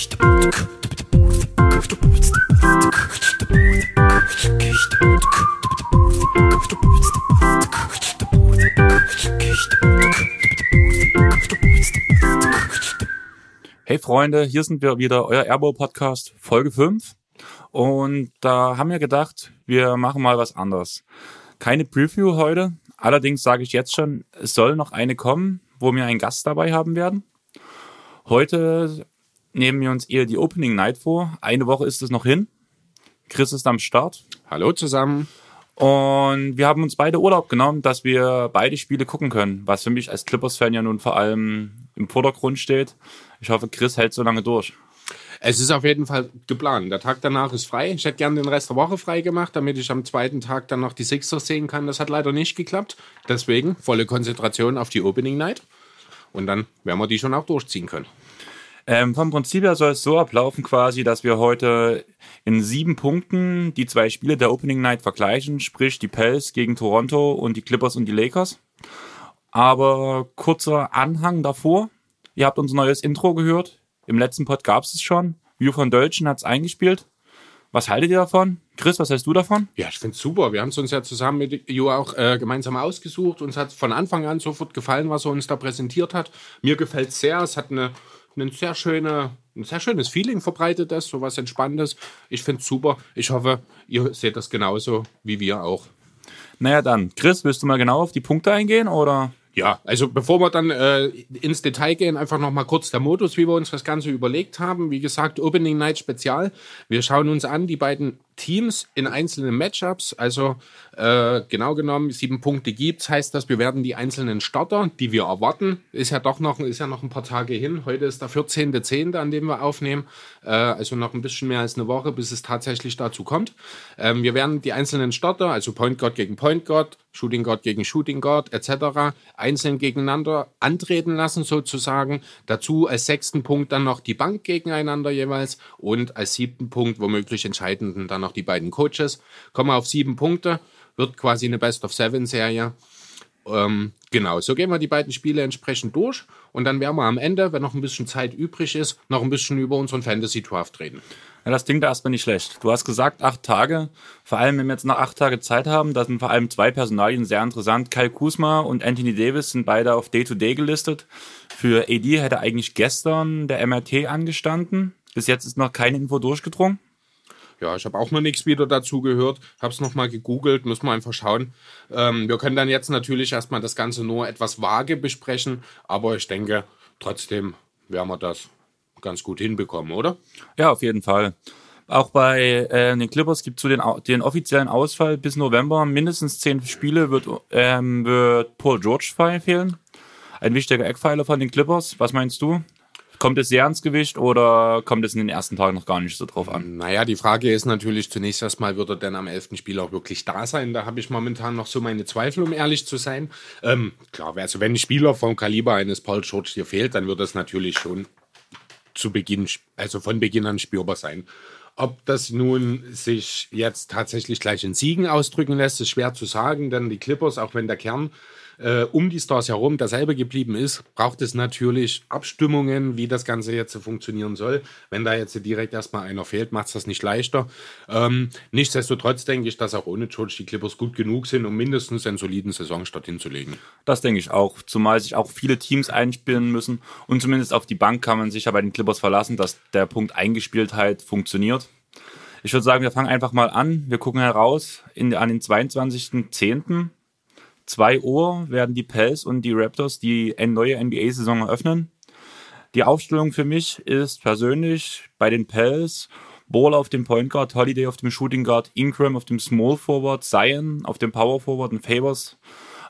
Hey Freunde, hier sind wir wieder, euer Airbow Podcast, Folge 5. Und da haben wir gedacht, wir machen mal was anderes. Keine Preview heute, allerdings sage ich jetzt schon, es soll noch eine kommen, wo wir einen Gast dabei haben werden. Heute nehmen wir uns eher die Opening Night vor. Eine Woche ist es noch hin. Chris ist am Start. Hallo zusammen. Und wir haben uns beide Urlaub genommen, dass wir beide Spiele gucken können, was für mich als Clippers-Fan ja nun vor allem im Vordergrund steht. Ich hoffe, Chris hält so lange durch. Es ist auf jeden Fall geplant. Der Tag danach ist frei. Ich hätte gerne den Rest der Woche frei gemacht, damit ich am zweiten Tag dann noch die Sixers sehen kann. Das hat leider nicht geklappt. Deswegen volle Konzentration auf die Opening Night. Und dann werden wir die schon auch durchziehen können. Ähm, vom Prinzip her soll es so ablaufen quasi, dass wir heute in sieben Punkten die zwei Spiele der Opening Night vergleichen, sprich die Pels gegen Toronto und die Clippers und die Lakers. Aber kurzer Anhang davor. Ihr habt unser neues Intro gehört. Im letzten Pod gab es schon. View von Deutschen hat es eingespielt. Was haltet ihr davon? Chris, was hältst du davon? Ja, ich finde es super. Wir haben es uns ja zusammen mit Ju auch äh, gemeinsam ausgesucht. Uns hat von Anfang an sofort gefallen, was er uns da präsentiert hat. Mir gefällt es sehr. Es hat eine, eine sehr schöne, ein sehr schönes Feeling verbreitet, das, so was Entspanntes. Ich finde es super. Ich hoffe, ihr seht das genauso wie wir auch. Naja, dann, Chris, willst du mal genau auf die Punkte eingehen oder? Ja, also bevor wir dann äh, ins Detail gehen, einfach nochmal kurz der Modus, wie wir uns das Ganze überlegt haben. Wie gesagt, Opening Night Spezial. Wir schauen uns an die beiden Teams in einzelnen Matchups. Also äh, genau genommen sieben Punkte gibt's, heißt das, wir werden die einzelnen Starter, die wir erwarten, ist ja doch noch, ist ja noch ein paar Tage hin. Heute ist der 14.10., an dem wir aufnehmen. Äh, also noch ein bisschen mehr als eine Woche, bis es tatsächlich dazu kommt. Ähm, wir werden die einzelnen Starter, also Point Guard gegen Point Guard, Shooting Guard gegen Shooting Guard etc. einzeln gegeneinander antreten lassen sozusagen. Dazu als sechsten Punkt dann noch die Bank gegeneinander jeweils und als siebten Punkt womöglich entscheidenden dann noch die beiden Coaches. Kommen auf sieben Punkte, wird quasi eine Best of Seven Serie. Ähm, genau, so gehen wir die beiden Spiele entsprechend durch und dann werden wir am Ende, wenn noch ein bisschen Zeit übrig ist, noch ein bisschen über unseren Fantasy Draft reden. Ja, das klingt erstmal nicht schlecht. Du hast gesagt, acht Tage. Vor allem, wenn wir jetzt noch acht Tage Zeit haben, da sind vor allem zwei Personalien sehr interessant. Kyle Kuzma und Anthony Davis sind beide auf Day-to-Day -Day gelistet. Für AD hätte eigentlich gestern der MRT angestanden. Bis jetzt ist noch keine Info durchgedrungen. Ja, ich habe auch noch nichts wieder dazu gehört, habe es nochmal gegoogelt, muss man einfach schauen. Ähm, wir können dann jetzt natürlich erstmal das Ganze nur etwas vage besprechen, aber ich denke, trotzdem werden wir das ganz gut hinbekommen, oder? Ja, auf jeden Fall. Auch bei äh, den Clippers gibt es so den, den offiziellen Ausfall bis November. Mindestens zehn Spiele wird, ähm, wird Paul George fehlen. Ein wichtiger Eckpfeiler von den Clippers. Was meinst du? Kommt es sehr ans Gewicht oder kommt es in den ersten Tagen noch gar nicht so drauf an? Naja, die Frage ist natürlich zunächst erstmal, wird er denn am 11. Spiel auch wirklich da sein? Da habe ich momentan noch so meine Zweifel, um ehrlich zu sein. Ähm, klar, also wenn ein Spieler vom Kaliber eines Paul George dir fehlt, dann wird das natürlich schon zu Beginn, also von Beginn an spürbar sein. Ob das nun sich jetzt tatsächlich gleich in Siegen ausdrücken lässt, ist schwer zu sagen, denn die Clippers, auch wenn der Kern äh, um die Stars herum derselbe geblieben ist, braucht es natürlich Abstimmungen, wie das Ganze jetzt funktionieren soll. Wenn da jetzt direkt erstmal einer fehlt, macht es das nicht leichter. Ähm, nichtsdestotrotz denke ich, dass auch ohne George die Clippers gut genug sind, um mindestens einen soliden Saisonstart hinzulegen. Das denke ich auch, zumal sich auch viele Teams einspielen müssen und zumindest auf die Bank kann man sich ja bei den Clippers verlassen, dass der Punkt Eingespieltheit funktioniert. Ich würde sagen, wir fangen einfach mal an. Wir gucken heraus in, an den 22.10. 2 Uhr werden die Pels und die Raptors die neue NBA-Saison eröffnen. Die Aufstellung für mich ist persönlich bei den Pels Ball auf dem Point Guard, Holiday auf dem Shooting Guard, Ingram auf dem Small Forward, Zion auf dem Power Forward und Favors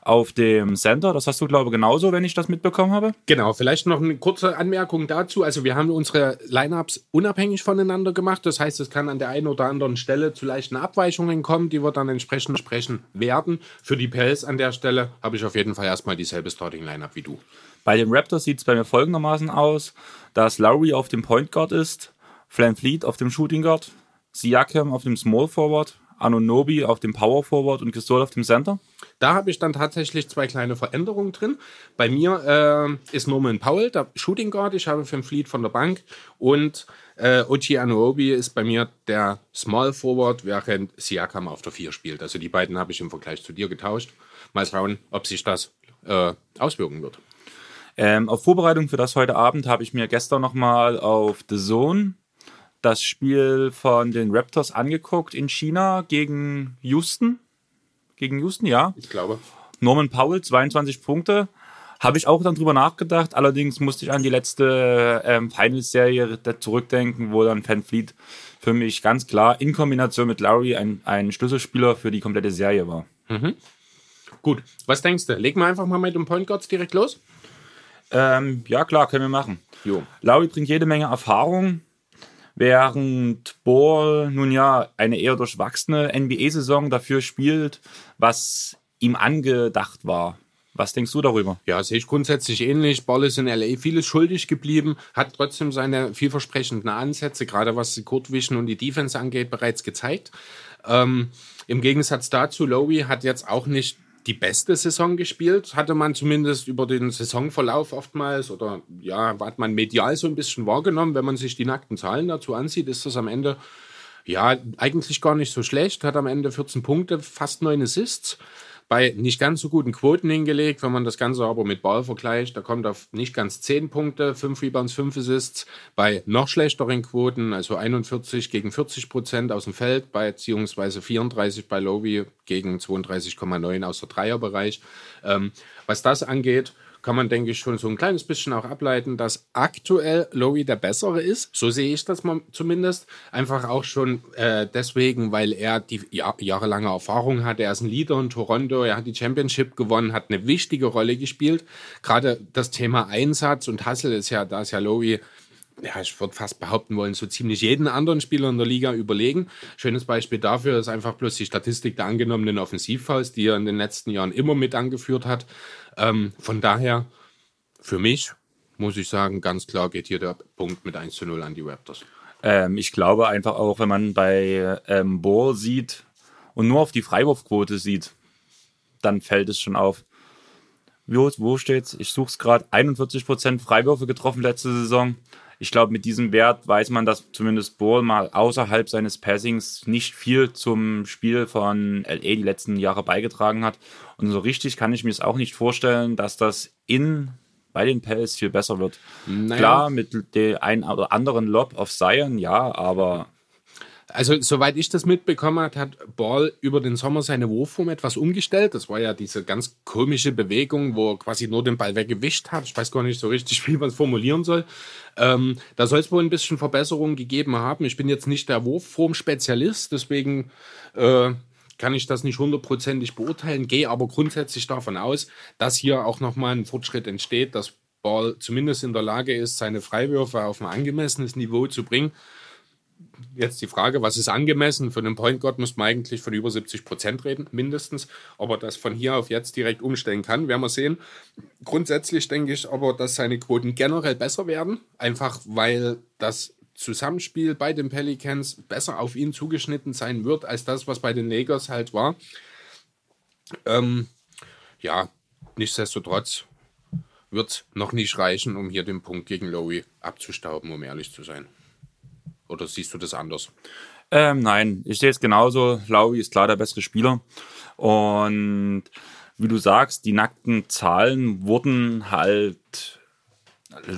auf dem Center. Das hast du, glaube ich, genauso, wenn ich das mitbekommen habe. Genau, vielleicht noch eine kurze Anmerkung dazu. Also wir haben unsere Lineups unabhängig voneinander gemacht. Das heißt, es kann an der einen oder anderen Stelle zu leichten Abweichungen kommen, die wir dann entsprechend sprechen werden. Für die Pels an der Stelle habe ich auf jeden Fall erstmal dieselbe Starting Lineup wie du. Bei den Raptors sieht es bei mir folgendermaßen aus, dass Lowry auf dem Point Guard ist, Flan Fleet auf dem Shooting Guard, Siakam auf dem Small Forward, Anunobi auf dem Power Forward und Gasol auf dem Center? Da habe ich dann tatsächlich zwei kleine Veränderungen drin. Bei mir äh, ist Norman Powell, der Shooting Guard. Ich habe Finn Fleet von der Bank und äh, Ochi Anuobi ist bei mir der Small Forward, während Siakam auf der 4 spielt. Also die beiden habe ich im Vergleich zu dir getauscht. Mal schauen, ob sich das äh, auswirken wird. Ähm, auf Vorbereitung für das heute Abend habe ich mir gestern nochmal auf The Zone das Spiel von den Raptors angeguckt in China gegen Houston. Gegen Houston, ja. Ich glaube. Norman Powell, 22 Punkte. Habe ich auch dann drüber nachgedacht. Allerdings musste ich an die letzte ähm, Finals-Serie zurückdenken, wo dann Fan Fleet für mich ganz klar in Kombination mit Lowry ein, ein Schlüsselspieler für die komplette Serie war. Mhm. Gut, was denkst du? Legen wir einfach mal mit dem Point Guards direkt los? Ähm, ja, klar, können wir machen. Jo. Lowry bringt jede Menge Erfahrung, während Ball nun ja eine eher durchwachsene NBA-Saison dafür spielt, was ihm angedacht war. Was denkst du darüber? Ja, sehe ich grundsätzlich ähnlich. Ball ist in LA vieles schuldig geblieben, hat trotzdem seine vielversprechenden Ansätze, gerade was die Kurtwischen und die Defense angeht, bereits gezeigt. Ähm, Im Gegensatz dazu, Lowy hat jetzt auch nicht die beste Saison gespielt, hatte man zumindest über den Saisonverlauf oftmals oder ja, hat man medial so ein bisschen wahrgenommen. Wenn man sich die nackten Zahlen dazu ansieht, ist das am Ende ja eigentlich gar nicht so schlecht. Hat am Ende 14 Punkte, fast 9 Assists bei nicht ganz so guten Quoten hingelegt. Wenn man das Ganze aber mit Ball vergleicht, da kommt auf nicht ganz 10 Punkte, 5 Rebounds, 5 Assists. Bei noch schlechteren Quoten, also 41 gegen 40 Prozent aus dem Feld, beziehungsweise 34 bei Lowy gegen 32,9 aus der Dreierbereich. Ähm, was das angeht, kann man, denke ich, schon so ein kleines bisschen auch ableiten, dass aktuell Lowy der Bessere ist. So sehe ich das mal zumindest. Einfach auch schon äh, deswegen, weil er die Jahr, jahrelange Erfahrung hat. Er ist ein Leader in Toronto, er hat die Championship gewonnen, hat eine wichtige Rolle gespielt. Gerade das Thema Einsatz und Hustle ist ja, da ist ja Lowy ja, ich würde fast behaupten wollen, so ziemlich jeden anderen Spieler in der Liga überlegen. Schönes Beispiel dafür ist einfach bloß die Statistik der angenommenen Offensivfouls, die er in den letzten Jahren immer mit angeführt hat. Ähm, von daher, für mich, muss ich sagen, ganz klar geht hier der Punkt mit 1 zu 0 an die Raptors. Ähm, ich glaube einfach auch, wenn man bei ähm, Bohr sieht und nur auf die Freiwurfquote sieht, dann fällt es schon auf. Wo, wo steht's? Ich suche es gerade. 41% Freiwürfe getroffen letzte Saison. Ich glaube, mit diesem Wert weiß man, dass zumindest Bohr mal außerhalb seines Passings nicht viel zum Spiel von LA die letzten Jahre beigetragen hat. Und so richtig kann ich mir es auch nicht vorstellen, dass das in bei den Pels viel besser wird. Naja. Klar, mit dem einen oder anderen Lob auf Zion, ja, aber also, soweit ich das mitbekommen habe, hat Ball über den Sommer seine Wurfform etwas umgestellt. Das war ja diese ganz komische Bewegung, wo er quasi nur den Ball weggewischt hat. Ich weiß gar nicht so richtig, wie man es formulieren soll. Ähm, da soll es wohl ein bisschen Verbesserungen gegeben haben. Ich bin jetzt nicht der Wurfform-Spezialist, deswegen äh, kann ich das nicht hundertprozentig beurteilen, gehe aber grundsätzlich davon aus, dass hier auch nochmal ein Fortschritt entsteht, dass Ball zumindest in der Lage ist, seine Freiwürfe auf ein angemessenes Niveau zu bringen jetzt die Frage, was ist angemessen? Für einen Point Guard muss man eigentlich von über 70 Prozent reden, mindestens. Ob er das von hier auf jetzt direkt umstellen kann, werden wir sehen. Grundsätzlich denke ich aber, dass seine Quoten generell besser werden, einfach weil das Zusammenspiel bei den Pelicans besser auf ihn zugeschnitten sein wird, als das, was bei den Lakers halt war. Ähm, ja, nichtsdestotrotz wird noch nicht reichen, um hier den Punkt gegen Lowy abzustauben, um ehrlich zu sein. Oder siehst du das anders? Ähm, nein, ich sehe es genauso. Laui ist klar der bessere Spieler. Und wie du sagst, die nackten Zahlen wurden halt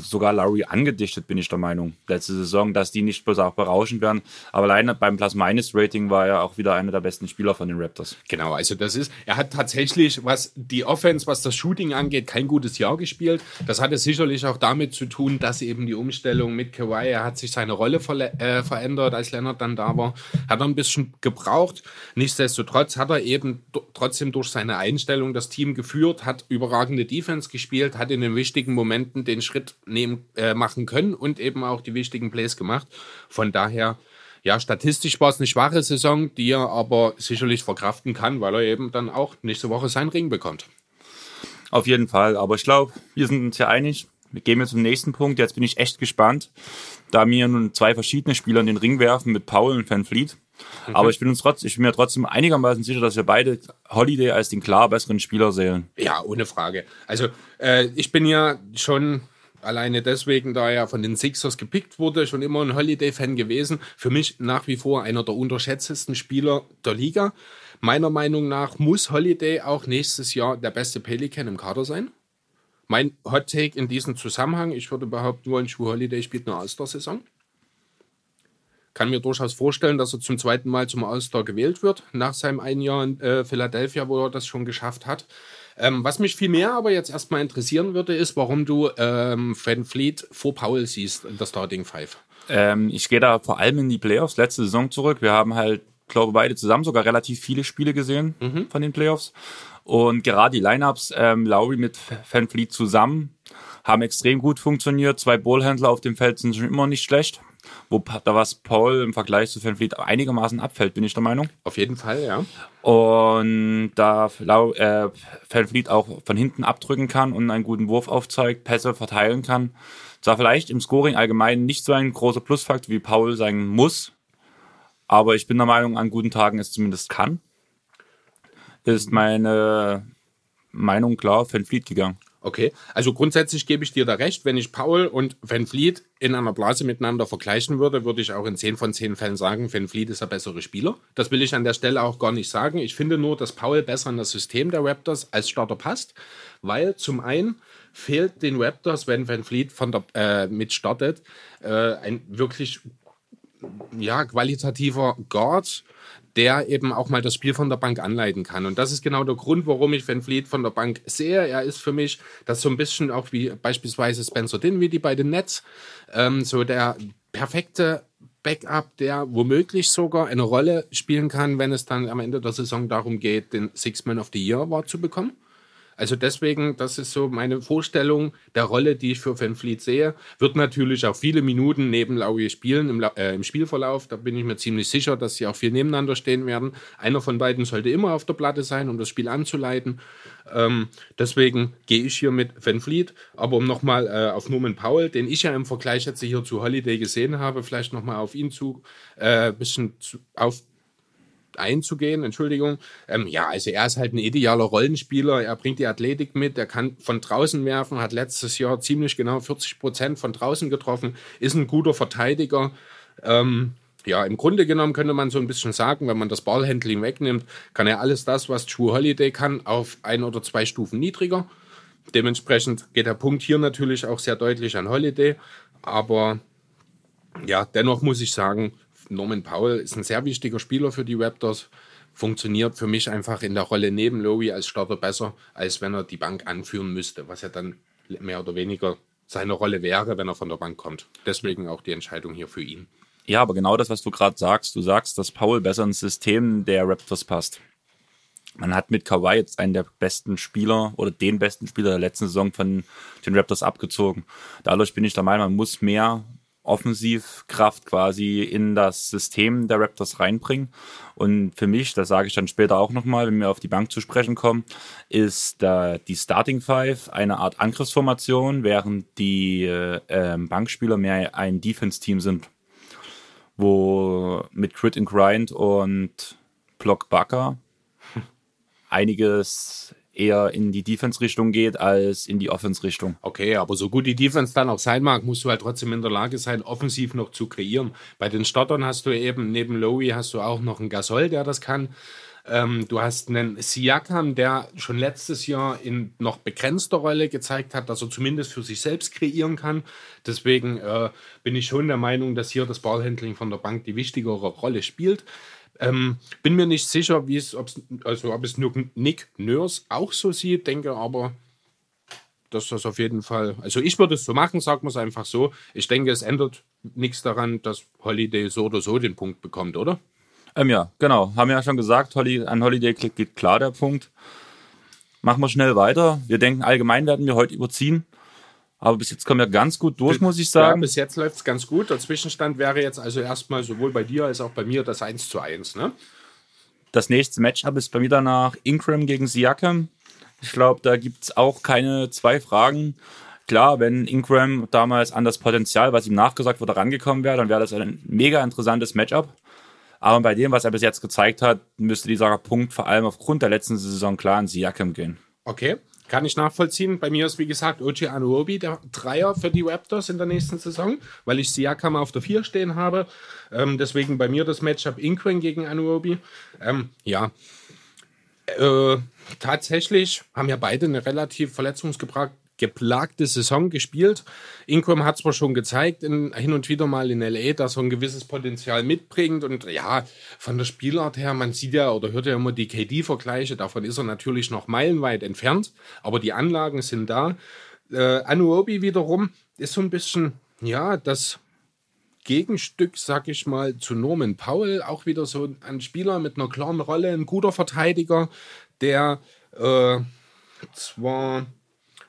sogar Larry angedichtet, bin ich der Meinung, letzte Saison, dass die nicht bloß auch berauschend werden. Aber alleine beim Plus-Minus-Rating war er auch wieder einer der besten Spieler von den Raptors. Genau, also das ist, er hat tatsächlich, was die Offense, was das Shooting angeht, kein gutes Jahr gespielt. Das hatte sicherlich auch damit zu tun, dass eben die Umstellung mit Kawhi, er hat sich seine Rolle äh, verändert, als Leonard dann da war, hat er ein bisschen gebraucht. Nichtsdestotrotz hat er eben trotzdem durch seine Einstellung das Team geführt, hat überragende Defense gespielt, hat in den wichtigen Momenten den Schritt Schritt nehmen, äh, machen können und eben auch die wichtigen Plays gemacht. Von daher, ja, statistisch war es eine schwache Saison, die er aber sicherlich verkraften kann, weil er eben dann auch nächste Woche seinen Ring bekommt. Auf jeden Fall, aber ich glaube, wir sind uns ja einig. Wir gehen jetzt zum nächsten Punkt. Jetzt bin ich echt gespannt, da mir nun zwei verschiedene Spieler in den Ring werfen mit Paul und Van Fleet. Mhm. Aber ich bin, uns trotz, ich bin mir trotzdem einigermaßen sicher, dass wir beide Holiday als den klar besseren Spieler sehen. Ja, ohne Frage. Also äh, ich bin ja schon alleine deswegen, da er von den Sixers gepickt wurde, schon immer ein Holiday-Fan gewesen. Für mich nach wie vor einer der unterschätztesten Spieler der Liga. Meiner Meinung nach muss Holiday auch nächstes Jahr der beste Pelican im Kader sein. Mein Hot Take in diesem Zusammenhang, ich würde behaupten wollen, Schuh Holiday spielt eine All-Star-Saison. Kann mir durchaus vorstellen, dass er zum zweiten Mal zum All-Star gewählt wird, nach seinem einen Jahr in äh, Philadelphia, wo er das schon geschafft hat. Ähm, was mich viel mehr aber jetzt erstmal interessieren würde, ist, warum du ähm, Van Fleet vor Paul siehst in der Starting Five. Ähm, ich gehe da vor allem in die Playoffs letzte Saison zurück. Wir haben halt, glaube beide zusammen sogar relativ viele Spiele gesehen mhm. von den Playoffs. Und gerade die Lineups, ähm, Lowry mit Van Fleet zusammen, haben extrem gut funktioniert. Zwei Ballhändler auf dem Feld sind schon immer nicht schlecht. Wo da was Paul im Vergleich zu Van Fleet einigermaßen abfällt, bin ich der Meinung. Auf jeden Fall, ja. Und da äh, Van Fleet auch von hinten abdrücken kann und einen guten Wurf aufzeigt, Pässe verteilen kann. Zwar vielleicht im Scoring allgemein nicht so ein großer Plusfaktor, wie Paul sein muss, aber ich bin der Meinung, an guten Tagen es zumindest kann. Ist meine Meinung klar Van Fleet gegangen. Okay, also grundsätzlich gebe ich dir da recht. Wenn ich Paul und Van Fleet in einer Blase miteinander vergleichen würde, würde ich auch in 10 von 10 Fällen sagen, Van Fleet ist der bessere Spieler. Das will ich an der Stelle auch gar nicht sagen. Ich finde nur, dass Paul besser in das System der Raptors als Starter passt, weil zum einen fehlt den Raptors, wenn Van Fleet von der, äh, mit startet, äh, ein wirklich ja, qualitativer Guard, der eben auch mal das Spiel von der Bank anleiten kann. Und das ist genau der Grund, warum ich Van Fleet von der Bank sehe. Er ist für mich das so ein bisschen auch wie beispielsweise Spencer Dinwiddie bei den Nets, ähm, so der perfekte Backup, der womöglich sogar eine Rolle spielen kann, wenn es dann am Ende der Saison darum geht, den Six Man of the Year Award zu bekommen. Also deswegen, das ist so meine Vorstellung der Rolle, die ich für Van Fleet sehe. Wird natürlich auch viele Minuten neben Laurie spielen im, äh, im, Spielverlauf. Da bin ich mir ziemlich sicher, dass sie auch viel nebeneinander stehen werden. Einer von beiden sollte immer auf der Platte sein, um das Spiel anzuleiten. Ähm, deswegen gehe ich hier mit Van Fleet. Aber um nochmal äh, auf Norman Powell, den ich ja im Vergleich jetzt hier zu Holiday gesehen habe, vielleicht nochmal auf ihn zu, äh, bisschen zu, auf einzugehen, Entschuldigung. Ähm, ja, also er ist halt ein idealer Rollenspieler. Er bringt die Athletik mit. Er kann von draußen werfen, hat letztes Jahr ziemlich genau 40 Prozent von draußen getroffen, ist ein guter Verteidiger. Ähm, ja, im Grunde genommen könnte man so ein bisschen sagen, wenn man das Ballhandling wegnimmt, kann er alles das, was True Holiday kann, auf ein oder zwei Stufen niedriger. Dementsprechend geht der Punkt hier natürlich auch sehr deutlich an Holiday. Aber ja, dennoch muss ich sagen, Norman Powell ist ein sehr wichtiger Spieler für die Raptors. Funktioniert für mich einfach in der Rolle neben Lowy als Starter besser, als wenn er die Bank anführen müsste, was ja dann mehr oder weniger seine Rolle wäre, wenn er von der Bank kommt. Deswegen auch die Entscheidung hier für ihn. Ja, aber genau das, was du gerade sagst, du sagst, dass Powell besser ins System der Raptors passt. Man hat mit Kawhi jetzt einen der besten Spieler oder den besten Spieler der letzten Saison von den Raptors abgezogen. Dadurch bin ich der Meinung, man muss mehr Offensivkraft quasi in das System der Raptors reinbringen. Und für mich, das sage ich dann später auch nochmal, wenn wir auf die Bank zu sprechen kommen, ist äh, die Starting Five eine Art Angriffsformation, während die äh, ähm, Bankspieler mehr ein Defense-Team sind, wo mit Crit and Grind und Block Bucker einiges eher in die Defense-Richtung geht als in die Offense-Richtung. Okay, aber so gut die Defense dann auch sein mag, musst du halt trotzdem in der Lage sein, offensiv noch zu kreieren. Bei den Startern hast du eben neben Lowy hast du auch noch einen Gasol, der das kann. Ähm, du hast einen Siakam, der schon letztes Jahr in noch begrenzter Rolle gezeigt hat, dass er zumindest für sich selbst kreieren kann. Deswegen äh, bin ich schon der Meinung, dass hier das Ballhandling von der Bank die wichtigere Rolle spielt. Ähm, bin mir nicht sicher, wie es, also ob es nur Nick Nurse auch so sieht, denke aber, dass das auf jeden Fall, also ich würde es so machen, sagen wir es einfach so. Ich denke, es ändert nichts daran, dass Holiday so oder so den Punkt bekommt, oder? Ähm, ja, genau. Haben wir ja schon gesagt, Holly, an Holiday geht klar der Punkt. Machen wir schnell weiter. Wir denken, allgemein werden wir heute überziehen. Aber bis jetzt kommen wir ganz gut durch, muss ich sagen. Ja, bis jetzt läuft es ganz gut. Der Zwischenstand wäre jetzt also erstmal sowohl bei dir als auch bei mir das 1 zu 1. Ne? Das nächste Matchup ist bei mir danach Ingram gegen Siakam. Ich glaube, da gibt es auch keine zwei Fragen. klar, wenn Ingram damals an das Potenzial, was ihm nachgesagt wurde, rangekommen wäre, dann wäre das ein mega interessantes Matchup. Aber bei dem, was er bis jetzt gezeigt hat, müsste dieser Punkt vor allem aufgrund der letzten Saison klar an Siakam gehen. Okay, kann ich nachvollziehen. Bei mir ist, wie gesagt, OG Anuobi der Dreier für die Raptors in der nächsten Saison, weil ich Siakam auf der Vier stehen habe. Ähm, deswegen bei mir das Matchup Inquen gegen Anuobi. Ähm, ja, äh, tatsächlich haben ja beide eine relativ verletzungsgeplagte geplagte Saison gespielt. Ingram hat zwar schon gezeigt, in, hin und wieder mal in LA, dass er ein gewisses Potenzial mitbringt. Und ja, von der Spielart her, man sieht ja oder hört ja immer die KD-Vergleiche, davon ist er natürlich noch meilenweit entfernt, aber die Anlagen sind da. Äh, Anuobi wiederum ist so ein bisschen, ja, das Gegenstück, sag ich mal, zu Norman Powell. Auch wieder so ein Spieler mit einer klaren Rolle, ein guter Verteidiger, der äh, zwar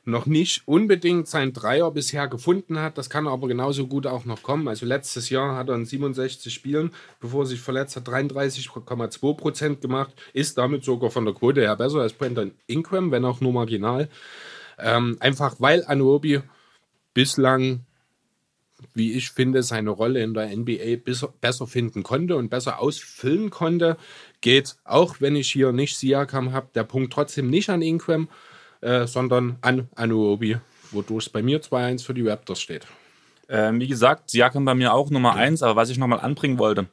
noch nicht unbedingt sein Dreier bisher gefunden hat. Das kann aber genauso gut auch noch kommen. Also letztes Jahr hat er in 67 Spielen, bevor er sich verletzt hat, 33,2 Prozent gemacht. Ist damit sogar von der Quote her besser als Brandon Ingram, wenn auch nur marginal. Ähm, einfach weil Anuobi bislang, wie ich finde, seine Rolle in der NBA besser finden konnte und besser ausfüllen konnte, geht, auch wenn ich hier nicht Siakam habe, der Punkt trotzdem nicht an Ingram äh, sondern an Anuobi, wodurch es bei mir 2-1 für die Raptors steht. Ähm, wie gesagt, Siakam bei mir auch Nummer 1, aber was ich nochmal anbringen wollte,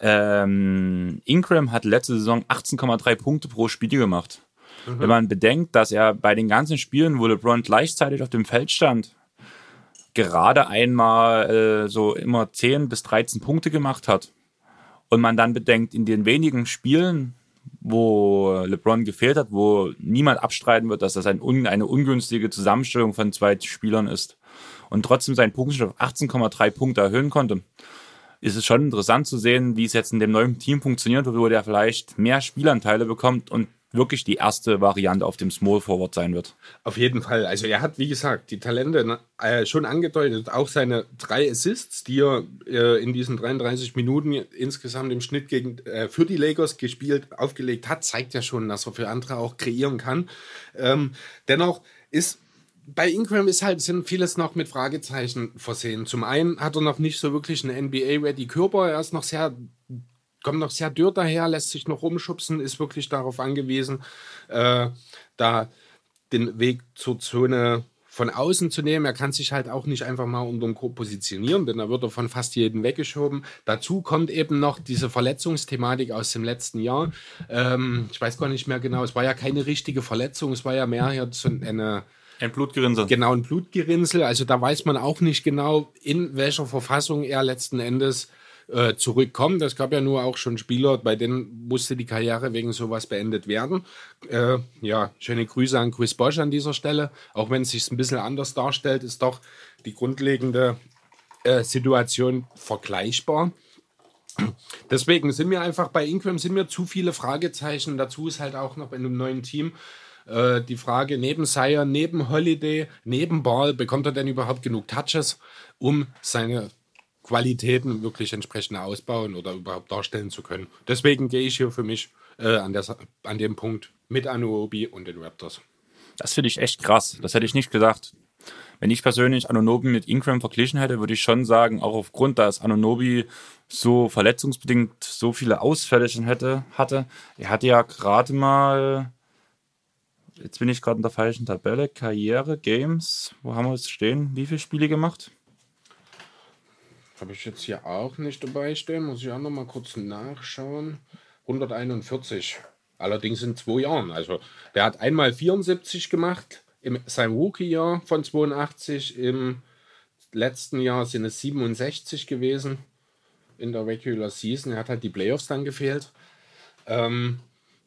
ähm, Ingram hat letzte Saison 18,3 Punkte pro Spiel gemacht. Mhm. Wenn man bedenkt, dass er bei den ganzen Spielen, wo LeBron gleichzeitig auf dem Feld stand, gerade einmal äh, so immer 10 bis 13 Punkte gemacht hat. Und man dann bedenkt, in den wenigen Spielen, wo LeBron gefehlt hat, wo niemand abstreiten wird, dass das ein, eine ungünstige Zusammenstellung von zwei Spielern ist und trotzdem seinen Punktschnitt auf 18,3 Punkte erhöhen konnte, ist es schon interessant zu sehen, wie es jetzt in dem neuen Team funktioniert, wo der vielleicht mehr Spielanteile bekommt und wirklich die erste Variante auf dem Small Forward sein wird. Auf jeden Fall. Also er hat, wie gesagt, die Talente ne, äh, schon angedeutet, auch seine drei Assists, die er äh, in diesen 33 Minuten insgesamt im Schnitt gegen, äh, für die Lakers gespielt, aufgelegt hat, zeigt ja schon, dass er für andere auch kreieren kann. Ähm, dennoch ist bei Ingram ist halt, sind vieles noch mit Fragezeichen versehen. Zum einen hat er noch nicht so wirklich einen NBA-ready Körper. Er ist noch sehr kommt noch sehr dürr daher, lässt sich noch rumschubsen, ist wirklich darauf angewiesen, äh, da den Weg zur Zone von außen zu nehmen. Er kann sich halt auch nicht einfach mal unter dem Korb positionieren, denn da wird er von fast jedem weggeschoben. Dazu kommt eben noch diese Verletzungsthematik aus dem letzten Jahr. Ähm, ich weiß gar nicht mehr genau, es war ja keine richtige Verletzung, es war ja mehr hier so eine ein Blutgerinnsel. Genau, ein Blutgerinnsel. Also da weiß man auch nicht genau, in welcher Verfassung er letzten Endes äh, zurückkommt. Es gab ja nur auch schon Spieler, bei denen musste die Karriere wegen sowas beendet werden. Äh, ja, schöne Grüße an Chris Bosch an dieser Stelle. Auch wenn es sich ein bisschen anders darstellt, ist doch die grundlegende äh, Situation vergleichbar. Deswegen sind mir einfach bei Ingram sind mir zu viele Fragezeichen. Dazu ist halt auch noch in einem neuen Team äh, die Frage, neben Sire, neben Holiday, neben Ball, bekommt er denn überhaupt genug Touches, um seine Qualitäten wirklich entsprechend ausbauen oder überhaupt darstellen zu können. Deswegen gehe ich hier für mich äh, an, der, an dem Punkt mit Anuobi und den Raptors. Das finde ich echt krass. Das hätte ich nicht gedacht. Wenn ich persönlich Anunobi mit Ingram verglichen hätte, würde ich schon sagen, auch aufgrund, dass Anunobi so verletzungsbedingt so viele Ausfälle schon hätte, hatte. Er hatte ja gerade mal, jetzt bin ich gerade in der falschen Tabelle, Karriere, Games, wo haben wir es stehen? Wie viele Spiele gemacht? Habe ich jetzt hier auch nicht dabei stehen, muss ich auch noch mal kurz nachschauen. 141. Allerdings in zwei Jahren. Also der hat einmal 74 gemacht in seinem Rookie-Jahr von 82. Im letzten Jahr sind es 67 gewesen in der Regular Season. Er hat halt die Playoffs dann gefehlt. Ähm,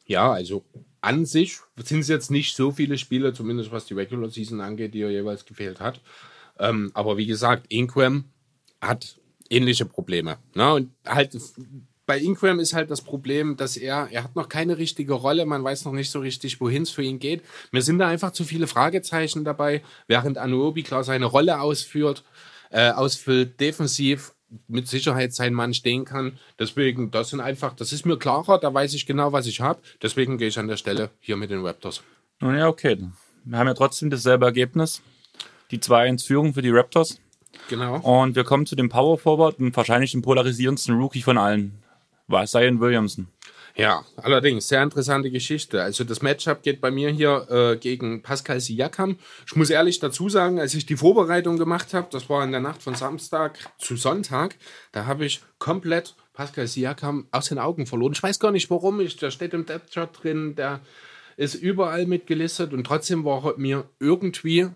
ja, also an sich sind es jetzt nicht so viele Spiele, zumindest was die Regular Season angeht, die er jeweils gefehlt hat. Ähm, aber wie gesagt, Ingram hat ähnliche Probleme. Ne? Und halt bei Ingram ist halt das Problem, dass er, er hat noch keine richtige Rolle, man weiß noch nicht so richtig, wohin es für ihn geht. Mir sind da einfach zu viele Fragezeichen dabei, während Anuobi klar seine Rolle ausführt, äh, ausfüllt, defensiv mit Sicherheit sein Mann stehen kann. Deswegen, das sind einfach, das ist mir klarer, da weiß ich genau, was ich habe. Deswegen gehe ich an der Stelle hier mit den Raptors. Nun ja, okay. Wir haben ja trotzdem dasselbe Ergebnis. die 2-1-Führung für die Raptors. Genau. Und wir kommen zu dem Power Forward und wahrscheinlich dem polarisierendsten Rookie von allen. War Zion Williamson. Ja, allerdings, sehr interessante Geschichte. Also das Matchup geht bei mir hier äh, gegen Pascal Siakam. Ich muss ehrlich dazu sagen, als ich die Vorbereitung gemacht habe, das war in der Nacht von Samstag zu Sonntag, da habe ich komplett Pascal Siakam aus den Augen verloren. Ich weiß gar nicht warum, ich, der steht im Depth Chart drin, der ist überall mitgelistet und trotzdem war er mir irgendwie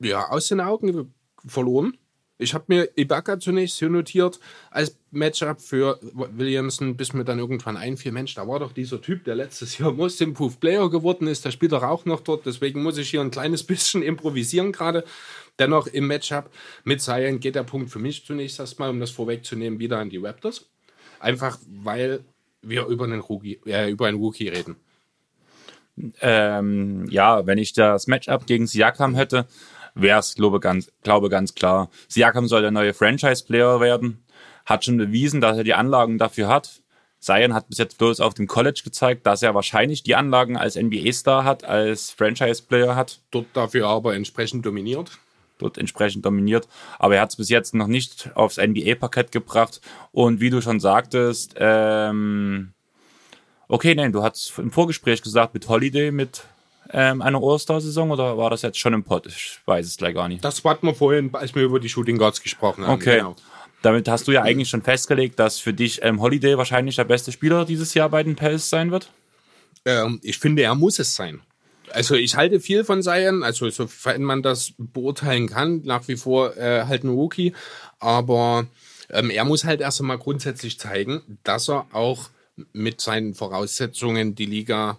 ja, aus den Augen verloren. Ich habe mir Ibaka zunächst hier notiert als Matchup für Williamson, bis mir dann irgendwann einfiel, Mensch, da war doch dieser Typ, der letztes Jahr Most Improved Player geworden ist, der spielt doch auch noch dort, deswegen muss ich hier ein kleines bisschen improvisieren gerade. Dennoch im Matchup mit Zion geht der Punkt für mich zunächst erstmal, um das vorwegzunehmen, wieder an die Raptors. Einfach weil wir über einen Rookie, äh, über einen Rookie reden. Ähm, ja, wenn ich das Matchup gegen Siakam hätte, wäre es, glaube ganz, glaube ganz klar. Siakam soll der neue Franchise-Player werden, hat schon bewiesen, dass er die Anlagen dafür hat. Zion hat bis jetzt bloß auf dem College gezeigt, dass er wahrscheinlich die Anlagen als NBA-Star hat, als Franchise-Player hat. Dort dafür aber entsprechend dominiert. Dort entsprechend dominiert. Aber er hat es bis jetzt noch nicht aufs NBA-Parkett gebracht. Und wie du schon sagtest, ähm, okay, nein, du hast im Vorgespräch gesagt, mit Holiday, mit ähm, eine All-Star-Saison oder war das jetzt schon im Pod? Ich weiß es gleich gar nicht. Das hatten wir vorhin, als wir über die Shooting Guards gesprochen haben. Okay. Genau. Damit hast du ja eigentlich schon festgelegt, dass für dich ähm, Holiday wahrscheinlich der beste Spieler dieses Jahr bei den Pels sein wird? Ähm, ich finde, er muss es sein. Also ich halte viel von Zion, also sofern man das beurteilen kann, nach wie vor äh, halt ein Rookie, aber ähm, er muss halt erst einmal grundsätzlich zeigen, dass er auch mit seinen Voraussetzungen die Liga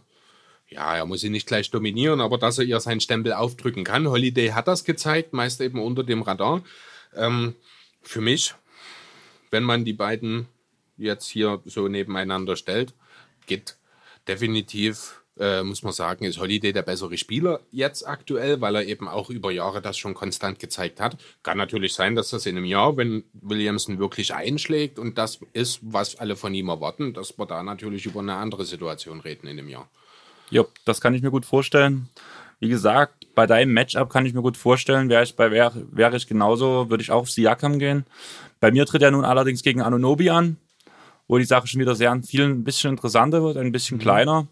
ja, er muss sie nicht gleich dominieren, aber dass er ihr seinen Stempel aufdrücken kann. Holiday hat das gezeigt, meist eben unter dem Radar. Ähm, für mich, wenn man die beiden jetzt hier so nebeneinander stellt, geht definitiv, äh, muss man sagen, ist Holiday der bessere Spieler jetzt aktuell, weil er eben auch über Jahre das schon konstant gezeigt hat. Kann natürlich sein, dass das in einem Jahr, wenn Williamson wirklich einschlägt und das ist, was alle von ihm erwarten, dass wir da natürlich über eine andere Situation reden in einem Jahr. Ja, das kann ich mir gut vorstellen. Wie gesagt, bei deinem Matchup kann ich mir gut vorstellen, wäre ich bei wäre wär ich genauso, würde ich auch auf Siakam gehen. Bei mir tritt er nun allerdings gegen Anunobi an, wo die Sache schon wieder sehr an vielen ein bisschen interessanter wird, ein bisschen mhm. kleiner.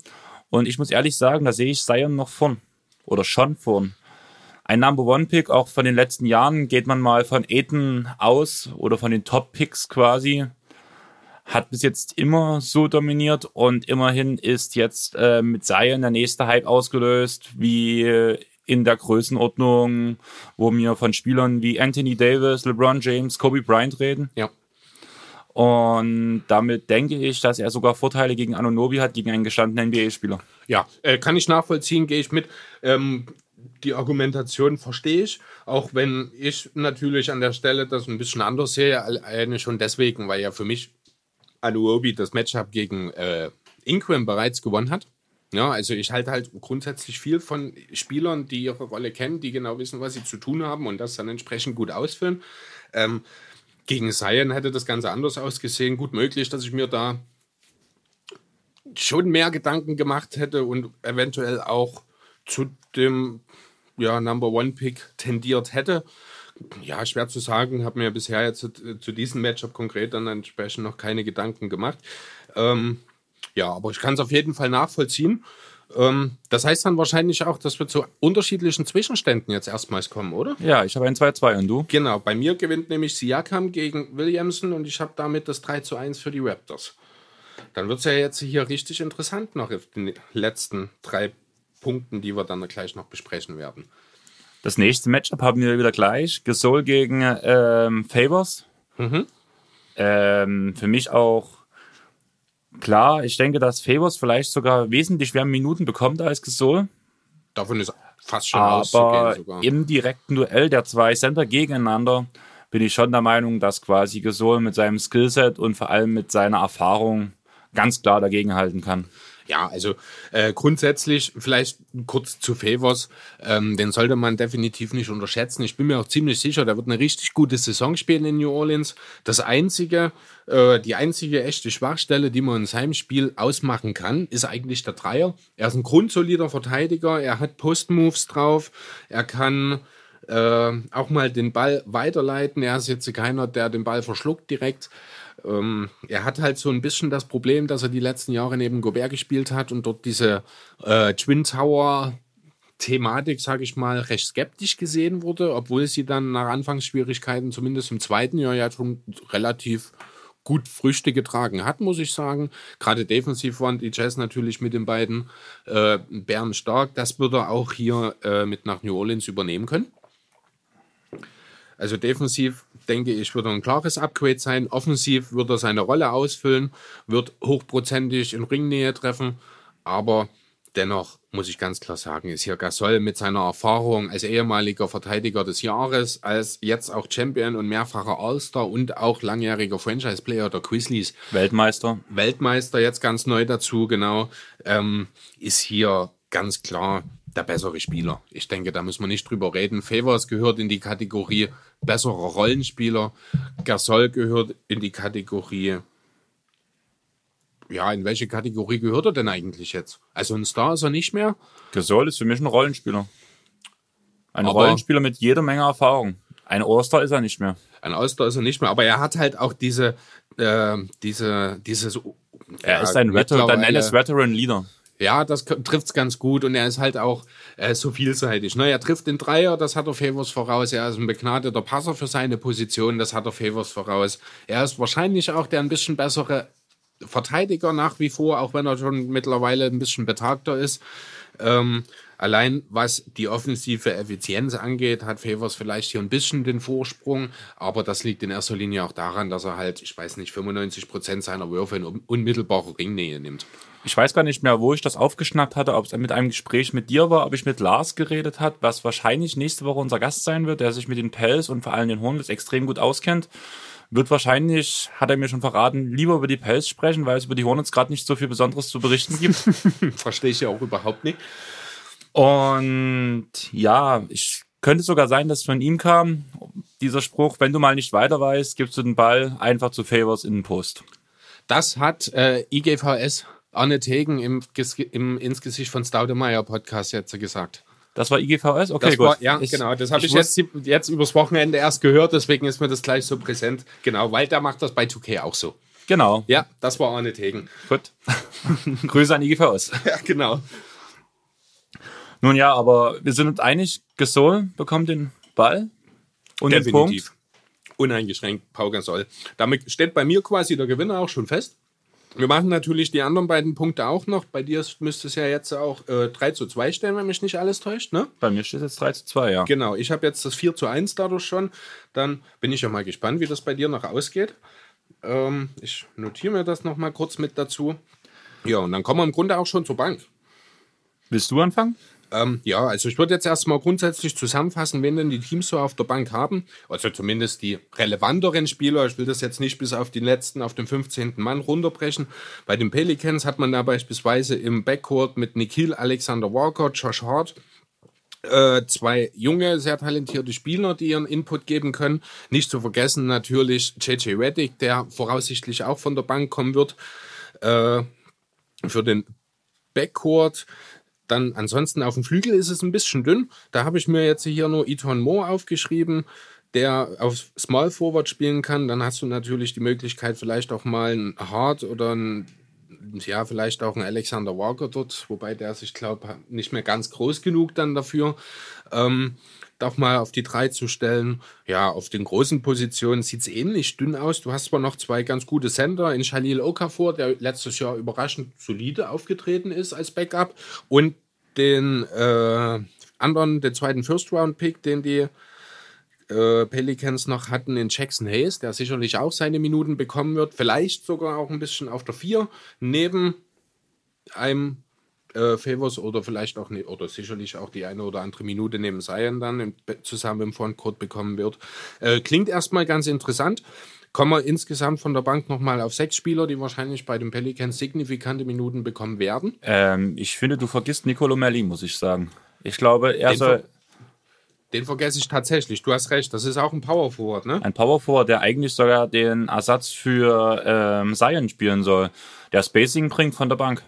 Und ich muss ehrlich sagen, da sehe ich Zion noch vorn. Oder schon vorn. Ein Number One Pick, auch von den letzten Jahren, geht man mal von Aiton aus oder von den Top Picks quasi hat bis jetzt immer so dominiert und immerhin ist jetzt äh, mit Zion der nächste Hype ausgelöst, wie in der Größenordnung, wo wir von Spielern wie Anthony Davis, LeBron James, Kobe Bryant reden. Ja. Und damit denke ich, dass er sogar Vorteile gegen Anunobi hat, gegen einen gestandenen NBA-Spieler. Ja, äh, kann ich nachvollziehen, gehe ich mit. Ähm, die Argumentation verstehe ich, auch wenn ich natürlich an der Stelle das ein bisschen anders sehe, alleine schon deswegen, weil ja für mich Anuobi das Matchup gegen äh, Ingram bereits gewonnen hat. Ja, also ich halte halt grundsätzlich viel von Spielern, die ihre Rolle kennen, die genau wissen, was sie zu tun haben und das dann entsprechend gut ausfüllen. Ähm, gegen Zion hätte das Ganze anders ausgesehen. Gut möglich, dass ich mir da schon mehr Gedanken gemacht hätte und eventuell auch zu dem ja, Number One Pick tendiert hätte. Ja, schwer zu sagen. Habe mir bisher jetzt zu, zu, diesem Matchup konkret dann entsprechend noch keine Gedanken gemacht. Ähm, ja, aber ich kann es auf jeden Fall nachvollziehen. Ähm, das heißt dann wahrscheinlich auch, dass wir zu unterschiedlichen Zwischenständen jetzt erstmals kommen, oder? Ja, ich habe ein 2-2 und du? Genau, bei mir gewinnt nämlich Siakam gegen Williamson und ich habe damit das 3 1 für die Raptors. Dann wird es ja jetzt hier richtig interessant noch auf den letzten drei Punkten, die wir dann gleich noch besprechen werden. Das nächste Matchup haben wir wieder gleich. Gesol gegen ähm, Favors. Mhm. Ähm, für mich auch klar. Ich denke, dass Favors vielleicht sogar wesentlich mehr Minuten bekommt als Gesol. Davon ist fast schon Aber sogar. im direkten Duell der zwei Center gegeneinander bin ich schon der Meinung, dass quasi Gesol mit seinem Skillset und vor allem mit seiner Erfahrung ganz klar dagegenhalten kann. Ja, also äh, grundsätzlich vielleicht kurz zu Favors, ähm, den sollte man definitiv nicht unterschätzen. Ich bin mir auch ziemlich sicher, der wird eine richtig gute Saison spielen in New Orleans. Das einzige, äh, die einzige echte Schwachstelle, die man in seinem Spiel ausmachen kann, ist eigentlich der Dreier. Er ist ein grundsolider Verteidiger, er hat Postmoves drauf, er kann äh, auch mal den Ball weiterleiten. Er ist jetzt keiner, der den Ball verschluckt direkt. Ähm, er hat halt so ein bisschen das Problem, dass er die letzten Jahre neben Gobert gespielt hat und dort diese äh, Twin Tower Thematik, sage ich mal, recht skeptisch gesehen wurde, obwohl sie dann nach Anfangsschwierigkeiten zumindest im zweiten Jahr ja schon relativ gut Früchte getragen hat, muss ich sagen. Gerade defensiv waren die Jazz natürlich mit den beiden äh, Bären stark. Das wird er auch hier äh, mit nach New Orleans übernehmen können. Also defensiv denke ich, wird er ein klares Upgrade sein. Offensiv wird er seine Rolle ausfüllen, wird hochprozentig in Ringnähe treffen, aber dennoch muss ich ganz klar sagen, ist hier Gasol mit seiner Erfahrung als ehemaliger Verteidiger des Jahres, als jetzt auch Champion und mehrfacher All-Star und auch langjähriger Franchise-Player der Grizzlies. Weltmeister. Weltmeister jetzt ganz neu dazu, genau, ähm, ist hier ganz klar der bessere Spieler. Ich denke, da müssen wir nicht drüber reden. Favors gehört in die Kategorie besserer Rollenspieler. Gasol gehört in die Kategorie ja, in welche Kategorie gehört er denn eigentlich jetzt? Also ein Star ist er nicht mehr. Gasol ist für mich ein Rollenspieler. Ein aber Rollenspieler mit jeder Menge Erfahrung. Ein All-Star ist er nicht mehr. Ein All-Star ist er nicht mehr, aber er hat halt auch diese, äh, diese, dieses. Er ja, ist ein Veteran, ein Veteran Leader. Ja, das trifft's ganz gut und er ist halt auch äh, so vielseitig. Ne? Er trifft den Dreier, das hat er Favors voraus. Er ist ein begnadeter Passer für seine Position, das hat er Favors voraus. Er ist wahrscheinlich auch der ein bisschen bessere Verteidiger nach wie vor, auch wenn er schon mittlerweile ein bisschen betagter ist. Ähm, allein was die offensive Effizienz angeht, hat Favors vielleicht hier ein bisschen den Vorsprung, aber das liegt in erster Linie auch daran, dass er halt, ich weiß nicht, 95 Prozent seiner Würfe in unmittelbare Ringnähe nimmt. Ich weiß gar nicht mehr, wo ich das aufgeschnappt hatte, ob es mit einem Gespräch mit dir war, ob ich mit Lars geredet hat, was wahrscheinlich nächste Woche unser Gast sein wird, der sich mit den Pels und vor allem den Hornets extrem gut auskennt wird wahrscheinlich, hat er mir schon verraten, lieber über die Pels sprechen, weil es über die Hornets gerade nicht so viel Besonderes zu berichten gibt. Verstehe ich ja auch überhaupt nicht. Und ja, ich könnte sogar sein, dass von ihm kam dieser Spruch, wenn du mal nicht weiter weißt, gibst du den Ball einfach zu Favors in den Post. Das hat äh, IGVS Arne Tegen im, im ins Gesicht von Staudemeyer Podcast jetzt gesagt. Das war IGVS? Okay, das gut. War, ja, ich, genau. Das habe ich, ich jetzt, jetzt übers Wochenende erst gehört, deswegen ist mir das gleich so präsent. Genau, weil der macht das bei 2K auch so. Genau. Ja, das war Arne Tegen. Gut. Grüße an IGVS. ja, genau. Nun ja, aber wir sind uns einig, Gasol bekommt den Ball und Definitiv. den Punkt. Uneingeschränkt, Pau Gasol. Damit steht bei mir quasi der Gewinner auch schon fest. Wir machen natürlich die anderen beiden Punkte auch noch. Bei dir müsste es ja jetzt auch äh, 3 zu 2 stellen, wenn mich nicht alles täuscht, ne? Bei mir steht es jetzt 3 zu 2, ja. Genau, ich habe jetzt das 4 zu 1 dadurch schon. Dann bin ich ja mal gespannt, wie das bei dir noch ausgeht. Ähm, ich notiere mir das noch mal kurz mit dazu. Ja, und dann kommen wir im Grunde auch schon zur Bank. Willst du anfangen? Ähm, ja, also ich würde jetzt erstmal grundsätzlich zusammenfassen, wen denn die Teams so auf der Bank haben. Also zumindest die relevanteren Spieler. Ich will das jetzt nicht bis auf den letzten, auf den 15. Mann runterbrechen. Bei den Pelicans hat man da beispielsweise im Backcourt mit Nikhil Alexander Walker, Josh Hart, äh, zwei junge, sehr talentierte Spieler, die ihren Input geben können. Nicht zu vergessen natürlich JJ Reddick, der voraussichtlich auch von der Bank kommen wird. Äh, für den Backcourt dann ansonsten auf dem Flügel ist es ein bisschen dünn. Da habe ich mir jetzt hier nur Eton Moore aufgeschrieben, der auf Small Forward spielen kann. Dann hast du natürlich die Möglichkeit, vielleicht auch mal ein Hart oder ein, ja, vielleicht auch ein Alexander Walker dort, wobei der sich, glaube nicht mehr ganz groß genug dann dafür. Ähm, doch mal auf die drei zu stellen. Ja, auf den großen Positionen sieht es ähnlich dünn aus. Du hast zwar noch zwei ganz gute Center in Shalil Okafor, der letztes Jahr überraschend solide aufgetreten ist als Backup, und den äh, anderen, den zweiten First-Round-Pick, den die äh, Pelicans noch hatten in Jackson Hayes, der sicherlich auch seine Minuten bekommen wird. Vielleicht sogar auch ein bisschen auf der 4, neben einem äh, Favors oder vielleicht auch, ne, oder sicherlich auch die eine oder andere Minute neben Zion dann im, zusammen im Frontcourt bekommen wird. Äh, klingt erstmal ganz interessant. Kommen wir insgesamt von der Bank nochmal auf sechs Spieler, die wahrscheinlich bei den Pelicans signifikante Minuten bekommen werden. Ähm, ich finde, du vergisst Nicolo Melli, muss ich sagen. Ich glaube, er den soll. Ver den vergesse ich tatsächlich. Du hast recht. Das ist auch ein Power Forward, ne? Ein Power Forward, der eigentlich sogar den Ersatz für ähm, Zion spielen soll. Der Spacing bringt von der Bank.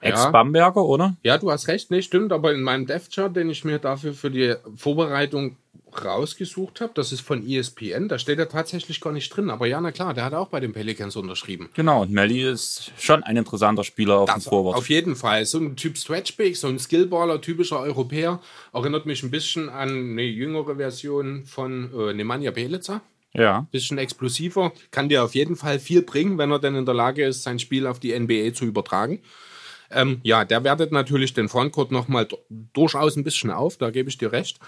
Ex-Bamberger, oder? Ja, du hast recht, nee, stimmt, aber in meinem Dev-Chart, den ich mir dafür für die Vorbereitung rausgesucht habe, das ist von ESPN, da steht er tatsächlich gar nicht drin, aber ja, na klar, der hat auch bei den Pelicans unterschrieben. Genau, und Melly ist schon ein interessanter Spieler auf dem Vorwort. Auf jeden Fall, so ein Typ Stretchbig, so ein Skillballer, typischer Europäer, erinnert mich ein bisschen an eine jüngere Version von äh, Nemanja Belica. Ja. Bisschen explosiver, kann dir auf jeden Fall viel bringen, wenn er denn in der Lage ist, sein Spiel auf die NBA zu übertragen. Ähm, ja, der wertet natürlich den Frontcourt nochmal durchaus ein bisschen auf, da gebe ich dir recht.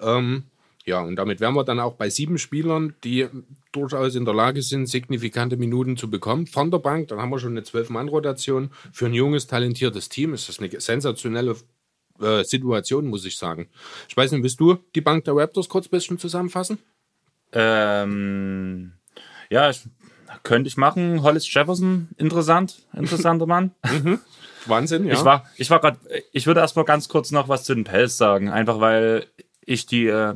Ähm, ja, und damit wären wir dann auch bei sieben Spielern, die durchaus in der Lage sind, signifikante Minuten zu bekommen. Von der Bank, dann haben wir schon eine Zwölf-Mann-Rotation. Für ein junges, talentiertes Team ist das eine sensationelle äh, Situation, muss ich sagen. Ich weiß nicht, willst du die Bank der Raptors kurz ein bisschen zusammenfassen? Ähm, ja, ich, könnte ich machen. Hollis Jefferson, interessant, interessanter Mann. Wahnsinn, ja. Ich war, ich war gerade, ich würde erst mal ganz kurz noch was zu den Pelz sagen, einfach weil ich die äh,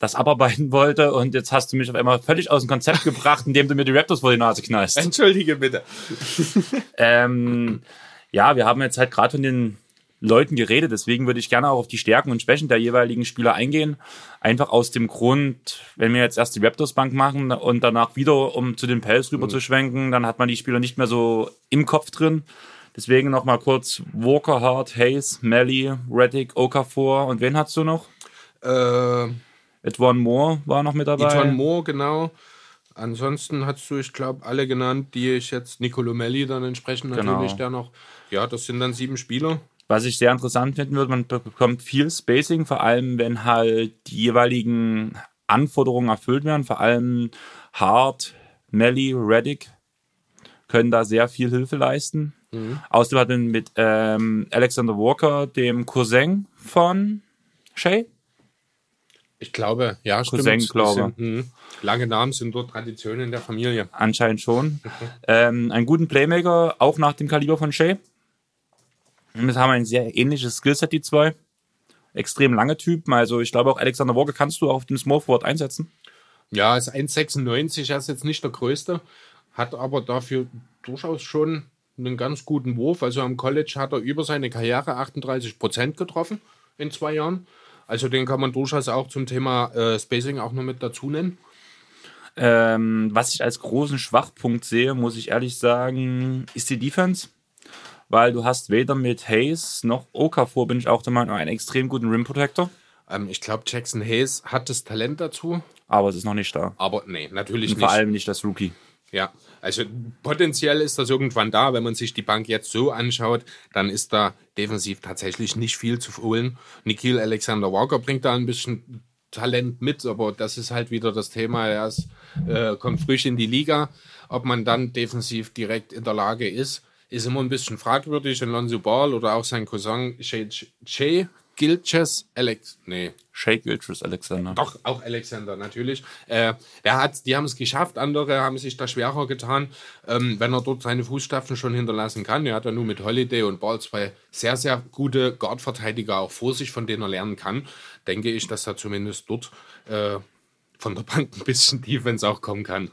das abarbeiten wollte und jetzt hast du mich auf einmal völlig aus dem Konzept gebracht, indem du mir die Raptors vor die Nase knallst. Entschuldige bitte. Ähm, ja, wir haben jetzt halt gerade von den Leuten geredet, deswegen würde ich gerne auch auf die Stärken und Schwächen der jeweiligen Spieler eingehen. Einfach aus dem Grund, wenn wir jetzt erst die Raptors-Bank machen und danach wieder, um zu den Pels rüber zu schwenken, dann hat man die Spieler nicht mehr so im Kopf drin. Deswegen nochmal kurz Walker, Hart, Hayes, Melly, Reddick, Okafor und wen hast du noch? Äh, Edwan Moore war noch mit dabei. Eton Moore, genau. Ansonsten hast du, ich glaube, alle genannt, die ich jetzt, Nicolo Melli dann entsprechend Genau. natürlich der noch. Ja, das sind dann sieben Spieler. Was ich sehr interessant finden würde, man be- bekommt viel Spacing, vor allem wenn halt die jeweiligen Anforderungen erfüllt werden. Vor allem Hart, Melly, Reddick können da sehr viel Hilfe leisten. Außerdem hat man mit ähm, Alexander Walker, dem Cousin von Shay, Ich glaube, ja, stimmt. Cousin, glaube. Sind, hm, lange Namen sind dort Traditionen in der Familie. anscheinend schon, ähm, einen guten Playmaker, auch nach dem Kaliber von Shay. Jetzt haben wir ein sehr ähnliches Skillset, die zwei. Extrem lange Typen, also ich glaube auch Alexander Walker kannst du auf dem Small Forward einsetzen. Ja, ist 1,96, er ist jetzt nicht der größte, hat aber dafür durchaus schon einen ganz guten Wurf. Also am College hat er über seine Karriere 38 Prozent getroffen in zwei Jahren. Also den kann man durchaus auch zum Thema äh, Spacing auch noch mit dazu nennen. Ähm, was ich als großen Schwachpunkt sehe, muss ich ehrlich sagen, ist die Defense. Weil du hast weder mit Hayes noch Okafor, bin ich auch der Meinung, einen extrem guten Rim Protector. Ähm, ich glaube, Jackson Hayes hat das Talent dazu, Aber es ist noch nicht da. aber nee, natürlich Und nicht. vor allem nicht das Rookie. Ja, also potenziell ist das irgendwann da. Wenn man sich die Bank jetzt so anschaut, dann ist da defensiv tatsächlich nicht viel zu holen. Nikhil Alexander Walker bringt da ein bisschen Talent mit, aber das ist halt wieder das Thema. Er ist, äh, kommt frisch in die Liga. Ob man dann defensiv direkt in der Lage ist, ist immer ein bisschen fragwürdig. Alonso Ball oder auch sein Cousin Shay, Shay Gilches Alex. Nee, Shake Gilchrist Alexander. doch, auch Alexander natürlich. Äh, er hat, die haben es geschafft, andere haben sich da schwerer getan, ähm, wenn er dort seine Fußstapfen schon hinterlassen kann. Er hat ja nur mit Holiday und Ball zwei sehr, sehr gute Guard-Verteidiger auch vor sich, von denen er lernen kann. Denke ich, dass er zumindest dort äh, von der Bank ein bisschen Defense auch kommen kann.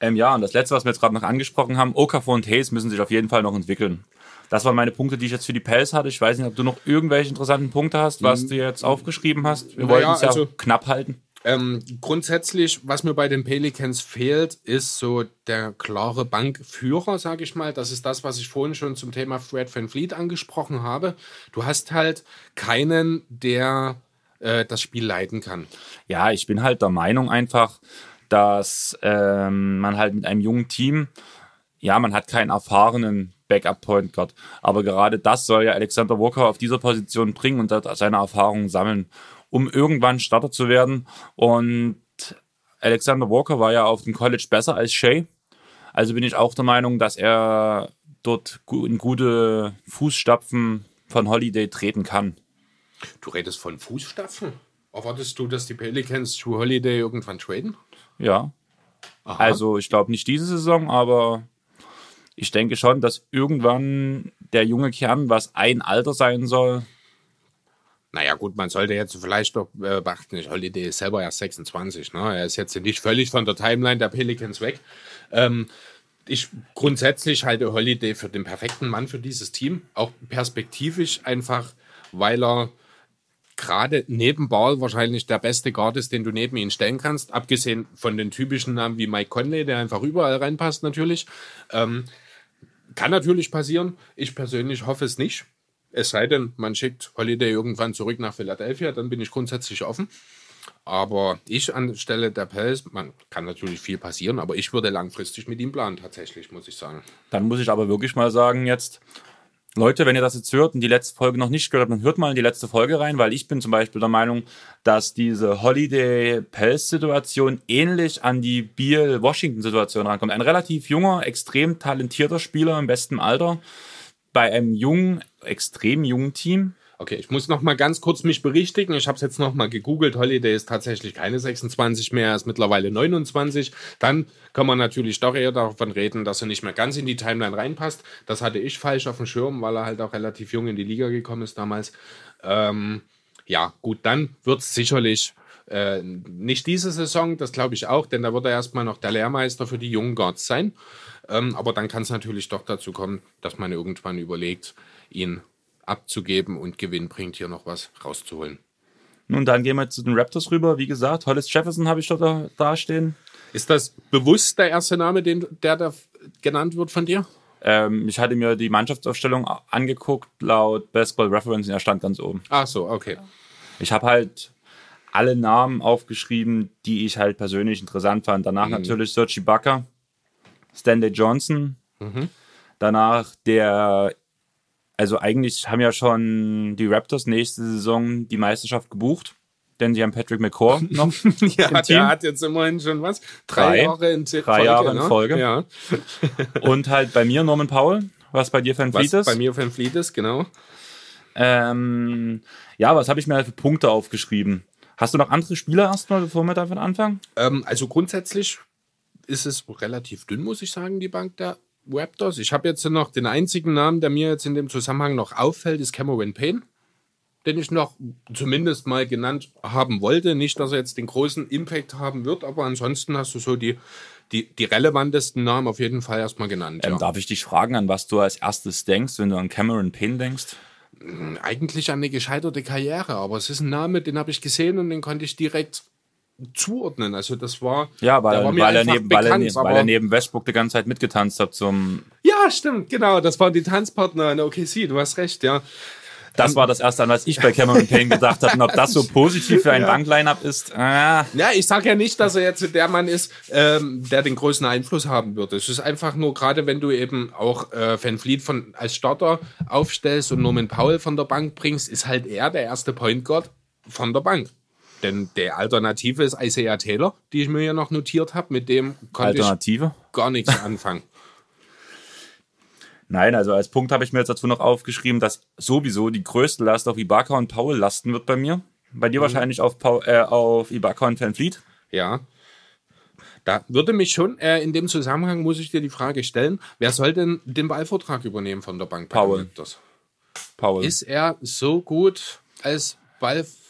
Ähm, ja, und das letzte, was wir jetzt gerade noch angesprochen haben, Okafor und Hayes müssen sich auf jeden Fall noch entwickeln. Das waren meine Punkte, die ich jetzt für die Pels hatte. Ich weiß nicht, ob du noch irgendwelche interessanten Punkte hast, was du jetzt aufgeschrieben hast. Wir Naja, wollten es ja also- knapp halten. Ähm, grundsätzlich, was mir bei den Pelicans fehlt, ist so der klare Bankführer, sage ich mal. Das ist das, was ich vorhin schon zum Thema Fred Van Fleet angesprochen habe. Du hast halt keinen, der äh, das Spiel leiten kann. Ja, ich bin halt der Meinung einfach, dass ähm, man halt mit einem jungen Team, ja, man hat keinen erfahrenen Backup-Point Guard, aber gerade das soll ja Alexander Walker auf dieser Position bringen und seine Erfahrungen sammeln, um irgendwann Starter zu werden. Und Alexander Walker war ja auf dem College besser als Shay. Also bin ich auch der Meinung, dass er dort in gute Fußstapfen von Holiday treten kann. Du redest von Fußstapfen? Erwartest du, dass die Pelicans zu Holiday irgendwann traden? Ja. Also ich glaube nicht diese Saison, aber ich denke schon, dass irgendwann der junge Kern, was ein Alter sein soll, Naja, gut, man sollte jetzt vielleicht doch äh, beachten, ich- Holiday ist selber erst 26. Ne? Er ist jetzt nicht völlig von der Timeline der Pelicans weg. Ähm, ich grundsätzlich halte Holiday für den perfekten Mann für dieses Team. Auch perspektivisch einfach, weil er gerade neben Ball wahrscheinlich der beste Guard ist, den du neben ihn stellen kannst. Abgesehen von den typischen Namen wie Mike Conley, der einfach überall reinpasst natürlich. Ähm, kann natürlich passieren. Ich persönlich hoffe es nicht. Es sei denn, man schickt Holiday irgendwann zurück nach Philadelphia, dann bin ich grundsätzlich offen. Aber ich anstelle der Pels, man kann natürlich viel passieren, aber ich würde langfristig mit ihm planen, tatsächlich, muss ich sagen. Dann muss ich aber wirklich mal sagen, jetzt, Leute, wenn ihr das jetzt hört und die letzte Folge noch nicht gehört habt, dann hört mal in die letzte Folge rein, weil ich bin zum Beispiel der Meinung, dass diese Holiday-Pels-Situation ähnlich an die Beal-Washington-Situation rankommt. Ein relativ junger, extrem talentierter Spieler im besten Alter bei einem jungen, extrem jungen Team Okay, ich muss noch mal ganz kurz mich berichtigen. Ich habe es jetzt noch mal gegoogelt. Holiday ist tatsächlich keine 26 mehr, ist mittlerweile 29. Dann kann man natürlich doch eher davon reden, dass er nicht mehr ganz in die Timeline reinpasst. Das hatte ich falsch auf dem Schirm, weil er halt auch relativ jung in die Liga gekommen ist damals. Ähm, ja, gut, dann wird es sicherlich äh, nicht diese Saison, das glaube ich auch, denn da wird er erstmal noch der Lehrmeister für die jungen Guards sein. Ähm, aber dann kann es natürlich doch dazu kommen, dass man irgendwann überlegt, ihn abzugeben und Gewinn bringt, hier noch was rauszuholen. Nun, dann gehen wir zu den Raptors rüber. Wie gesagt, Hollis Jefferson habe ich dort da, da stehen. Ist das bewusst der erste Name, den, der da genannt wird von dir? Ähm, ich hatte mir die Mannschaftsaufstellung angeguckt, laut Basketball Reference, und er stand ganz oben. Ach so, okay. Ich habe halt alle Namen aufgeschrieben, die ich halt persönlich interessant fand. Danach mhm. natürlich Sergi Bucker, Stanley Johnson, mhm. danach der also eigentlich haben ja schon die Raptors nächste Saison die Meisterschaft gebucht. Denn sie haben Patrick McCaw noch. ja, im Team. der hat jetzt immerhin schon was? Drei, drei Jahre in drei Folge. Jahre in ne? Folge. Ja. Und halt bei mir Norman Powell, was bei dir Van Fleet ist. Bei mir Van Fleet ist, genau. Ähm, ja, was habe ich mir halt für Punkte aufgeschrieben? Hast du noch andere Spieler erstmal, bevor wir davon anfangen? Ähm, also grundsätzlich ist es relativ dünn, muss ich sagen, die Bank der Raptors. Ich habe jetzt noch den einzigen Namen, der mir jetzt in dem Zusammenhang noch auffällt, ist Cameron Payne, den ich noch zumindest mal genannt haben wollte. Nicht, dass er jetzt den großen Impact haben wird, aber ansonsten hast du so die, die, die relevantesten Namen auf jeden Fall erstmal genannt. Ähm, ja. Darf ich dich fragen, an was du als erstes denkst, wenn du an Cameron Payne denkst? Hm, eigentlich an eine gescheiterte Karriere, aber es ist ein Name, den habe ich gesehen und den konnte ich direkt zuordnen. Also das war ja, weil, war weil, er, neben, bekannt, weil, er, neben, weil er neben Westbrook die ganze Zeit mitgetanzt hat zum ja stimmt genau das waren die Tanzpartner in OKC du hast recht ja das war das erste, an was ich bei Cameron Payne gedacht habe. Und ob das so positiv für ein ja. Bankline-Up ist. Äh. Ja, ich sage ja nicht, dass er jetzt der Mann ist, ähm, der den größten Einfluss haben wird. Es ist einfach nur, gerade wenn du eben auch äh, Van Fleet von, als Starter aufstellst und Norman Powell von der Bank bringst, ist halt er der erste Point Guard von der Bank. Denn der Alternative ist Isaiah Taylor, die ich mir ja noch notiert habe. Mit dem konnte Alternative? ich gar nichts anfangen. Nein, also als Punkt habe ich mir jetzt dazu noch aufgeschrieben, dass sowieso die größte Last auf Ibaka und Paul lasten wird bei mir. Bei dir mhm. wahrscheinlich auf, Paul, äh, auf Ibaka und Van Fleet. Ja. Da würde mich schon, äh, in dem Zusammenhang muss ich dir die Frage stellen, wer soll denn den Ballvortrag übernehmen von der Bank? Paul. Paul. Ist er so gut als Ballvortrag?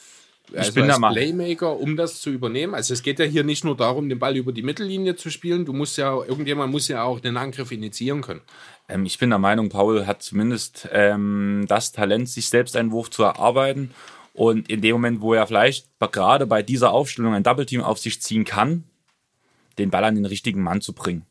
Also ich bin als Playmaker, um das zu übernehmen. Also es geht ja hier nicht nur darum, den Ball über die Mittellinie zu spielen. Du musst ja, irgendjemand muss ja auch den Angriff initiieren können. Ähm, ich bin der Meinung, Paul hat zumindest ähm, das Talent, sich selbst einen Wurf zu erarbeiten. Und in dem Moment, wo er vielleicht gerade bei dieser Aufstellung ein Double Team auf sich ziehen kann, den Ball an den richtigen Mann zu bringen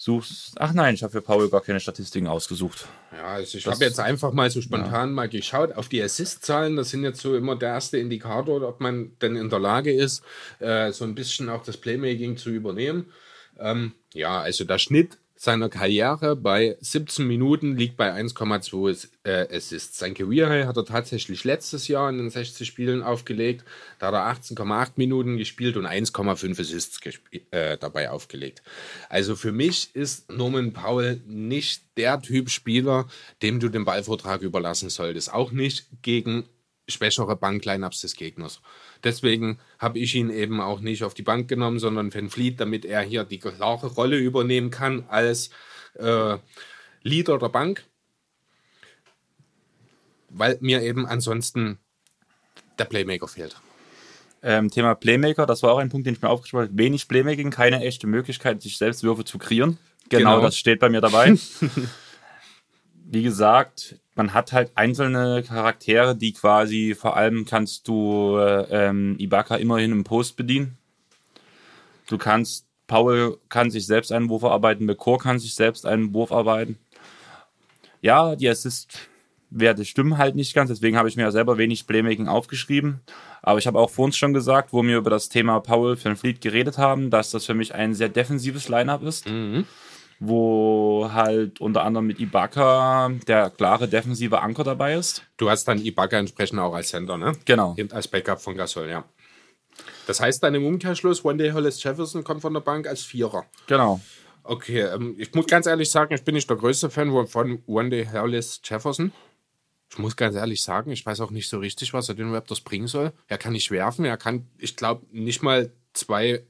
suchst. Ach nein, ich habe für Paul gar keine Statistiken ausgesucht. Ja, also ich habe jetzt einfach mal so spontan ja. mal geschaut auf die Assist-Zahlen. Das sind jetzt so immer der erste Indikator, ob man denn in der Lage ist, äh, so ein bisschen auch das Playmaking zu übernehmen. Ähm, ja, also der Schnitt seiner Karriere bei 17 Minuten liegt bei 1,2 äh, Assists. Sein Career High hat er tatsächlich letztes Jahr in den 60 Spielen aufgelegt. Da hat er 18,8 Minuten gespielt und 1,5 Assists äh, dabei aufgelegt. Also für mich ist Norman Powell nicht der Typ Spieler, dem du den Ballvortrag überlassen solltest. Auch nicht gegen schwächere Banklineups des Gegners. Deswegen habe ich ihn eben auch nicht auf die Bank genommen, sondern Van Fleet, damit er hier die klare Rolle übernehmen kann als äh, Leader der Bank. Weil mir eben ansonsten der Playmaker fehlt. Ähm, Thema Playmaker, das war auch ein Punkt, den ich mir aufgeschrieben habe. Wenig Playmaking, keine echte Möglichkeit, sich selbst Würfe zu kreieren. Genau, Genau. das steht bei mir dabei. Wie gesagt, man hat halt einzelne Charaktere, die quasi, vor allem kannst du äh, ähm, Ibaka immerhin im Post bedienen. Du kannst, Paul kann sich selbst einen Wurf erarbeiten, McCoy kann sich selbst einen Wurf arbeiten. Ja, die Assist-Werte stimmen halt nicht ganz, deswegen habe ich mir ja selber wenig Playmaking aufgeschrieben. Aber ich habe auch vor uns schon gesagt, wo wir über das Thema Paul Van Fleet geredet haben, dass das für mich ein sehr defensives Line-Up ist wo halt unter anderem mit Ibaka der klare defensive Anker dabei ist. Du hast dann Ibaka entsprechend auch als Center, ne? Genau. Als Backup von Gasol, ja. Das heißt dann im Umkehrschluss, One Day Hollis Jefferson kommt von der Bank als Vierer. Genau. Okay, ähm, ich muss ganz ehrlich sagen, ich bin nicht der größte Fan von One Day Hollis Jefferson. Ich muss ganz ehrlich sagen, ich weiß auch nicht so richtig, was er den Raptors bringen soll. Er kann nicht werfen, er kann, ich glaube, nicht mal zwei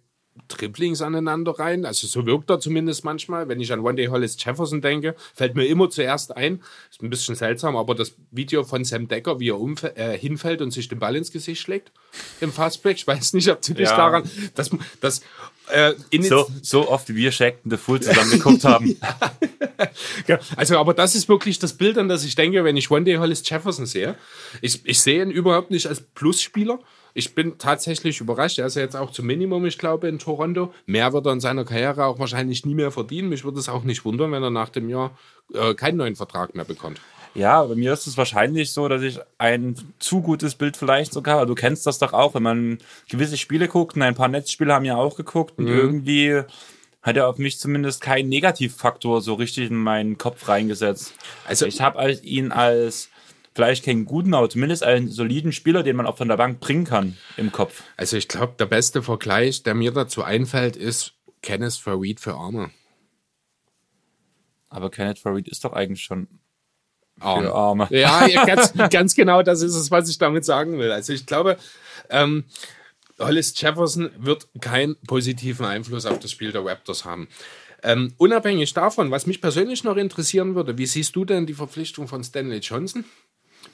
Triplings aneinander rein. Also so wirkt er zumindest manchmal. Wenn ich an One Day Hollis Jefferson denke, fällt mir immer zuerst ein, ist ein bisschen seltsam, aber das Video von Sam Decker, wie er äh, hinfällt und sich den Ball ins Gesicht schlägt im Fastbreak. Ich weiß nicht, ob du dich Ja. daran, das, das äh, So, so oft wie wir Shaq and the Fool zusammen geguckt haben. Ja, also, aber das ist wirklich das Bild, an das ich denke, wenn ich One Day Hollis Jefferson sehe. Ich, ich sehe ihn überhaupt nicht als Plusspieler. Ich bin tatsächlich überrascht. Er ist ja jetzt auch zum Minimum, ich glaube, in Toronto. Mehr wird er in seiner Karriere auch wahrscheinlich nie mehr verdienen. Mich würde es auch nicht wundern, wenn er nach dem Jahr äh, keinen neuen Vertrag mehr bekommt. Ja, bei mir ist es wahrscheinlich so, dass ich ein zu gutes Bild vielleicht sogar, aber du kennst das doch auch, wenn man gewisse Spiele guckt und ein paar Netzspiele haben ja auch geguckt und irgendwie hat er auf mich zumindest keinen Negativfaktor so richtig in meinen Kopf reingesetzt. Also- Also ich habe ihn als vielleicht keinen guten, aber zumindest einen soliden Spieler, den man auch von der Bank bringen kann im Kopf. Also ich glaube, der beste Vergleich, der mir dazu einfällt, ist Kenneth Farid für Arme. Aber Kenneth Farid ist doch eigentlich schon Arme. für Arme. Ja, ja, ganz, ganz genau, das ist es, was ich damit sagen will. Also ich glaube, ähm, Hollis Jefferson wird keinen positiven Einfluss auf das Spiel der Raptors haben. Ähm, unabhängig davon, was mich persönlich noch interessieren würde, wie siehst du denn die Verpflichtung von Stanley Johnson?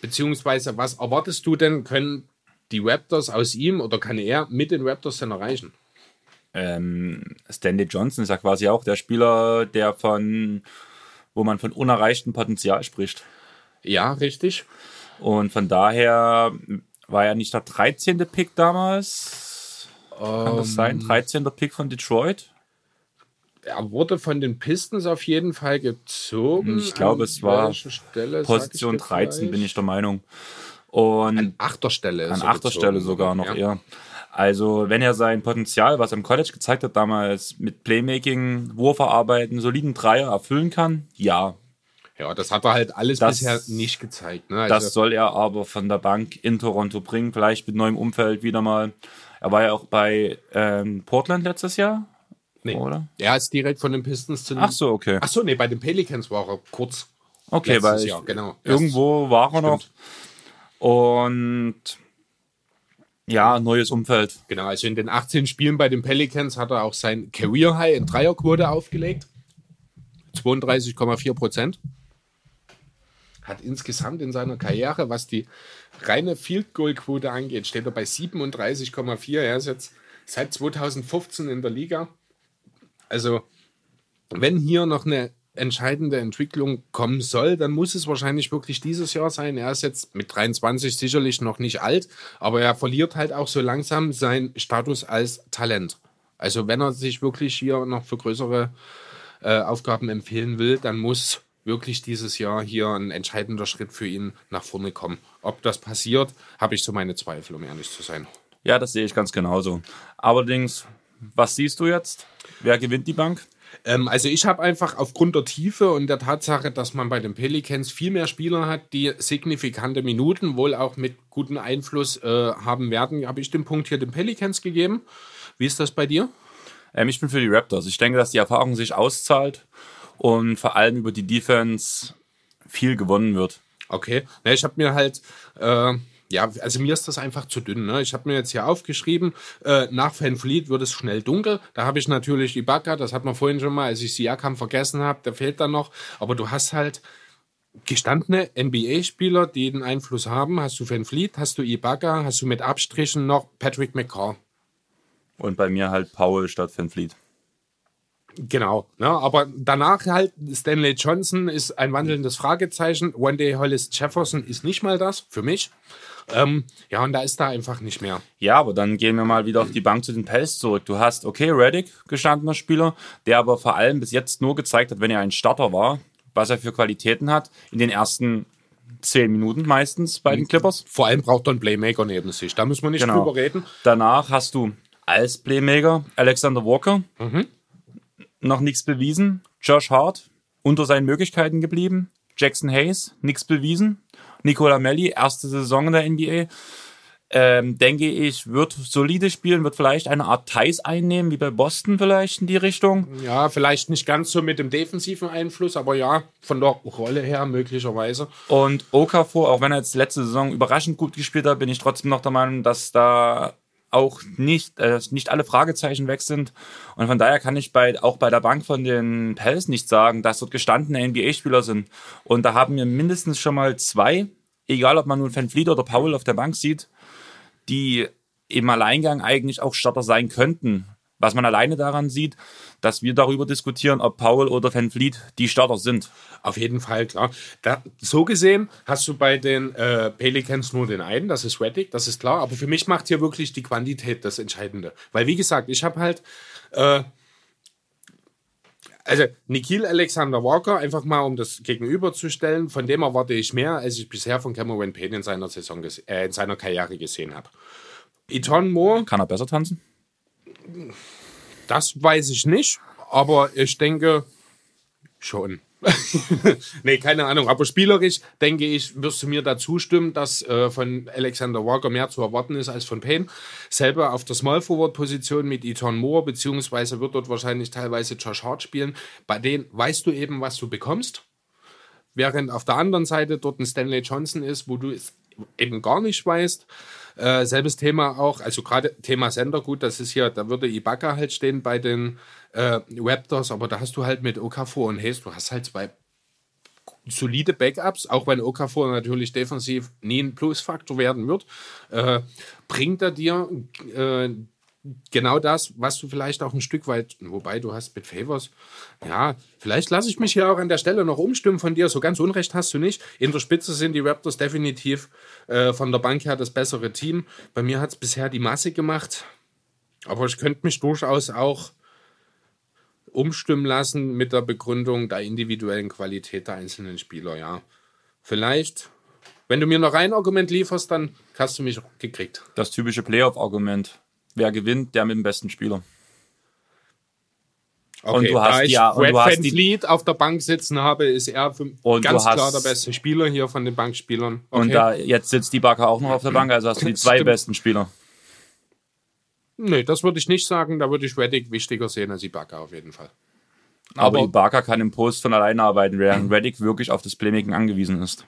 Beziehungsweise, was erwartest du denn, können die Raptors aus ihm oder kann er mit den Raptors denn erreichen? ähm, Stanley Johnson ist ja quasi auch der Spieler, der von, wo man von unerreichtem Potenzial spricht. Ja, richtig. Und von daher war er nicht der 13. Pick damals. Kann das sein? 13. Pick von Detroit? Er wurde von den Pistons auf jeden Fall gezogen. Ich glaube, es war Stelle, Position ich dir 13 gleich? bin ich der Meinung. Und An achter Stelle. an er achter gezogen Stelle sogar noch ja. eher. Also, wenn er sein Potenzial, was er im College gezeigt hat, damals mit Playmaking, Wurfarbeiten, soliden Dreier erfüllen kann, ja. Ja, das hat er halt alles Das- bisher nicht gezeigt. Ne? Also, Das soll er aber von der Bank in Toronto bringen, vielleicht mit neuem Umfeld wieder mal. Er war ja auch bei ähm, Portland letztes Jahr, nee. oder? Er ist direkt von den Pistons zu den. Ach so, okay. Ach so, nee, bei den Pelicans war er kurz. Okay, weil Jahr, genau. irgendwo war er noch. Und ja, neues Umfeld. Genau, also in den 18 Spielen bei den Pelicans hat er auch sein Career High in Dreierquote aufgelegt. 32,4 Prozent. Hat insgesamt in seiner Karriere, was die reine Field Goal Quote angeht, steht er bei 37,4. Er ist jetzt seit 2015 in der Liga. Also, wenn hier noch eine entscheidende Entwicklung kommen soll, dann muss es wahrscheinlich wirklich dieses Jahr sein. Er ist jetzt mit 23 sicherlich noch nicht alt, aber er verliert halt auch so langsam seinen Status als Talent. Also wenn er sich wirklich hier noch für größere äh, Aufgaben empfehlen will, dann muss wirklich dieses Jahr hier ein entscheidender Schritt für ihn nach vorne kommen. Ob das passiert, habe ich so meine Zweifel, um ehrlich zu sein. Ja, das sehe ich ganz genauso. Allerdings, was siehst du jetzt? Wer gewinnt die Bank? Ähm, also ich habe einfach aufgrund der Tiefe und der Tatsache, dass man bei den Pelicans viel mehr Spieler hat, die signifikante Minuten wohl auch mit gutem Einfluss äh, haben werden, habe ich den Punkt hier den Pelicans gegeben. Wie ist das bei dir? Ähm, ich bin für die Raptors. Ich denke, dass die Erfahrung sich auszahlt und vor allem über die Defense viel gewonnen wird. Okay. Ja, ich habe mir halt, äh, ja, also mir ist das einfach zu dünn. Ne? Ich habe mir jetzt hier aufgeschrieben, äh, nach Van Fleet wird es schnell dunkel. Da habe ich natürlich Ibaka, das hat man vorhin schon mal, als ich Siakam vergessen habe, der fehlt dann noch. Aber du hast halt gestandene NBA-Spieler, die den Einfluss haben. Hast du Van Fleet, hast du Ibaka, hast du mit Abstrichen noch Patrick McCaw. Und bei mir halt Paul statt Van Fleet. Genau, ne, aber danach halt Stanley Johnson ist ein wandelndes Fragezeichen. One Day Hollis Jefferson ist nicht mal das für mich. Ähm, ja, und da ist da einfach nicht mehr. Ja, aber dann gehen wir mal wieder auf die Bank zu den Pels zurück. Du hast, okay, Reddick, gestandener Spieler, der aber vor allem bis jetzt nur gezeigt hat, wenn er ein Starter war, was er für Qualitäten hat, in den ersten zehn Minuten meistens bei den Clippers. Vor allem braucht er einen Playmaker neben sich. Da müssen wir nicht Genau. drüber reden. Danach hast du als Playmaker Alexander Walker, Mhm. noch nichts bewiesen. Josh Hart, unter seinen Möglichkeiten geblieben. Jackson Hayes, nichts bewiesen. Nicola Melli, erste Saison in der NBA. Ähm, denke ich, wird solide spielen, wird vielleicht eine Art Thais einnehmen, wie bei Boston vielleicht in die Richtung. Ja, vielleicht nicht ganz so mit dem defensiven Einfluss, aber ja, von der Rolle her möglicherweise. Und Okafor, auch wenn er jetzt letzte Saison überraschend gut gespielt hat, bin ich trotzdem noch der Meinung, dass da auch nicht, äh, nicht alle Fragezeichen weg sind. Und von daher kann ich bei, auch bei der Bank von den Pels nicht sagen, dass dort gestandene NBA-Spieler sind. Und da haben wir mindestens schon mal zwei, egal ob man nun Van Vliet oder Paul auf der Bank sieht, die im Alleingang eigentlich auch Starter sein könnten. Was man alleine daran sieht, dass wir darüber diskutieren, ob Paul oder Van Vliet die Starter sind. Auf jeden Fall, klar. Da, so gesehen hast du bei den äh, Pelicans nur den einen, das ist Reddick, das ist klar. Aber für mich macht hier wirklich die Quantität das Entscheidende. Weil, wie gesagt, ich habe halt. Äh, also, Nikhil Alexander Walker, einfach mal um das gegenüberzustellen, von dem erwarte ich mehr, als ich bisher von Cameron Payne in seiner Saison, äh, in seiner Karriere gesehen habe. Eton Moore, Kann er besser tanzen? das weiß ich nicht, aber ich denke schon. nee, keine Ahnung. Aber spielerisch denke ich, wirst du mir da zustimmen, dass äh, von Alexander Walker mehr zu erwarten ist als von Payne. Selber auf der Small Forward Position mit Eton Moore, beziehungsweise wird dort wahrscheinlich teilweise Josh Hart spielen. Bei denen weißt du eben, was du bekommst. Während auf der anderen Seite dort ein Stanley Johnson ist, wo du es eben gar nicht weißt. Äh, selbes Thema auch, also gerade Thema Sender, gut, das ist hier, da würde Ibaka halt stehen bei den äh, Raptors, aber da hast du halt mit Okafor und Hayes, du hast halt zwei solide Backups, auch wenn Okafor natürlich defensiv nie ein Plusfaktor werden wird, äh, bringt er dir äh, genau das, was du vielleicht auch ein Stück weit, wobei du hast mit Favors, ja, vielleicht lasse ich mich hier auch an der Stelle noch umstimmen von dir, so ganz Unrecht hast du nicht. In der Spitze sind die Raptors definitiv äh, von der Bank her das bessere Team. Bei mir hat es bisher die Masse gemacht, aber ich könnte mich durchaus auch umstimmen lassen mit der Begründung der individuellen Qualität der einzelnen Spieler, ja. Vielleicht, wenn du mir noch ein Argument lieferst, dann hast du mich gekriegt. Das typische Playoff-Argument. Wer gewinnt, der mit dem besten Spieler. Okay, du hast da ich ja- und Red du hast Van Fleet auf der Bank sitzen habe, ist er Und ganz hast- klar der beste Spieler hier von den Bankspielern. Okay. Und da jetzt sitzt die Barker auch noch auf der Bank, also hast du die zwei stimmt. besten Spieler. nee, das würde ich nicht sagen. Da würde ich Reddick wichtiger sehen als Ibaka auf jeden Fall. Aber, Aber- Ibaka kann im Post von alleine arbeiten, während Reddick wirklich auf das Playmaking angewiesen ist.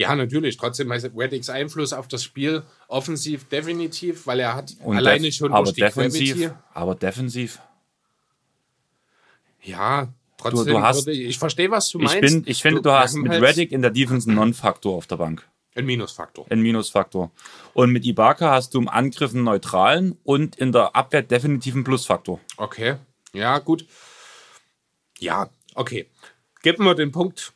Ja, natürlich. Trotzdem heißt Reddicks Einfluss auf das Spiel offensiv definitiv, weil er hat Und alleine schon aber durch die defensiv, Gravity. aber defensiv. Ja, trotzdem. Du- du hast- würde ich, verstehe, was du Ich, meinst. bin, ich finde, du hast wir haben mit halt Reddick in der Defense einen Non-Faktor auf der Bank. Ein Minusfaktor. Ein Minusfaktor. Und mit Ibaka hast du im Angriff einen neutralen und in der Abwehr definitiv einen Plusfaktor. Okay. Ja, gut. Ja, okay. Geben wir den Punkt.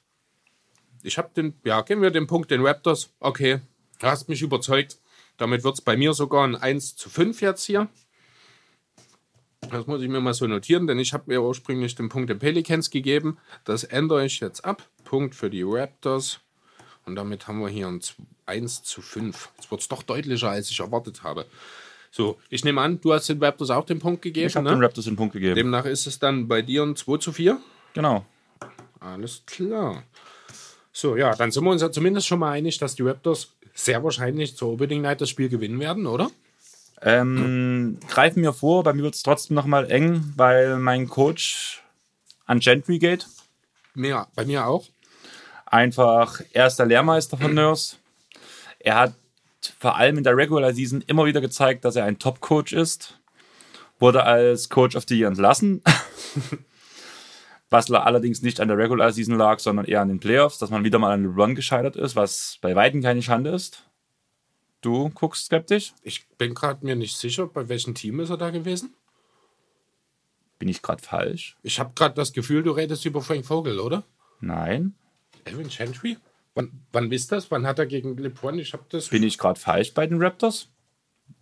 Ich habe den, ja, geben wir den Punkt den Raptors. Okay. Du hast mich überzeugt. Damit wird es bei mir sogar ein 1 zu 5 jetzt hier. Das muss ich mir mal so notieren, denn ich habe mir ursprünglich den Punkt den Pelicans gegeben. Das ändere ich jetzt ab. Punkt für die Raptors. Und damit haben wir hier ein 1 zu 5. Jetzt wird es doch deutlicher, als ich erwartet habe. So, ich nehme an, du hast den Raptors auch den Punkt gegeben. Ich habe ne? den Raptors den Punkt gegeben. Demnach ist es dann bei dir ein 2 zu 4. genau. Alles klar. So, ja, dann sind wir uns ja zumindest schon mal einig, dass die Raptors sehr wahrscheinlich zur Opening Night das Spiel gewinnen werden, oder? Ähm, greifen mir vor, bei mir wird es trotzdem nochmal eng, weil mein Coach an Gentry geht. Ja, bei mir auch. Einfach erster Lehrmeister von Nurse. Er hat vor allem in der Regular Season immer wieder gezeigt, dass er ein Top-Coach ist. Wurde als Coach of the Year entlassen. Was allerdings nicht an der Regular Season lag, sondern eher an den Playoffs, dass man wieder mal an LeBron gescheitert ist, was bei Weitem keine Schande ist. Du guckst skeptisch? Ich bin gerade mir nicht sicher, bei welchem Team ist er da gewesen? Bin ich gerade falsch? Ich habe gerade das Gefühl, du redest über Frank Vogel, oder? Nein. Elvin Gentry? Wann, wann wisst das? Wann hat er gegen LeBron? Ich habe das. Bin ich gerade falsch bei den Raptors?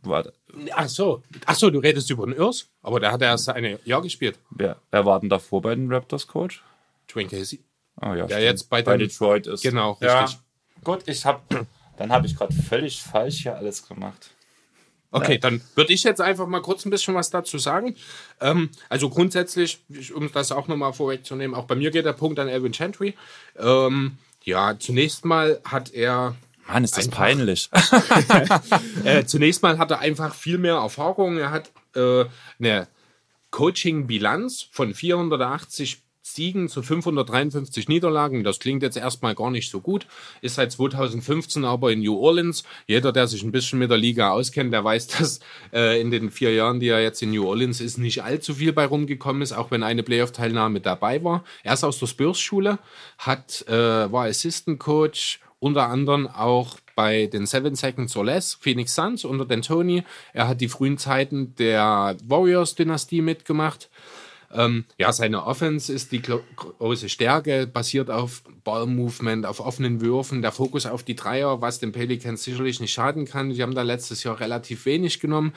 Warte. Ach so. Ach so, du redest über den Urs? Aber der hat erst ein Jahr gespielt. Wer, wer war denn davor bei den Raptors, Coach? Dwayne Casey. Oh ja, Der stimmt. jetzt bei, bei den- Detroit ist. Genau, Ja. richtig. Gut, ich habe dann habe ich gerade völlig falsch hier alles gemacht. Okay, dann würde ich jetzt einfach mal kurz ein bisschen was dazu sagen. Ähm, also grundsätzlich, ich- um das auch nochmal vorwegzunehmen, auch bei mir geht der Punkt an Elvin Gentry. Ähm, ja, zunächst mal hat er Mann, ist das Einfach. peinlich. Äh, zunächst mal hat er einfach viel mehr Erfahrung. Er hat äh, eine Coaching-Bilanz von 480 Siegen zu 553 Niederlagen. Das klingt jetzt erstmal gar nicht so gut. Ist seit 2015 aber in New Orleans. Jeder, der sich ein bisschen mit der Liga auskennt, der weiß, dass äh, in den vier Jahren, die er jetzt in New Orleans ist, nicht allzu viel bei rumgekommen ist, auch wenn eine Playoff-Teilnahme dabei war. Er ist aus der Spurs-Schule, hat, äh, war Assistant Coach, unter anderem auch bei den Seven Seconds or Less, Phoenix Suns unter den Tony. Er hat die frühen Zeiten der Warriors-Dynastie mitgemacht. Ähm, ja, seine Offense ist die große Stärke, basiert auf Ballmovement, auf offenen Würfen, der Fokus auf die Dreier, was den Pelicans sicherlich nicht schaden kann. Die haben da letztes Jahr relativ wenig genommen.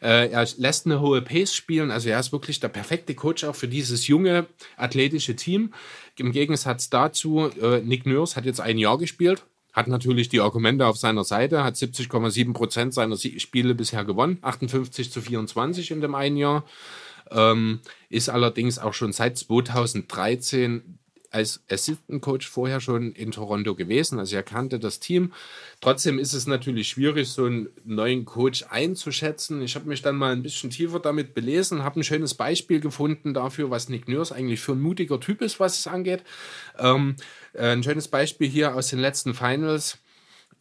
Äh, er lässt eine hohe Pace spielen, also er ist wirklich der perfekte Coach auch für dieses junge athletische Team. Im Gegensatz dazu, äh, Nick Nurse hat jetzt ein Jahr gespielt, hat natürlich die Argumente auf seiner Seite, hat 70,7 Prozent seiner Spiele bisher gewonnen, 58 zu 24 in dem einen Jahr. Ähm, ist allerdings auch schon seit 2013 als Assistant Coach vorher schon in Toronto gewesen. Also er kannte das Team. Trotzdem ist es natürlich schwierig, so einen neuen Coach einzuschätzen. Ich habe mich dann mal ein bisschen tiefer damit belesen, habe ein schönes Beispiel gefunden dafür, was Nick Nurse eigentlich für ein mutiger Typ ist, was es angeht. Ähm, äh, ein schönes Beispiel hier aus den letzten Finals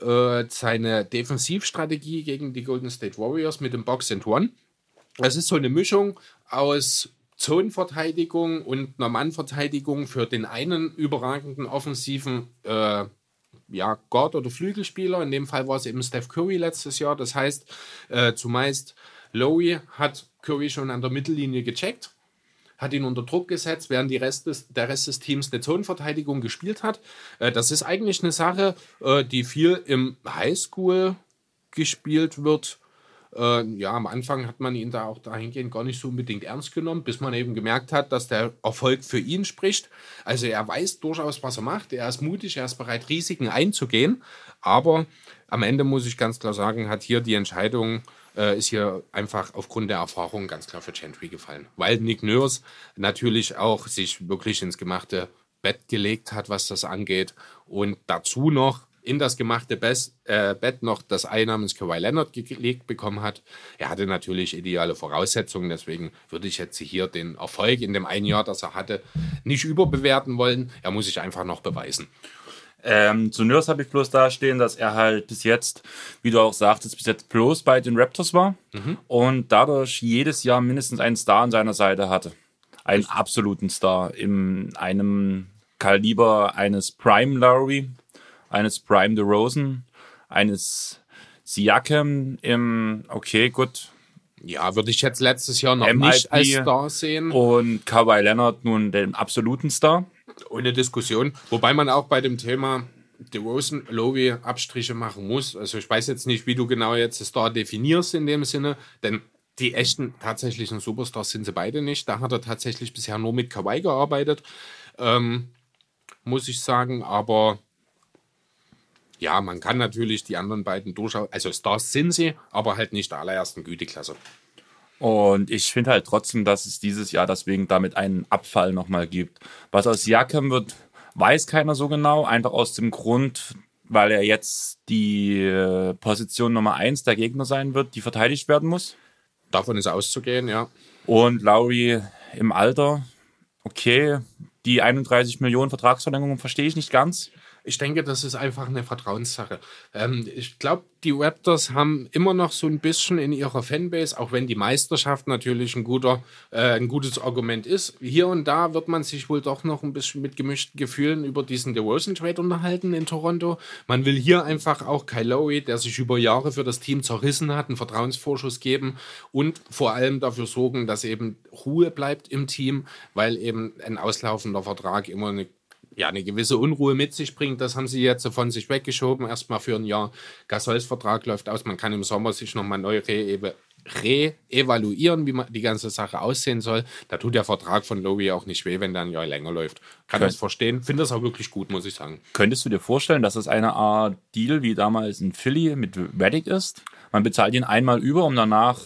äh, seine Defensivstrategie gegen die Golden State Warriors mit dem Box and One. Es ist so eine Mischung aus Zonenverteidigung und einer Mannverteidigung für den einen überragenden offensiven äh, ja, Guard- oder Flügelspieler. In dem Fall war es eben Steph Curry letztes Jahr. Das heißt, äh, zumeist Lowy hat Curry schon an der Mittellinie gecheckt, hat ihn unter Druck gesetzt, während die Rest des, der Rest des Teams eine Zonenverteidigung gespielt hat. Äh, das ist eigentlich eine Sache, äh, die viel im Highschool gespielt wird. Äh, ja, am Anfang hat man ihn da auch dahingehend gar nicht so unbedingt ernst genommen, bis man eben gemerkt hat, dass der Erfolg für ihn spricht. Also er weiß durchaus, was er macht. Er ist mutig, er ist bereit, Risiken einzugehen. Aber am Ende muss ich ganz klar sagen, hat hier die Entscheidung, äh, ist hier einfach aufgrund der Erfahrung ganz klar für Gentry gefallen. Weil Nick Nurse natürlich auch sich wirklich ins gemachte Bett gelegt hat, was das angeht. Und dazu noch in das gemachte Best, äh, Bett noch das Ei namens Kawhi Leonard ge- gelegt bekommen hat. Er hatte natürlich ideale Voraussetzungen, deswegen würde ich jetzt hier den Erfolg in dem einen Jahr, das er hatte, nicht überbewerten wollen. Er muss sich einfach noch beweisen. Ähm, zu Nurse habe ich bloß da stehen, dass er halt bis jetzt, wie du auch sagtest, bis jetzt bloß bei den Raptors war und dadurch jedes Jahr mindestens einen Star an seiner Seite hatte. Einen absoluten Star in einem Kaliber eines Prime Lowry, eines Prime DeRozan, eines Siakam im, okay, gut, Ja, würde ich jetzt letztes Jahr noch MIP nicht als Star sehen. und Kawhi Leonard nun den absoluten Star. Ohne Diskussion. Wobei man auch bei dem Thema DeRozan, Lowy Abstriche machen muss. Also ich weiß jetzt nicht, wie du genau jetzt Star definierst in dem Sinne, denn die echten tatsächlichen Superstars sind sie beide nicht. Da hat er tatsächlich bisher nur mit Kawhi gearbeitet, ähm, muss ich sagen. Aber ja, man kann natürlich die anderen beiden durchaus, also Stars sind sie, aber halt nicht der allerersten Güteklasse. Und ich finde halt trotzdem, dass es dieses Jahr deswegen damit einen Abfall nochmal gibt. Was aus Siakam wird, weiß keiner so genau. Einfach aus dem Grund, weil er jetzt die äh, Position Nummer eins der Gegner sein wird, die verteidigt werden muss. Davon ist auszugehen, ja. Und Lowry im Alter, okay, die 31 Millionen Vertragsverlängerung verstehe ich nicht ganz. Ich denke, das ist einfach eine Vertrauenssache. Ähm, ich glaube, die Raptors haben immer noch so ein bisschen in ihrer Fanbase, auch wenn die Meisterschaft natürlich ein, guter, äh, ein gutes Argument ist. Hier und da wird man sich wohl doch noch ein bisschen mit gemischten Gefühlen über diesen DeRozan-Trade unterhalten in Toronto. Man will hier einfach auch Kyle Lowry, der sich über Jahre für das Team zerrissen hat, einen Vertrauensvorschuss geben und vor allem dafür sorgen, dass eben Ruhe bleibt im Team, weil eben ein auslaufender Vertrag immer eine ja, eine gewisse Unruhe mit sich bringt. Das haben sie jetzt von sich weggeschoben, erstmal für ein Jahr. Gasols Vertrag läuft aus. Man kann im Sommer sich nochmal neu re-evaluieren, re wie man die ganze Sache aussehen soll. Da tut der Vertrag von Lowy auch nicht weh, wenn der ein Jahr länger läuft. Kann das verstehen. Finde das auch wirklich gut, muss ich sagen. Könntest du dir vorstellen, dass es eine Art Deal wie damals in Philly mit Reddick ist? Man bezahlt ihn einmal über, um danach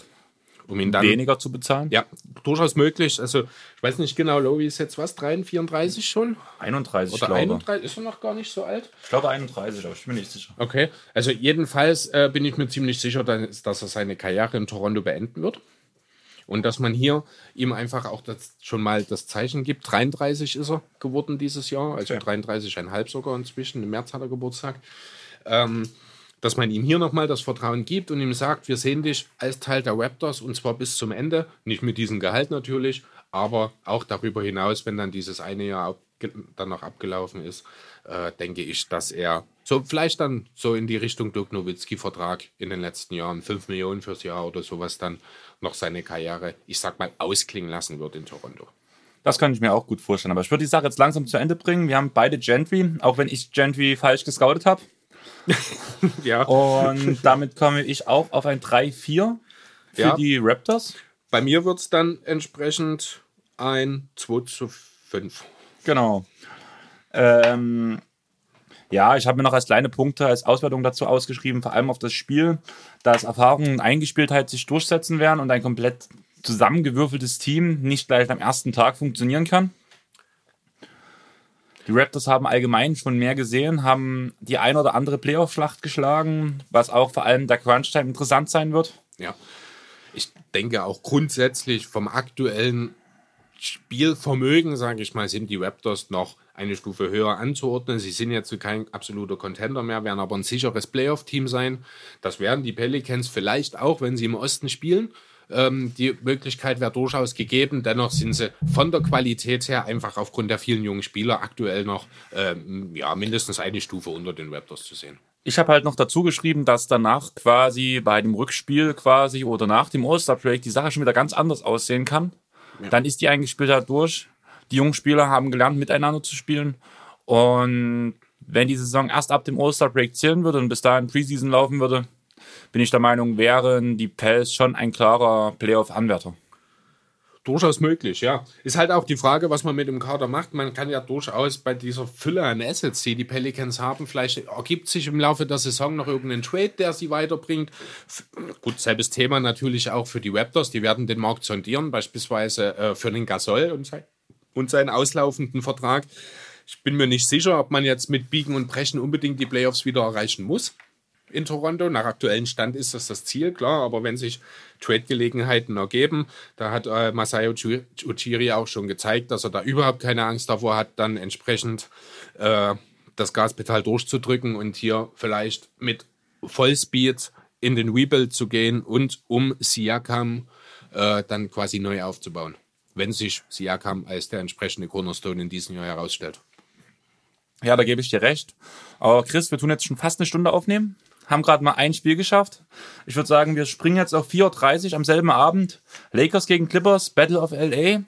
um ihn dann weniger zu bezahlen? Ja, durchaus möglich. Also, ich weiß nicht genau, Lowy ist jetzt was, 33, 34 schon? 31, Oder glaube. 31, ist er noch gar nicht so alt? Ich glaube 31, aber ich bin nicht sicher. Okay, also jedenfalls äh, bin ich mir ziemlich sicher, dass, dass er seine Karriere in Toronto beenden wird. Und dass man hier ihm einfach auch das, schon mal das Zeichen gibt. 33 ist er geworden dieses Jahr, also okay. 33,5 sogar inzwischen. Im März hat er Geburtstag. Ähm, dass man ihm hier nochmal das Vertrauen gibt und ihm sagt, wir sehen dich als Teil der Raptors und zwar bis zum Ende, nicht mit diesem Gehalt natürlich, aber auch darüber hinaus, wenn dann dieses eine Jahr dann noch abgelaufen ist, äh, denke ich, dass er so vielleicht dann so in die Richtung Dirk Nowitzki-Vertrag in den letzten Jahren, 5 Millionen fürs Jahr oder sowas, dann noch seine Karriere, ich sag mal, ausklingen lassen wird in Toronto. Das kann ich mir auch gut vorstellen. Aber ich würde die Sache jetzt langsam zu Ende bringen. Wir haben beide Gentry, auch wenn ich Gentry falsch gescoutet habe. ja. Und damit komme ich auch auf ein 3-4 für ja. die Raptors. Bei mir wird es dann entsprechend ein 2 zu 5. Genau. Ähm, ja, ich habe mir noch als kleine Punkte als Auswertung dazu ausgeschrieben, vor allem auf das Spiel, dass Erfahrung und Eingespieltheit sich durchsetzen werden und ein komplett zusammengewürfeltes Team nicht gleich am ersten Tag funktionieren kann. Die Raptors haben allgemein schon mehr gesehen, haben die ein oder andere Playoff-Schlacht geschlagen, was auch vor allem der Crunch-Time interessant sein wird. Ja, ich denke auch grundsätzlich vom aktuellen Spielvermögen, sage ich mal, sind die Raptors noch eine Stufe höher anzuordnen. Sie sind jetzt kein absoluter Contender mehr, werden aber ein sicheres Playoff-Team sein. Das werden die Pelicans vielleicht auch, wenn sie im Osten spielen. Ähm, die Möglichkeit wäre durchaus gegeben. Dennoch sind sie von der Qualität her einfach aufgrund der vielen jungen Spieler aktuell noch ähm, ja, mindestens eine Stufe unter den Raptors zu sehen. Ich habe halt noch dazu geschrieben, dass danach quasi bei dem Rückspiel quasi oder nach dem All-Star-Break die Sache schon wieder ganz anders aussehen kann. Ja. Dann ist die Eingespieltheit durch. Die jungen Spieler haben gelernt, miteinander zu spielen. Und wenn die Saison erst ab dem All-Star-Break zählen würde und bis dahin Preseason laufen würde, bin ich der Meinung, wären die Pels schon ein klarer Playoff-Anwärter. Durchaus möglich, ja. Ist halt auch die Frage, was man mit dem Kader macht. Man kann ja durchaus bei dieser Fülle an Assets, die die Pelicans haben, vielleicht ergibt sich im Laufe der Saison noch irgendein Trade, der sie weiterbringt. Gut, selbes Thema natürlich auch für die Raptors. Die werden den Markt sondieren, beispielsweise äh, für den Gasol und, sein, und seinen auslaufenden Vertrag. Ich bin mir nicht sicher, ob man jetzt mit Biegen und Brechen unbedingt die Playoffs wieder erreichen muss in Toronto. Nach aktuellem Stand ist das das Ziel, klar, aber wenn sich Trade-Gelegenheiten ergeben, da hat äh, Masayo Uchiri auch schon gezeigt, dass er da überhaupt keine Angst davor hat, dann entsprechend äh, das Gaspedal durchzudrücken und hier vielleicht mit Vollspeed in den Rebuild zu gehen und um Siakam äh, dann quasi neu aufzubauen, wenn sich Siakam als der entsprechende Cornerstone in diesem Jahr herausstellt. Ja, da gebe ich dir recht. Aber Chris, wir tun jetzt schon fast eine Stunde aufnehmen haben gerade mal ein Spiel geschafft. Ich würde sagen, wir springen jetzt auf 4.30 Uhr am selben Abend. Lakers gegen Clippers, Battle of LA,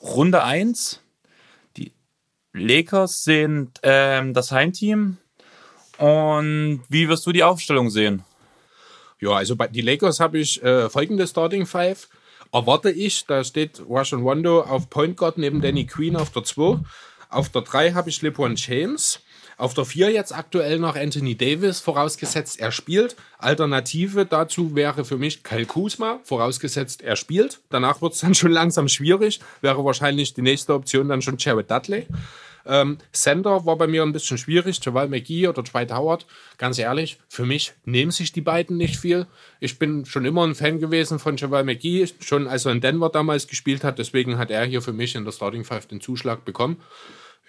Runde 1. Die Lakers sind ähm, das Heimteam. Und wie wirst du die Aufstellung sehen? Ja, also bei die Lakers habe ich äh, folgende Starting Five. Erwarte ich, da steht Russian Rondo auf Point Guard neben Danny Queen auf der 2. Auf der 3 habe ich LeBron James. Auf der 4 jetzt aktuell noch Anthony Davis, vorausgesetzt er spielt. Alternative dazu wäre für mich Kyle Kuzma, vorausgesetzt er spielt. Danach wird es dann schon langsam schwierig. Wäre wahrscheinlich die nächste Option dann schon Jared Dudley. Ähm, Sender war bei mir ein bisschen schwierig, Javal McGee oder Dwight Howard. Ganz ehrlich, für mich nehmen sich die beiden nicht viel. Ich bin schon immer ein Fan gewesen von Javal McGee, schon als er in Denver damals gespielt hat. Deswegen hat er hier für mich in der Starting Five den Zuschlag bekommen.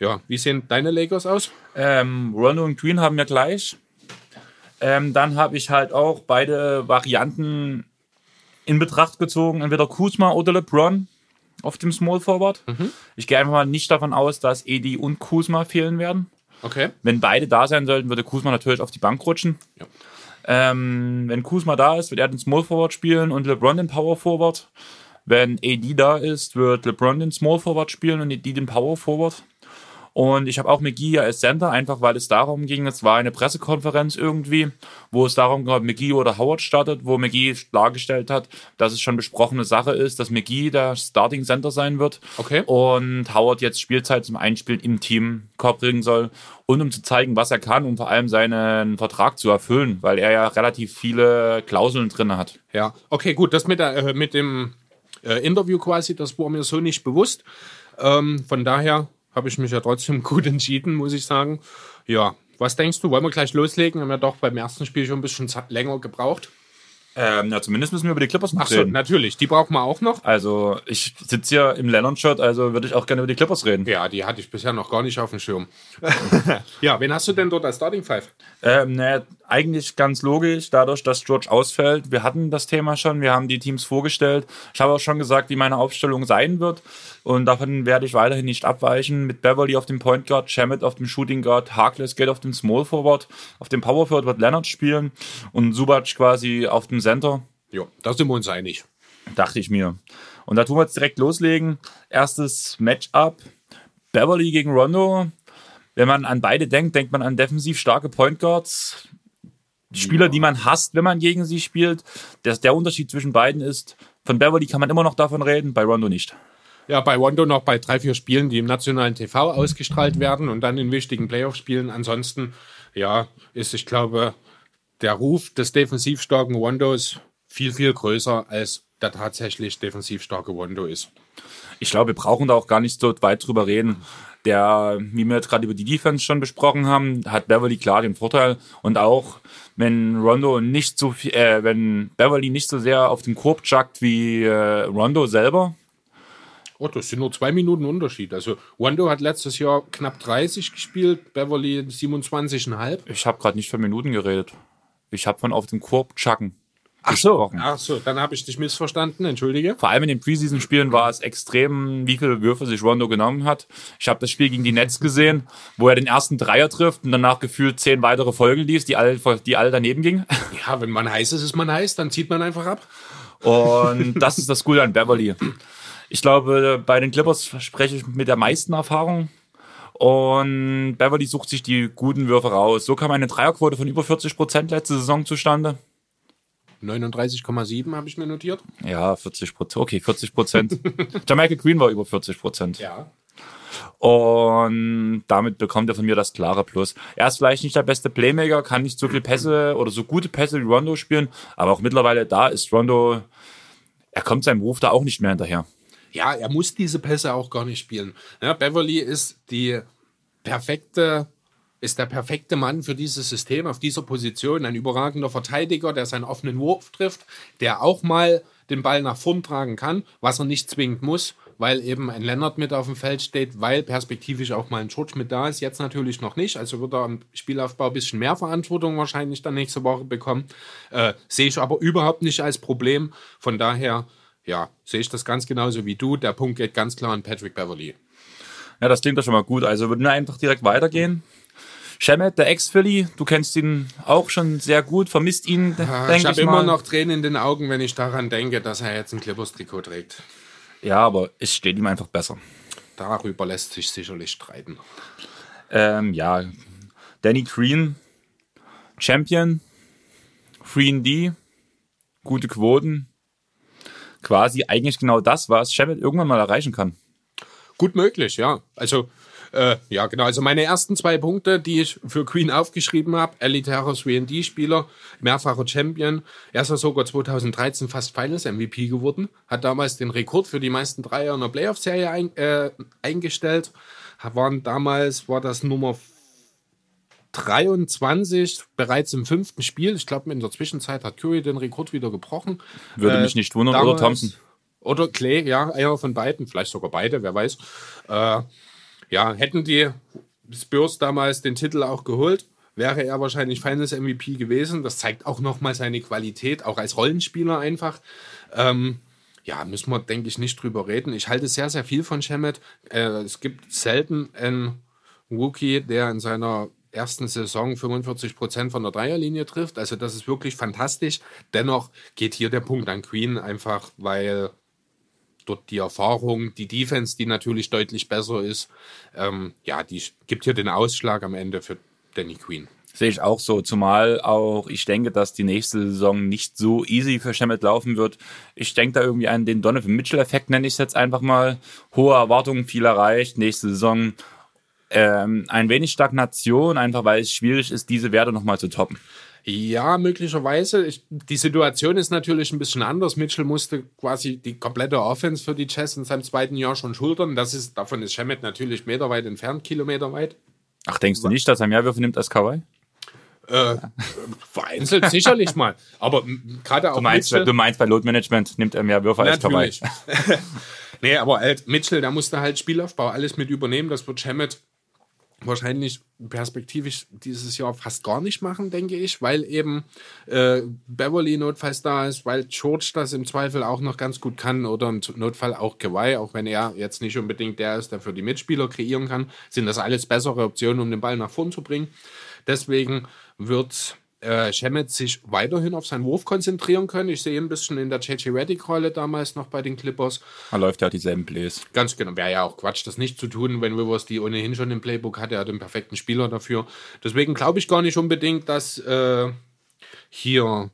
Ja, wie sehen deine Lakers aus? Ähm, Rondo und Green haben wir gleich. Ähm, dann habe ich halt auch beide Varianten in Betracht gezogen, entweder Kuzma oder LeBron auf dem Small Forward. Ich gehe einfach mal nicht davon aus, dass Edi und Kuzma fehlen werden. Okay. Wenn beide da sein sollten, würde Kuzma natürlich auf die Bank rutschen. Ja. Ähm, wenn Kuzma da ist, wird er den Small Forward spielen und LeBron den Power Forward. Wenn AD da ist, wird LeBron den Small Forward spielen und AD den Power Forward. Und ich habe auch McGee als Center, einfach weil es darum ging, es war eine Pressekonferenz irgendwie, wo es darum ging, ob McGee oder Howard startet, wo McGee dargestellt hat, dass es schon besprochene Sache ist, dass McGee der Starting Center sein wird. Okay. Und Howard jetzt Spielzeit zum Einspielen im Team bringen soll und um zu zeigen, was er kann und vor allem seinen Vertrag zu erfüllen, weil er ja relativ viele Klauseln drin hat. Ja, okay, gut. Das mit, äh, mit dem äh, Interview quasi, das war mir so nicht bewusst. Ähm, von daher habe ich mich ja trotzdem gut entschieden, muss ich sagen. Ja, was denkst du? Wollen wir gleich loslegen? Haben wir doch beim ersten Spiel schon ein bisschen länger gebraucht. Ähm, ja, zumindest müssen wir über die Clippers noch Ach so, reden. natürlich. Die brauchen wir auch noch. Also, ich sitze hier im Lennon-Shirt, also würde ich auch gerne über die Clippers reden. Ja, die hatte ich bisher noch gar nicht auf dem Schirm. ja, wen hast du denn dort als Starting Five? Ähm, ne, eigentlich ganz logisch, dadurch, dass George ausfällt. Wir hatten das Thema schon, wir haben die Teams vorgestellt. Ich habe auch schon gesagt, wie meine Aufstellung sein wird. Und davon werde ich weiterhin nicht abweichen. Mit Beverly auf dem Point Guard, Shamet auf dem Shooting Guard, Harkless geht auf dem Small Forward, auf dem Power Forward wird Leonard spielen und Subac quasi auf dem Center. Ja, da sind wir uns einig. Dachte ich mir. Und da tun wir jetzt direkt loslegen. Erstes Matchup. Beverly gegen Rondo. Wenn man an beide denkt, denkt man an defensiv starke Point Guards. Spieler, die man hasst, wenn man gegen sie spielt. Der, der Unterschied zwischen beiden ist, von Beverly kann man immer noch davon reden, bei Rondo nicht. Ja, bei Rondo noch bei drei, vier Spielen, die im nationalen TV ausgestrahlt werden und dann in wichtigen Playoff-Spielen. Ansonsten, ja, ist, ich glaube, der Ruf des defensiv starken Rondos viel, viel größer, als der tatsächlich defensiv starke Rondo ist. Ich glaube, wir brauchen da auch gar nicht so weit drüber reden. Der, wie wir jetzt gerade über die Defense schon besprochen haben, hat Beverly klar den Vorteil. Und auch wenn Rondo nicht so viel, äh, wenn Beverly nicht so sehr auf den Korb chuckt wie äh, Rondo selber, Oh, das sind nur zwei Minuten Unterschied. Also Rondo hat letztes Jahr knapp 30 gespielt, Beverly 27,5. ich habe gerade nicht von Minuten geredet. Ich habe von auf dem Korb chucken. Ach so, ach so, dann habe ich dich missverstanden, entschuldige. Vor allem in den Preseason-Spielen war es extrem, wie viele Würfe sich Rondo genommen hat. Ich habe das Spiel gegen die Nets gesehen, wo er den ersten Dreier trifft und danach gefühlt zehn weitere Folgen liest, die alle, die alle daneben gingen. Ja, wenn man heiß ist, ist man heiß, dann zieht man einfach ab. Und das ist das Coole an Beverly. Ich glaube, bei den Clippers spreche ich mit der meisten Erfahrung. Und Beverly sucht sich die guten Würfe raus. So kam eine Dreierquote von über 40 Prozent letzte Saison zustande. 39,7 habe ich mir notiert. Ja, 40 Prozent. Okay, 40 Prozent. Jamaica Green war über 40 Prozent. Ja. Und damit bekommt er von mir das klare Plus. Er ist vielleicht nicht der beste Playmaker, kann nicht so viel Pässe oder so gute Pässe wie Rondo spielen, aber auch mittlerweile da ist Rondo, er kommt seinem Ruf da auch nicht mehr hinterher. Ja, er muss diese Pässe auch gar nicht spielen. Ja, Beverly ist die perfekte, ist der perfekte Mann für dieses System auf dieser Position. Ein überragender Verteidiger, der seinen offenen Wurf trifft, der auch mal den Ball nach vorn tragen kann, was er nicht zwingend muss, weil eben ein Leonard mit auf dem Feld steht, weil perspektivisch auch mal ein George mit da ist. Jetzt natürlich noch nicht, also wird er am Spielaufbau ein bisschen mehr Verantwortung wahrscheinlich dann nächste Woche bekommen. Äh, sehe ich aber überhaupt nicht als Problem. Von daher, ja, sehe ich das ganz genauso wie du. Der Punkt geht ganz klar an Patrick Beverly. Ja, das klingt doch schon mal gut. Also würden wir einfach direkt weitergehen. Shemet, der Ex-Philly, du kennst ihn auch schon sehr gut, vermisst ihn, denke Ah, ich ich, habe immer noch Tränen in den Augen, wenn ich daran denke, dass er jetzt ein Clippers-Trikot trägt. Ja, aber es steht ihm einfach besser. Darüber lässt sich sicherlich streiten. Ähm, ja, Danny Green, Champion, 3D, gute Quoten. Quasi eigentlich genau das, was Shemet irgendwann mal erreichen kann. Gut möglich, ja. Also, äh, ja, genau. Also meine ersten zwei Punkte, die ich für Queen aufgeschrieben habe, elitärer 3D-Spieler, mehrfacher Champion. Er ist ja sogar 2013 fast Finals-MVP geworden, hat damals den Rekord für die meisten Dreier in der Playoff-Serie ein, äh, eingestellt. Waren damals, war das Nummer 23, bereits im fünften Spiel. Ich glaube, in der Zwischenzeit hat Curry den Rekord wieder gebrochen. Würde Äh, mich nicht wundern, oder damals- Thompson. Oder Clay, ja, einer von beiden, vielleicht sogar beide, wer weiß. Äh, ja, hätten die Spurs damals den Titel auch geholt, wäre er wahrscheinlich Finals MVP gewesen. Das zeigt auch nochmal seine Qualität, auch als Rollenspieler einfach. Ähm, ja, müssen wir, denke ich, nicht drüber reden. Ich halte sehr, sehr viel von Shemet. Äh, es gibt selten einen Rookie, der in seiner ersten Saison 45 Prozent von der Dreierlinie trifft. Also das ist wirklich fantastisch. Dennoch geht hier der Punkt an Queen einfach, weil dort die Erfahrung, die Defense, die natürlich deutlich besser ist, ähm, ja, die gibt hier den Ausschlag am Ende für Danny Queen. Sehe ich auch so, zumal auch ich denke, dass die nächste Saison nicht so easy für Shemet laufen wird. Ich denke da irgendwie an den Donovan Mitchell-Effekt, nenne ich es jetzt einfach mal. Hohe Erwartungen, viel erreicht. Nächste Saison ähm, ein wenig Stagnation, einfach weil es schwierig ist, diese Werte nochmal zu toppen. Ja, möglicherweise. Ich, die Situation ist natürlich ein bisschen anders. Mitchell musste quasi die komplette Offense für die Jazz in seinem zweiten Jahr schon schultern. Das ist, davon ist Shemet natürlich meterweit entfernt, kilometerweit. Ach, denkst du nicht, dass er mehr Würfe nimmt als Kawhi? Äh, vereinzelt sicherlich mal. Aber gerade auch du meinst, Mitchell, du meinst, bei Load Management nimmt er mehr Würfe als Kawhi. nee, aber halt Mitchell, da musste halt Spielaufbau alles mit übernehmen. Das wird Shemet wahrscheinlich perspektivisch dieses Jahr fast gar nicht machen, denke ich, weil eben äh, Beverly notfalls da ist, weil George das im Zweifel auch noch ganz gut kann oder im Notfall auch Kawhi, auch wenn er jetzt nicht unbedingt der ist, der für die Mitspieler kreieren kann, sind das alles bessere Optionen, um den Ball nach vorn zu bringen. Deswegen wird äh, sich weiterhin auf seinen Wurf konzentrieren können. Ich sehe ein bisschen in der JJ Reddick-Rolle damals noch bei den Clippers. Er läuft ja dieselben Plays. Ganz genau. Wäre ja auch Quatsch, das nicht zu tun, wenn Rivers die ohnehin schon im Playbook hatte. Er hat den perfekten Spieler dafür. Deswegen glaube ich gar nicht unbedingt, dass äh, hier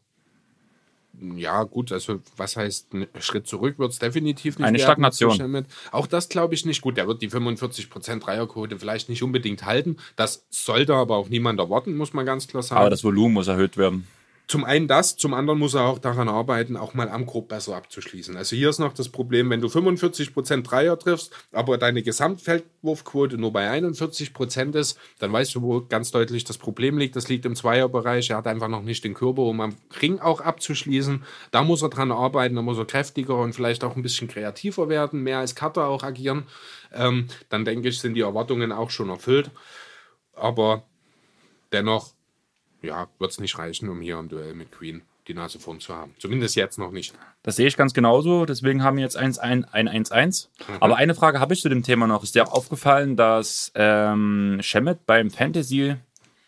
ja, gut, also was heißt ein Schritt zurück wird es definitiv nicht. Eine Stagnation. Auch das glaube ich nicht. Gut, der wird die 45% Dreierquote vielleicht nicht unbedingt halten. Das sollte aber auch niemand erwarten, muss man ganz klar sagen. Aber das Volumen muss erhöht werden. Zum einen das, zum anderen muss er auch daran arbeiten, auch mal am Grob besser abzuschließen. Also hier ist noch das Problem, wenn du 45% Dreier triffst, aber deine Gesamtfeldwurfquote nur bei 41% ist, dann weißt du, wo ganz deutlich das Problem liegt. Das liegt im Zweierbereich. Er hat einfach noch nicht den Körper, um am Ring auch abzuschließen. Da muss er dran arbeiten, da muss er kräftiger und vielleicht auch ein bisschen kreativer werden, mehr als Cutter auch agieren. Ähm, dann denke ich, sind die Erwartungen auch schon erfüllt. Aber dennoch ja, wird es nicht reichen, um hier im Duell mit Queen die Nase vorn zu haben. Zumindest jetzt noch nicht. Das sehe ich ganz genauso. Deswegen haben wir jetzt 1-1-1. Mhm. Aber eine Frage habe ich zu dem Thema noch. Ist dir auch aufgefallen, dass ähm, Shemet beim Fantasy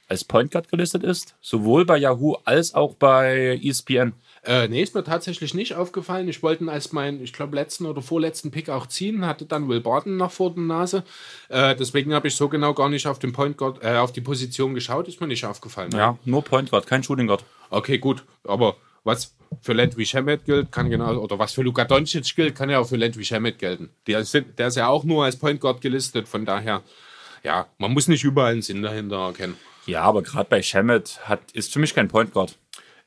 als Point Guard gelistet ist? Sowohl bei Yahoo als auch bei ESPN. Äh, nee, ist mir tatsächlich nicht aufgefallen. Ich wollte ihn als meinen, ich glaube, letzten oder vorletzten Pick auch ziehen, hatte dann Will Barton nach vor der Nase. Äh, deswegen habe ich so genau gar nicht auf den Point Guard, äh, auf die Position geschaut, ist mir nicht aufgefallen. Ja, nur Point Guard, kein Shooting Guard. Okay, gut, aber was für Landry Shamet gilt, kann genau, oder was für Luka Doncic gilt, kann ja auch für Landry Shamet gelten. Der ist, der ist ja auch nur als Point Guard gelistet, von daher, ja, man muss nicht überall einen Sinn dahinter erkennen. Ja, aber gerade bei Shamet hat, ist für mich kein Point Guard.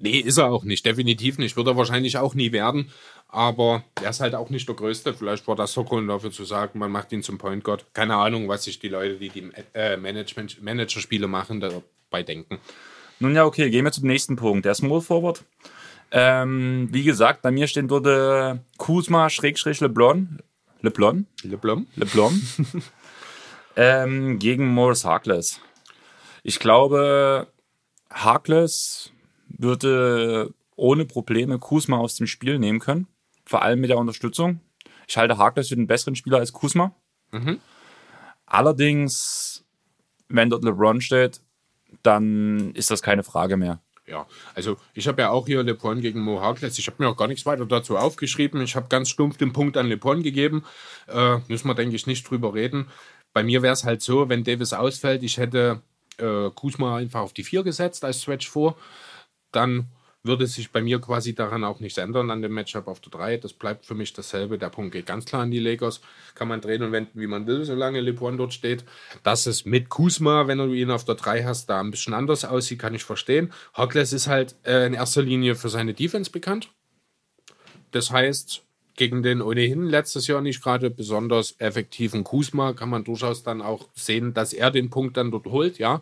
Nee, ist er auch nicht. Definitiv nicht. Wird er wahrscheinlich auch nie werden. Aber er ist halt auch nicht der Größte. Vielleicht war das so Grund dafür zu sagen, man macht ihn zum Point Guard. Keine Ahnung, was sich die Leute, die die äh, Management, Managerspiele machen, dabei denken. Nun ja, okay, gehen wir zum nächsten Punkt. Der Small Forward. Ähm, wie gesagt, bei mir stehen dort äh, Kuzma, Schrägstrich, LeBlon. LeBlon? LeBlon. LeBlon. ähm, gegen Morris Harkless. Ich glaube, Harkless würde ohne Probleme Kusma aus dem Spiel nehmen können. Vor allem mit der Unterstützung. Ich halte Harkless für den besseren Spieler als Kusma. Mhm. Allerdings, wenn dort LeBron steht, dann ist das keine Frage mehr. Ja, also ich habe ja auch hier LeBron gegen Mo Harkless. Ich habe mir auch gar nichts weiter dazu aufgeschrieben. Ich habe ganz stumpf den Punkt an LeBron gegeben. Äh, müssen wir, denke ich, nicht drüber reden. Bei mir wäre es halt so, wenn Davis ausfällt, ich hätte äh, Kuzma einfach auf die 4 gesetzt als Stretch vor dann würde sich bei mir quasi daran auch nichts ändern an dem Matchup auf der 3. Das bleibt für mich dasselbe. Der Punkt geht ganz klar an die Lakers. Kann man drehen und wenden, wie man will, solange LeBron dort steht. Dass es mit Kuzma, wenn du ihn auf der 3 hast, da ein bisschen anders aussieht, kann ich verstehen. Harkless ist halt äh, in erster Linie für seine Defense bekannt. Das heißt, gegen den ohnehin letztes Jahr nicht gerade besonders effektiven Kuzma kann man durchaus dann auch sehen, dass er den Punkt dann dort holt, ja.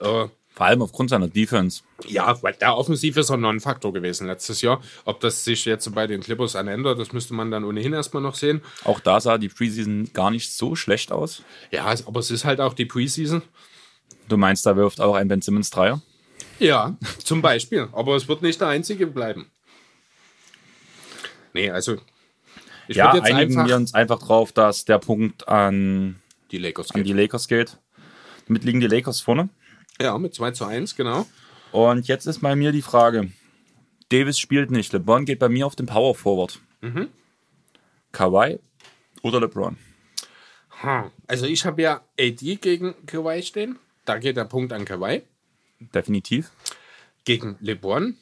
Äh, Vor allem aufgrund seiner Defense. Ja, weil der Offensiv ist ein Non-Faktor gewesen letztes Jahr. Ob das sich jetzt bei den Clippers ändert, das müsste man dann ohnehin erstmal noch sehen. Auch da sah die Preseason gar nicht so schlecht aus. Ja, aber es ist halt auch die Preseason. Du meinst, da wirft auch ein Ben Simmons Dreier? Ja, zum Beispiel. Aber es wird nicht der einzige bleiben. Nee, also. Ich ja, einigen wir uns einfach drauf, dass der Punkt an die Lakers geht. An die Lakers geht. Damit liegen die Lakers vorne. Ja, mit 2 zu 1, genau. Und jetzt ist bei mir die Frage: Davis spielt nicht. LeBron geht bei mir auf den Power Forward. Mhm. Kawhi oder LeBron? Also, ich habe ja AD gegen Kawhi stehen. Da geht der Punkt an Kawhi. Definitiv. Gegen LeBron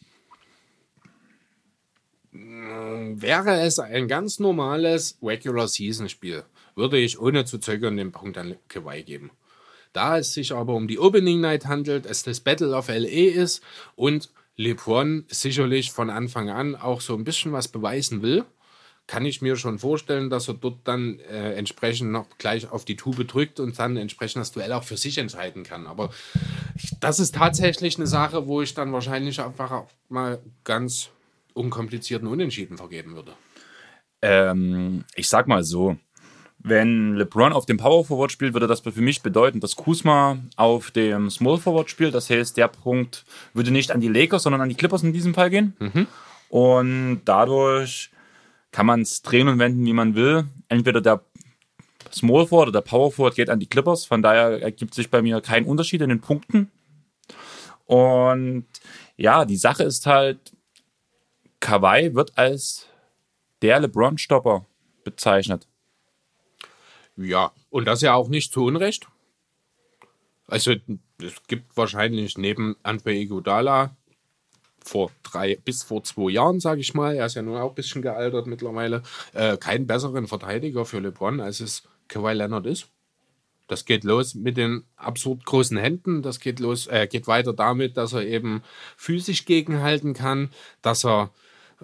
wäre es ein ganz normales Regular Season Spiel, würde ich ohne zu zögern den Punkt an Kawhi geben. Da es sich aber um die Opening Night handelt, es das Battle of LA ist und LeBron sicherlich von Anfang an auch so ein bisschen was beweisen will, kann ich mir schon vorstellen, dass er dort dann äh, entsprechend noch gleich auf die Tube drückt und dann entsprechend das Duell auch für sich entscheiden kann. Aber das ist tatsächlich eine Sache, wo ich dann wahrscheinlich einfach mal ganz unkomplizierten Unentschieden vergeben würde. Ähm, ich sag mal so, wenn LeBron auf dem Power Forward spielt, würde das für mich bedeuten, dass Kuzma auf dem Small Forward spielt. Das heißt, der Punkt würde nicht an die Lakers, sondern an die Clippers in diesem Fall gehen. Mhm. Und dadurch kann man es drehen und wenden, wie man will. Entweder der Small Forward oder der Power Forward geht an die Clippers. Von daher ergibt sich bei mir kein Unterschied in den Punkten. Und ja, die Sache ist halt, Kawhi wird als der LeBron-Stopper bezeichnet. Ja, und das ja auch nicht zu Unrecht. Also es gibt wahrscheinlich neben Andre Iguodala vor drei bis vor zwei Jahren, sage ich mal, er ist ja nur auch ein bisschen gealtert mittlerweile, äh, keinen besseren Verteidiger für LeBron, als es Kawhi Leonard ist. Das geht los mit den absurd großen Händen. Das geht los, äh, geht weiter damit, dass er eben physisch gegenhalten kann, dass er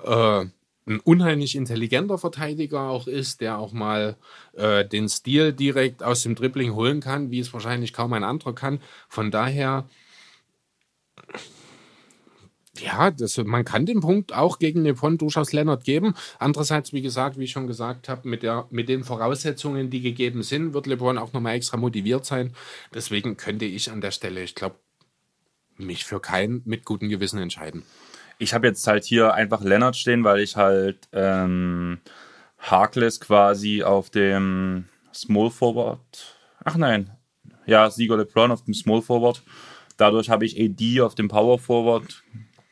äh, ein unheimlich intelligenter Verteidiger auch ist, der auch mal äh, den Stil direkt aus dem Dribbling holen kann, wie es wahrscheinlich kaum ein anderer kann. Von daher, ja, das, man kann den Punkt auch gegen Nepon durchaus Lennart geben. Andererseits, wie gesagt, wie ich schon gesagt habe, mit, mit den Voraussetzungen, die gegeben sind, wird LeBron auch nochmal extra motiviert sein. Deswegen könnte ich an der Stelle, ich glaube, mich für keinen mit gutem Gewissen entscheiden. Ich habe jetzt halt hier einfach Leonard stehen, weil ich halt ähm, Harkless quasi auf dem Small Forward. Ach nein. Ja, Sieger LeBron auf dem Small Forward. Dadurch habe ich AD auf dem Power Forward.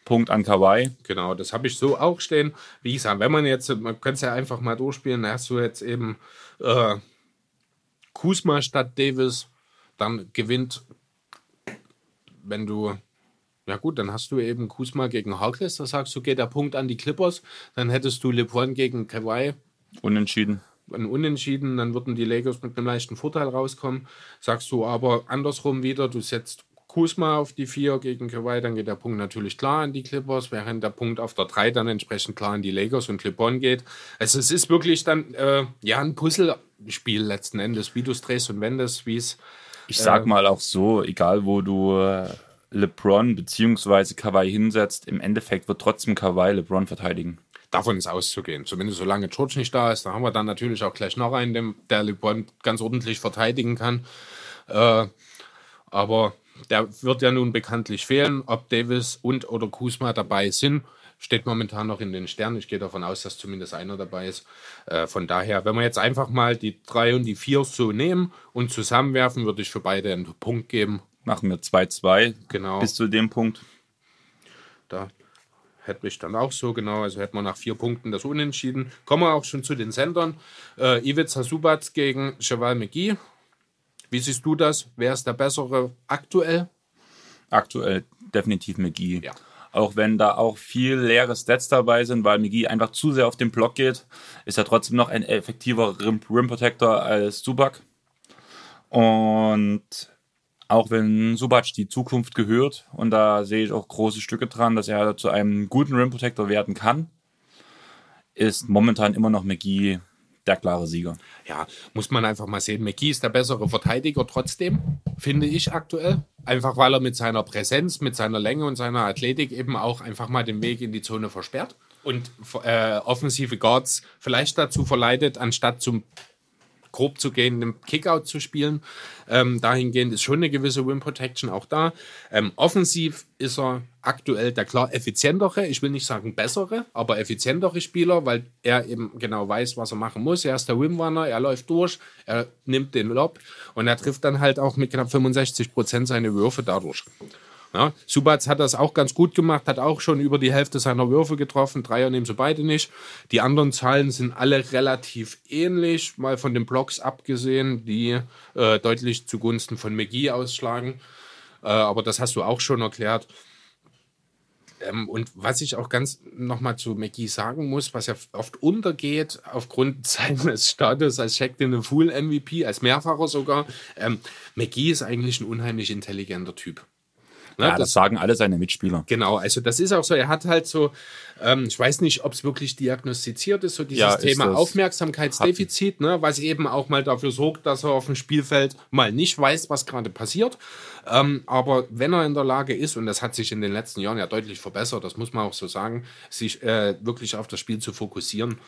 Punkt an Kawhi. Genau, das habe ich so auch stehen. Wie gesagt, wenn man jetzt, man könnte es ja einfach mal durchspielen, dann hast du jetzt eben äh, Kuzma statt Davis, dann gewinnt, wenn du ja gut, dann hast du eben Kuzma gegen Harkless, da sagst du, geht der Punkt an die Clippers. Dann hättest du LeBron gegen Kawhi. Unentschieden. Ein Unentschieden, dann würden die Lakers mit einem leichten Vorteil rauskommen. Sagst du aber andersrum wieder, du setzt Kuzma auf die 4 gegen Kawhi, dann geht der Punkt natürlich klar an die Clippers, während der Punkt auf der 3 dann entsprechend klar an die Lakers und LeBron geht. Also es ist wirklich dann äh, ja ein Puzzlespiel letzten Endes, wie du es drehst und wendest, wie es. Ich sag äh, mal auch so, egal wo du äh, LeBron bzw. Kawhi hinsetzt, im Endeffekt wird trotzdem Kawhi LeBron verteidigen. Davon ist auszugehen. Zumindest solange George nicht da ist. Da haben wir dann natürlich auch gleich noch einen, der LeBron ganz ordentlich verteidigen kann. Äh, aber der wird ja nun bekanntlich fehlen. Ob Davis und oder Kuzma dabei sind, steht momentan noch in den Sternen. Ich gehe davon aus, dass zumindest einer dabei ist. Äh, von daher, wenn wir jetzt einfach mal die drei und die vier so nehmen und zusammenwerfen, würde ich für beide einen Punkt geben Machen wir 2-2 genau. bis zu dem Punkt. Da hätte ich dann auch so genau, also hätten wir nach vier Punkten das Unentschieden. Kommen wir auch schon zu den Sendern. Äh, Ivica Subac gegen Cheval McGee. Wie siehst du das? Wer ist der bessere aktuell? Aktuell definitiv McGee. Ja. Auch wenn da auch viel leere Stats dabei sind, weil McGee einfach zu sehr auf den Block geht, ist er trotzdem noch ein effektiver Rim, Rim Protector als Subac. Und auch wenn Subac die Zukunft gehört und da sehe ich auch große Stücke dran, dass er zu einem guten Rim Protector werden kann, ist momentan immer noch McGee der klare Sieger. Ja, muss man einfach mal sehen. McGee ist der bessere Verteidiger trotzdem, finde ich aktuell, einfach weil er mit seiner Präsenz, mit seiner Länge und seiner Athletik eben auch einfach mal den Weg in die Zone versperrt und äh, offensive Guards vielleicht dazu verleitet, anstatt zum grob zu gehen, einen Kickout zu spielen. Ähm, dahingehend ist schon eine gewisse Win Protection auch da. Ähm, offensiv ist er aktuell der klar effizientere, ich will nicht sagen bessere, aber effizientere Spieler, weil er eben genau weiß, was er machen muss. Er ist der Wimrunner, er läuft durch, er nimmt den Lob und er trifft dann halt auch mit knapp 65 Prozent seine Würfe dadurch. Ja, Subac hat das auch ganz gut gemacht, hat auch schon über die Hälfte seiner Würfe getroffen. Dreier nehmen sie beide nicht. Die anderen Zahlen sind alle relativ ähnlich, mal von den Blocks abgesehen, die äh, deutlich zugunsten von McGee ausschlagen. Äh, aber das hast du auch schon erklärt. Ähm, und was ich auch ganz nochmal zu McGee sagen muss, was ja oft untergeht aufgrund seines Status als Checked in the Fool MVP, als Mehrfacher sogar, ähm, McGee ist eigentlich ein unheimlich intelligenter Typ. Ne? Ja, das, das, sagen alle seine Mitspieler. Genau, also das ist auch so. Er hat halt so, ähm, ich weiß nicht, ob es wirklich diagnostiziert ist, so dieses ja, Thema Aufmerksamkeitsdefizit, ne, was eben auch mal dafür sorgt, dass er auf dem Spielfeld mal nicht weiß, was gerade passiert. Ähm, aber wenn er in der Lage ist, und das hat sich in den letzten Jahren ja deutlich verbessert, das muss man auch so sagen, sich äh, wirklich auf das Spiel zu fokussieren,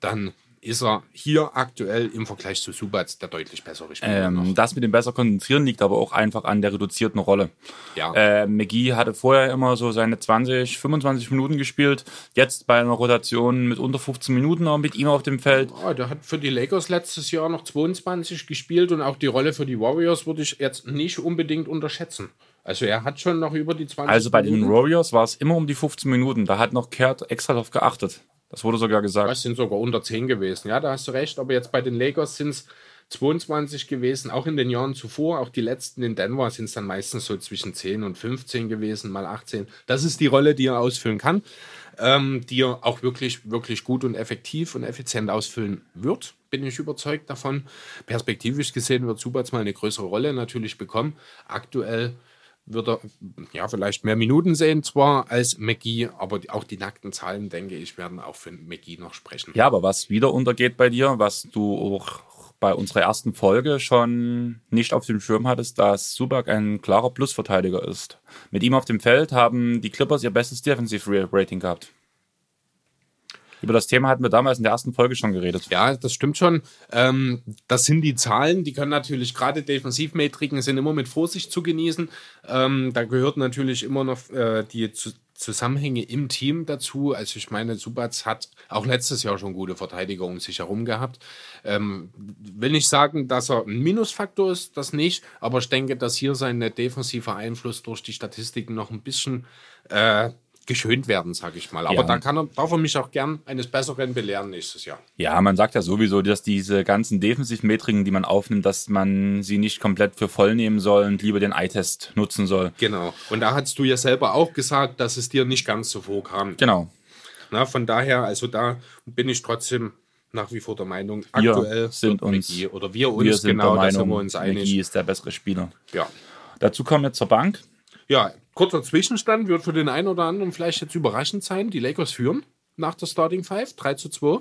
dann ist er hier aktuell im Vergleich zu Subatz der deutlich bessere Spieler. Ähm, das mit dem besser konzentrieren liegt aber auch einfach an der reduzierten Rolle. Ja. Äh, McGee hatte vorher immer so seine 20, 25 Minuten gespielt. Jetzt bei einer Rotation mit unter 15 Minuten noch mit ihm auf dem Feld. Ja, der hat für die Lakers letztes Jahr noch 22 gespielt und auch die Rolle für die Warriors würde ich jetzt nicht unbedingt unterschätzen. Also er hat schon noch über die 20 Also bei Minuten. den Warriors war es immer um die 15 Minuten. Da hat noch Kurt extra darauf geachtet. Das wurde sogar gesagt. Das sind sogar unter 10 gewesen. Ja, da hast du recht. Aber jetzt bei den Lakers sind es 22 gewesen, auch in den Jahren zuvor. Auch die letzten in Denver sind es dann meistens so zwischen 10 und 15 gewesen, mal 18. Das ist die Rolle, die er ausfüllen kann, ähm, die er auch wirklich, wirklich gut und effektiv und effizient ausfüllen wird. Bin ich überzeugt davon. Perspektivisch gesehen wird Subats mal eine größere Rolle natürlich bekommen. Aktuell wird er ja vielleicht mehr Minuten sehen, zwar als McGee, aber auch die nackten Zahlen, denke ich, werden auch für McGee noch sprechen. Ja, aber was wieder untergeht bei dir, was du auch bei unserer ersten Folge schon nicht auf dem Schirm hattest, dass Subak ein klarer Plusverteidiger ist. Mit ihm auf dem Feld haben die Clippers ihr bestes Defensive Rating gehabt. Über das Thema hatten wir damals in der ersten Folge schon geredet. Ja, das stimmt schon. Ähm, das sind die Zahlen, die können natürlich gerade Defensivmetriken sind immer mit Vorsicht zu genießen. Ähm, da gehört natürlich immer noch äh, die Zusammenhänge im Team dazu. Also ich meine, Subats hat auch letztes Jahr schon gute Verteidiger um sich herum gehabt. Ähm, will nicht sagen, dass er ein Minusfaktor ist, das nicht, aber ich denke, dass hier sein defensiver Einfluss durch die Statistiken noch ein bisschen äh, geschönt werden, sage ich mal. Aber ja. da kann er, darf er mich auch gern eines Besseren belehren nächstes Jahr. Ja, man sagt ja sowieso, dass diese ganzen Defensivmetriken, die man aufnimmt, dass man sie nicht komplett für voll nehmen soll und lieber den Eye-Test nutzen soll. Genau. Und da hast du ja selber auch gesagt, dass es dir nicht ganz so vorkam. Genau. Na, von daher, also da bin ich trotzdem nach wie vor der Meinung, aktuell wir sind uns, McGee, oder wir uns, wir genau, Meinung, da sind wir uns einig. McGee ist der bessere Spieler. Ja. Dazu kommen wir zur Bank. Ja, kurzer Zwischenstand wird für den einen oder anderen vielleicht jetzt überraschend sein. Die Lakers führen nach der Starting Five 3 zu 2.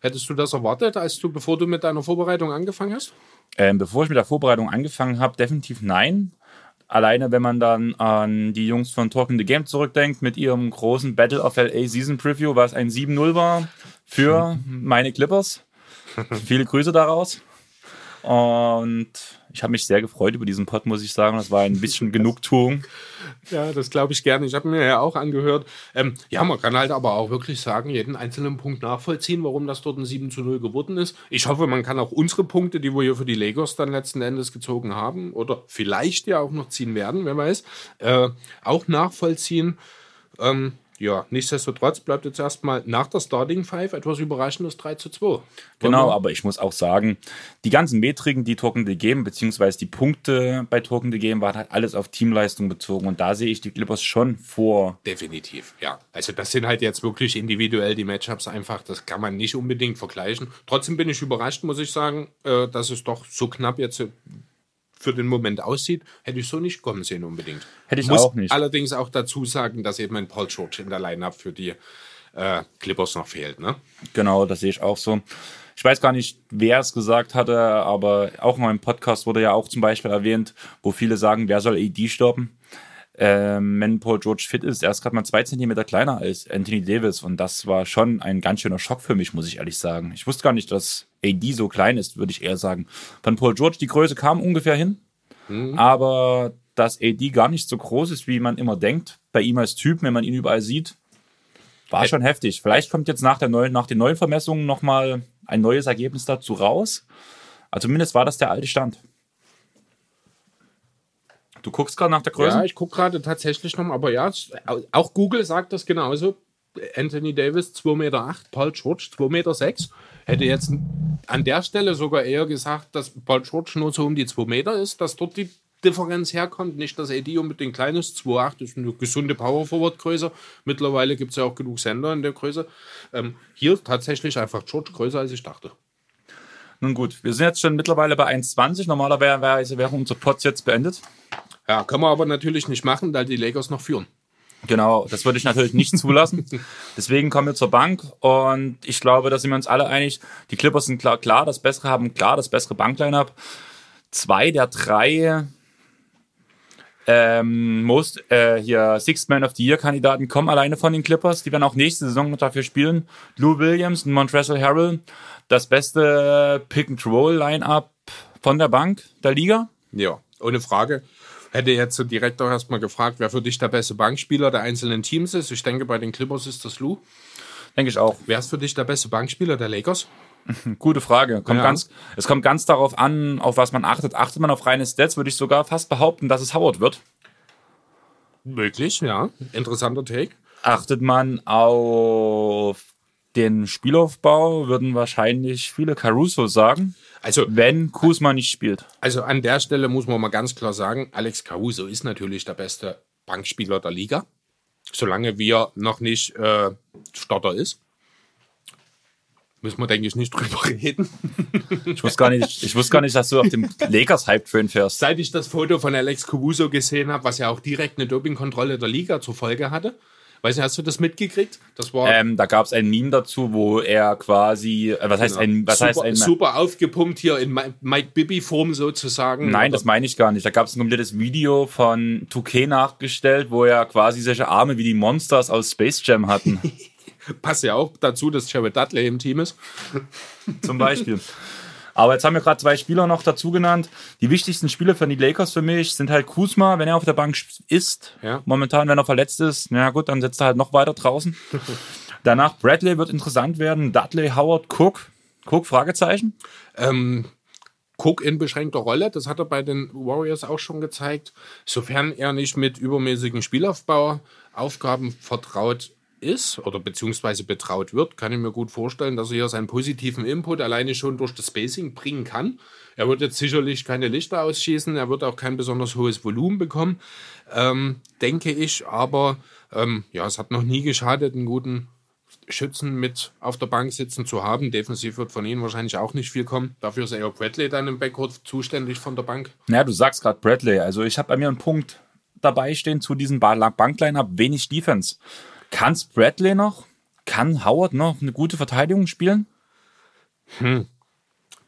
Hättest du das erwartet, als du, bevor du mit deiner Vorbereitung angefangen hast? Ähm, bevor ich mit der Vorbereitung angefangen habe, definitiv nein. Alleine, wenn man dann an die Jungs von Talking the Game zurückdenkt, mit ihrem großen Battle of LA Season Preview, was ein 7-0 war für meine Clippers. Viele Grüße daraus. Und ich habe mich sehr gefreut über diesen Pod, muss ich sagen. Das war ein bisschen Genugtuung. Ja, das glaube ich gerne. Ich habe mir ja auch angehört. Ähm, ja, man kann halt aber auch wirklich sagen, jeden einzelnen Punkt nachvollziehen, warum das dort ein 7 zu 0 geworden ist. Ich hoffe, man kann auch unsere Punkte, die wir hier für die Legos dann letzten Endes gezogen haben oder vielleicht ja auch noch ziehen werden, wer weiß, äh, auch nachvollziehen. Ähm, ja, nichtsdestotrotz bleibt jetzt erstmal nach der Starting Five etwas Überraschendes 3 zu 2. Genau, aber ich muss auch sagen, die ganzen Metriken, die Token geben, beziehungsweise die Punkte bei Token geben, waren halt alles auf Teamleistung bezogen und da sehe ich die Clippers schon vor. Definitiv, ja. Also das sind halt jetzt wirklich individuell die Matchups einfach, das kann man nicht unbedingt vergleichen. Trotzdem bin ich überrascht, muss ich sagen, äh, dass es doch so knapp jetzt für den Moment aussieht, hätte ich so nicht kommen sehen unbedingt. Hätte ich Muss auch nicht. Allerdings auch dazu sagen, dass eben ein Paul George in der Line-Up für die äh, Clippers noch fehlt. Ne? Genau, das sehe ich auch so. Ich weiß gar nicht, wer es gesagt hatte, aber auch in meinem Podcast wurde ja auch zum Beispiel erwähnt, wo viele sagen, wer soll AD stoppen? Ähm, wenn Paul George fit ist, er ist gerade mal zwei Zentimeter kleiner als Anthony Davis und das war schon ein ganz schöner Schock für mich, muss ich ehrlich sagen. Ich wusste gar nicht, dass AD so klein ist, würde ich eher sagen. Von Paul George, die Größe kam ungefähr hin, mhm. aber dass AD gar nicht so groß ist, wie man immer denkt, bei ihm als Typ, wenn man ihn überall sieht, war schon heftig. Vielleicht kommt jetzt nach, der neuen, nach den neuen Vermessungen nochmal ein neues Ergebnis dazu raus. Also zumindest war das der alte Stand. Du guckst gerade nach der Größe? Ja, ich gucke gerade tatsächlich noch, aber ja, auch Google sagt das genauso. Anthony Davis 2,8 Meter, acht, Paul George 2,6 Meter. Hätte jetzt an der Stelle sogar eher gesagt, dass Paul George nur so um die 2 Meter ist, dass dort die Differenz herkommt. Nicht, dass AD unbedingt klein ist. 2,8 ist eine gesunde Power-Forward-Größe. Mittlerweile gibt es ja auch genug Sender in der Größe. Ähm, hier tatsächlich einfach George größer, als ich dachte. Nun gut, wir sind jetzt schon mittlerweile bei 1,20. Normalerweise wäre unser Pots jetzt beendet. Ja, kann man aber natürlich nicht machen, da die Lakers noch führen. Genau, das würde ich natürlich nicht zulassen. Deswegen kommen wir zur Bank und ich glaube, da sind wir uns alle einig. Die Clippers sind klar, klar das bessere haben klar das bessere Bankline-up. Zwei der drei ähm, most, äh, hier Sixth Man of the Year Kandidaten kommen alleine von den Clippers. Die werden auch nächste Saison noch dafür spielen. Lou Williams und Montrezl Harrell, das beste Pick-and-Roll-Line-Up von der Bank der Liga. Ja, ohne Frage. Hätte jetzt direkt auch erstmal gefragt, wer für dich der beste Bankspieler der einzelnen Teams ist. Ich denke, bei den Clippers ist das Lou. Denke ich auch. Wer ist für dich der beste Bankspieler der Lakers? Gute Frage. Kommt ja. ganz, es kommt ganz darauf an, auf was man achtet. Achtet man auf reine Stats, würde ich sogar fast behaupten, dass es Howard wird. Möglich, ja. Interessanter Take. Achtet man auf den Spielaufbau, würden wahrscheinlich viele Caruso sagen. Also, wenn Kuzma nicht spielt. Also an der Stelle muss man mal ganz klar sagen, Alex Caruso ist natürlich der beste Bankspieler der Liga. Solange wir noch nicht äh, Starter ist. Müssen wir, denke ich, nicht drüber reden. Ich wusste gar nicht, ich wusste gar nicht dass du auf dem Lakers-Hype-Train fährst. Seit ich das Foto von Alex Caruso gesehen habe, was ja auch direkt eine Dopingkontrolle der Liga zur Folge hatte, Weiß nicht, hast du das mitgekriegt? Das war ähm, da gab es ein Meme dazu, wo er quasi, äh, was heißt genau. ein, was super, heißt ein, super aufgepumpt hier in Mike Bibi Form sozusagen. Nein, das meine ich gar nicht. Da gab es ein komplettes Video von Touquet nachgestellt, wo er quasi solche Arme wie die Monsters aus Space Jam hatten. Passt ja auch dazu, dass Jared Dudley im Team ist. Zum Beispiel. Aber jetzt haben wir gerade zwei Spieler noch dazu genannt. Die wichtigsten Spieler für die Lakers für mich sind halt Kuzma, wenn er auf der Bank ist. Ja. Momentan, wenn er verletzt ist, na gut, dann sitzt er halt noch weiter draußen. Danach Bradley wird interessant werden. Dudley, Howard, Cook. Cook, Fragezeichen? Ähm, Cook in beschränkter Rolle, das hat er bei den Warriors auch schon gezeigt. Sofern er nicht mit übermäßigen Spielaufbauaufgaben vertraut ist oder beziehungsweise betraut wird, kann ich mir gut vorstellen, dass er hier seinen positiven Input alleine schon durch das Spacing bringen kann. Er wird jetzt sicherlich keine Lichter ausschießen, er wird auch kein besonders hohes Volumen bekommen, ähm, denke ich, aber ähm, ja, es hat noch nie geschadet, einen guten Schützen mit auf der Bank sitzen zu haben. Defensiv wird von ihnen wahrscheinlich auch nicht viel kommen. Dafür ist eher Bradley dann im Backcourt zuständig von der Bank. Ja, du sagst gerade Bradley. Also ich habe bei mir einen Punkt dabei stehen zu diesem Bankline-Up, wenig Defense. Kann Bradley noch? Kann Howard noch eine gute Verteidigung spielen? Hm.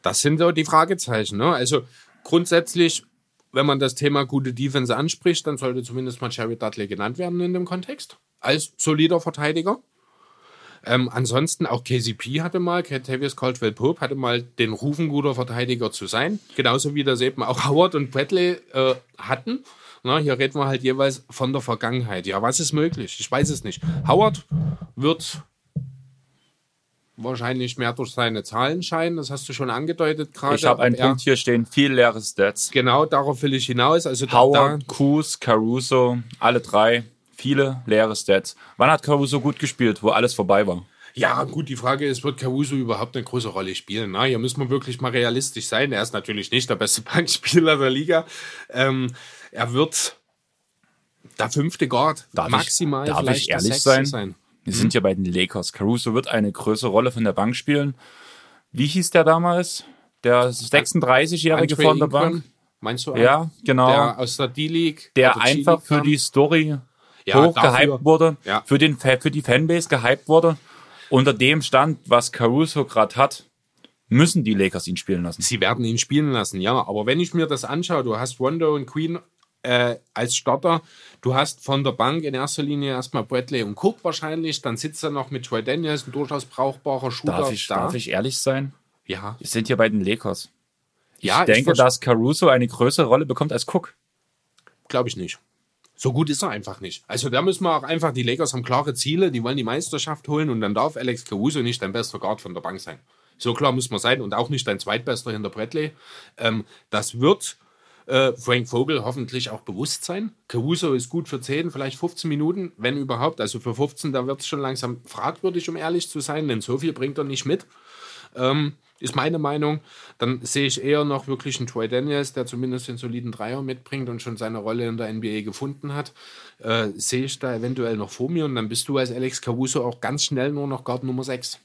Das sind so die Fragezeichen. Ne? Also grundsätzlich, wenn man das Thema gute Defense anspricht, dann sollte zumindest mal Jerry Dudley genannt werden in dem Kontext. Als solider Verteidiger. Ähm, ansonsten auch KCP hatte mal, Tavius Caldwell Pope hatte mal den Ruf, ein guter Verteidiger zu sein. Genauso wie das eben auch Howard und Bradley äh, hatten. Na, hier reden wir halt jeweils von der Vergangenheit. Ja, was ist möglich? Ich weiß es nicht. Howard wird wahrscheinlich mehr durch seine Zahlen scheinen. Das hast du schon angedeutet gerade. Ich habe einen Punkt hier stehen, viel leere Stats. Genau, darauf will ich hinaus. Also Howard, Kuz, Caruso, alle drei, viele leere Stats. Wann hat Caruso gut gespielt, wo alles vorbei war? Ja, gut, die Frage ist, wird Caruso überhaupt eine große Rolle spielen? Na, hier müssen wir wirklich mal realistisch sein. Er ist natürlich nicht der beste Bankspieler der Liga. Ähm, er wird der fünfte Guard darf maximal ich, darf vielleicht ich ehrlich sein? sein? Wir mhm. sind ja bei den Lakers. Caruso wird eine größere Rolle von der Bank spielen. Wie hieß der damals? Der 36-Jährige von der Bank? Meinst du? Ja, genau. Der aus der D-League. Der einfach für die Story ja, hochgehypt wurde, ja. für, den, für die Fanbase gehypt wurde. Unter dem Stand, was Caruso gerade hat, müssen die Lakers ihn spielen lassen. Sie werden ihn spielen lassen, ja. Aber wenn ich mir das anschaue, du hast Rondo und Queen äh, als Starter, du hast von der Bank in erster Linie erstmal Bradley und Cook wahrscheinlich, dann sitzt er noch mit Troy Daniels, ein durchaus brauchbarer Shooter Darf ich, da. darf ich ehrlich sein? Ja. Wir sind hier bei den Lakers. ja, ich denke, verste- dass Caruso eine größere Rolle bekommt als Cook. Glaube ich nicht. So gut ist er einfach nicht. Also da müssen wir auch einfach, die Lakers haben klare Ziele, die wollen die Meisterschaft holen und dann darf Alex Caruso nicht dein bester Guard von der Bank sein. So klar muss man sein und auch nicht dein zweitbester hinter Bradley. Ähm, das wird äh, Frank Vogel hoffentlich auch bewusst sein. Caruso ist gut für 10, vielleicht 15 Minuten, wenn überhaupt. Also für 15, da wird es schon langsam fragwürdig, um ehrlich zu sein, denn so viel bringt er nicht mit. Ähm, ist meine Meinung. Dann sehe ich eher noch wirklich einen Troy Daniels, der zumindest den soliden Dreier mitbringt und schon seine Rolle in der NBA gefunden hat. Äh, sehe ich da eventuell noch vor mir und dann bist du als Alex Caruso auch ganz schnell nur noch Guard Nummer 6.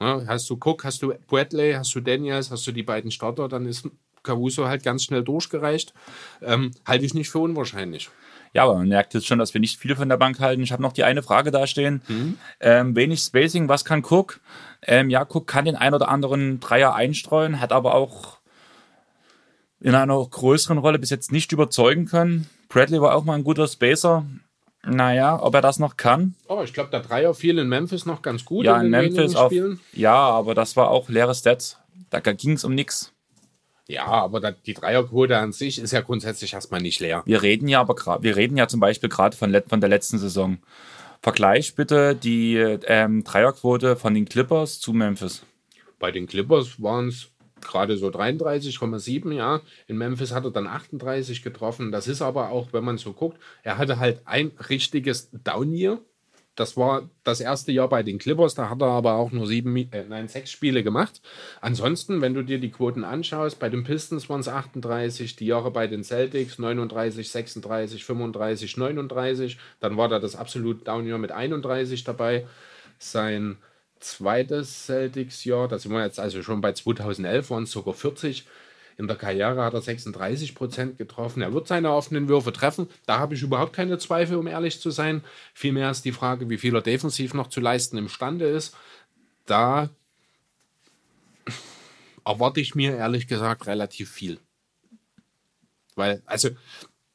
Ja, hast du Cook, hast du Bradley, hast du Daniels, hast du die beiden Starter, dann ist Caruso halt ganz schnell durchgereicht. Ähm, halte ich nicht für unwahrscheinlich. Ja, aber man merkt jetzt schon, dass wir nicht viel von der Bank halten. Ich habe noch die eine Frage da stehen. Ähm, wenig Spacing, was kann Cook? Ähm, ja, Cook kann den ein oder anderen Dreier einstreuen, hat aber auch in einer größeren Rolle bis jetzt nicht überzeugen können. Bradley war auch mal ein guter Spacer. Naja, ob er das noch kann? Oh, ich glaube, der Dreier fiel in Memphis noch ganz gut. Ja, in in Memphis auch. Ja, aber das war auch leere Stats. Da ging es um nichts. Ja, aber die Dreierquote an sich ist ja grundsätzlich erstmal nicht leer. Wir reden ja aber gerade, wir reden ja zum Beispiel gerade von, von der letzten Saison. Vergleich bitte die ähm, Dreierquote von den Clippers zu Memphis. Bei den Clippers waren es gerade so 33,7, ja. In Memphis hat er dann 38 getroffen. Das ist aber auch, wenn man so guckt, er hatte halt ein richtiges Down-Year. Das war das erste Jahr bei den Clippers, da hat er aber auch nur sieben, äh, nein, sechs Spiele gemacht. Ansonsten, wenn du dir die Quoten anschaust, bei den Pistons waren es 38, die Jahre bei den Celtics 39, 36, 35, 39. Dann war da das absolute Down-Year mit 31 dabei. Sein zweites Celtics-Jahr, da sind wir jetzt also schon bei 2011, waren es sogar 40. In der Karriere hat er 36 Prozent getroffen. Er wird seine offenen Würfe treffen. Da habe ich überhaupt keine Zweifel, um ehrlich zu sein. Vielmehr ist die Frage, wie viel er defensiv noch zu leisten imstande ist. Da erwarte ich mir ehrlich gesagt relativ viel. Weil, also,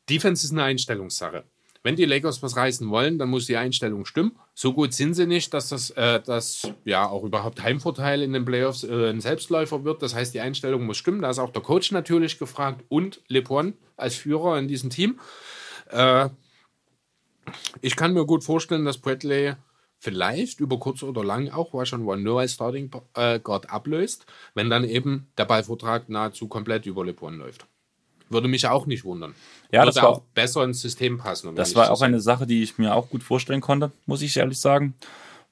Defense ist eine Einstellungssache. Wenn die Lakers was reißen wollen, dann muss die Einstellung stimmen. So gut sind sie nicht, dass das äh, dass, ja auch überhaupt Heimvorteil in den Playoffs äh, ein Selbstläufer wird. Das heißt, die Einstellung muss stimmen. Da ist auch der Coach natürlich gefragt und LeBron als Führer in diesem Team. Äh, ich kann mir gut vorstellen, dass Bradley vielleicht über kurz oder lang auch Russian No als Starting äh, Guard ablöst, wenn dann eben der Ballvortrag nahezu komplett über LeBron läuft. Würde mich auch nicht wundern. Ja, Würde das war- auch besser ins System passen. um Das war auch eine Sache, die ich mir auch gut vorstellen konnte, muss ich ehrlich sagen.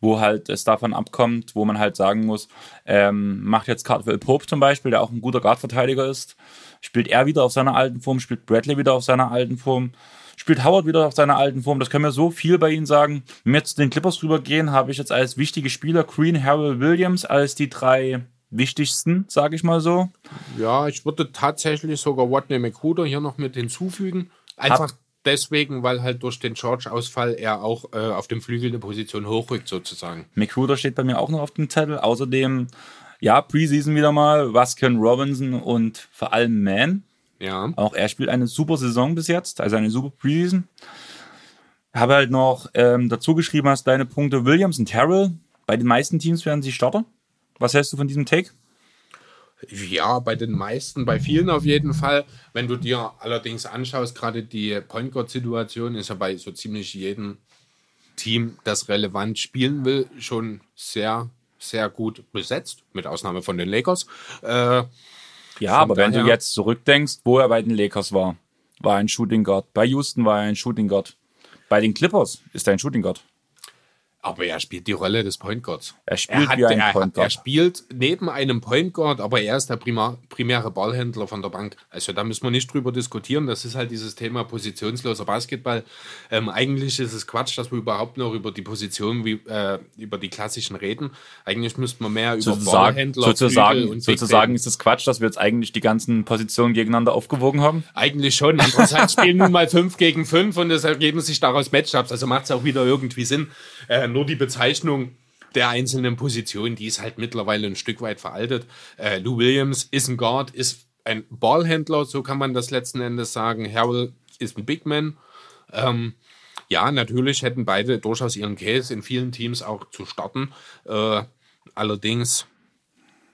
Wo halt es davon abkommt, wo man halt sagen muss, ähm, macht jetzt Cardwell Pope zum Beispiel, der auch ein guter Guardverteidiger ist, spielt er wieder auf seiner alten Form, spielt Bradley wieder auf seiner alten Form, spielt Howard wieder auf seiner alten Form. Das können wir so viel bei ihnen sagen. Wenn wir jetzt zu den Clippers rübergehen, habe ich jetzt als wichtige Spieler Green, Harrell, Williams als die drei wichtigsten, sage ich mal so. Ja, ich würde tatsächlich sogar Watney McCruder hier noch mit hinzufügen. Einfach deswegen, weil halt durch den George-Ausfall er auch äh, auf dem Flügel eine Position hochrückt, sozusagen. McCruder steht bei mir auch noch auf dem Zettel. Außerdem, ja, Preseason wieder mal, Wasken Robinson und vor allem Man. Ja. Auch er spielt eine super Saison bis jetzt, also eine super Preseason. Habe halt noch ähm, dazu geschrieben, hast deine Punkte Williams und Terrell. Bei den meisten Teams werden sie Starter. Was hältst du von diesem Take? Ja, bei den meisten, bei vielen auf jeden Fall. Wenn du dir allerdings anschaust, gerade die Point Guard-Situation ist ja bei so ziemlich jedem Team, das relevant spielen will, schon sehr, sehr gut besetzt, mit Ausnahme von den Lakers. Äh, Ja, aber wenn du daher- jetzt zurückdenkst, wo er bei den Lakers war, war ein Shooting Guard. Bei Houston war er ein Shooting Guard. Bei den Clippers ist er ein Shooting Guard. Aber er spielt die Rolle des Point Guards. Er spielt hat, wie ein er, Point hat- er Guard. spielt neben einem Point Guard, aber er ist der prima, primäre Ballhändler von der Bank. Also da müssen wir nicht drüber diskutieren. Das ist halt dieses Thema positionsloser Basketball. Ähm, eigentlich ist es Quatsch, dass wir überhaupt noch über die Position, wie, äh, über die klassischen reden. Eigentlich müsste man mehr über Sozusagen, Ballhändler, Flügel sozusagen, und sozusagen ist es Quatsch, dass wir jetzt eigentlich die ganzen Positionen gegeneinander aufgewogen haben. Eigentlich schon. Andererseits spielen nun mal 5 gegen 5 und es ergeben sich daraus Matchups. Also macht es auch wieder irgendwie Sinn. Äh, nur die Bezeichnung der einzelnen Positionen, die ist halt mittlerweile ein Stück weit veraltet. Äh, Lou Williams ist ein Guard, ist ein Ballhändler, so kann man das letzten Endes sagen. Harrell ist ein Big Man. Ähm, ja, natürlich hätten beide durchaus ihren Case in vielen Teams auch zu starten. Äh, allerdings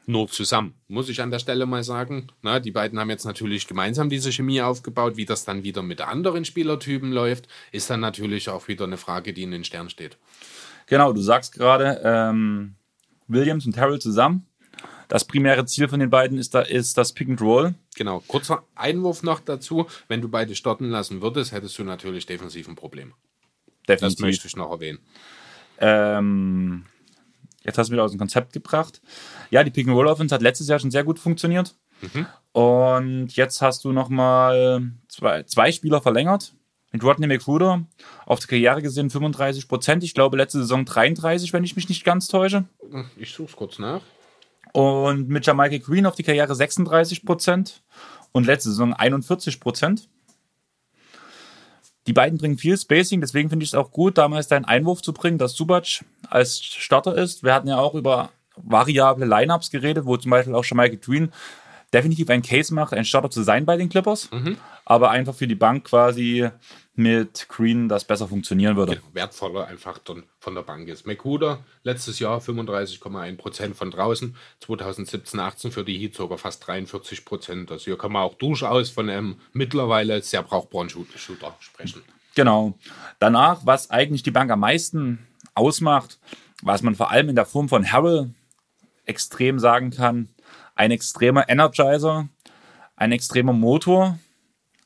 nur zusammen, muss ich an der Stelle mal sagen. Na, die beiden haben jetzt natürlich gemeinsam diese Chemie aufgebaut. Wie das dann wieder mit anderen Spielertypen läuft, ist dann natürlich auch wieder eine Frage, die in den Stern steht. Genau, du sagst gerade, ähm, Williams und Terrell zusammen. Das primäre Ziel von den beiden ist, da, ist das Pick and Roll. Genau, kurzer Einwurf noch dazu. Wenn du beide starten lassen würdest, hättest du natürlich defensiv ein Problem. Definitiv. Das möchte ich noch erwähnen. Ähm, jetzt hast du wieder aus dem Konzept gebracht. Ja, die Pick and Roll Offense hat letztes Jahr schon sehr gut funktioniert. Mhm. Und jetzt hast du nochmal zwei, zwei Spieler verlängert. Mit Rodney McRuder auf die Karriere gesehen 35 Prozent. Ich glaube, letzte Saison 33, wenn ich mich nicht ganz täusche. Ich suche es kurz nach. Und mit Jamaica Green auf die Karriere 36 Prozent und letzte Saison 41 Prozent. Die beiden bringen viel Spacing, deswegen finde ich es auch gut, damals deinen Einwurf zu bringen, dass Subac als Starter ist. Wir hatten ja auch über variable Lineups geredet, wo zum Beispiel auch Jamaica Green definitiv ein Case macht, ein Starter zu sein bei den Clippers, mhm. aber einfach für die Bank quasi mit Green das besser funktionieren würde. Ja, wertvoller einfach dann von der Bank ist. McCuder letztes Jahr 35,1 Prozent von draußen, 2017, 18 für die Heat sogar fast 43 Prozent. Also hier kann man auch durchaus von einem mittlerweile sehr brauchbaren Shooter sprechen. Genau. Danach, was eigentlich die Bank am meisten ausmacht, was man vor allem in der Form von Harrell extrem sagen kann, ein extremer Energizer, ein extremer Motor,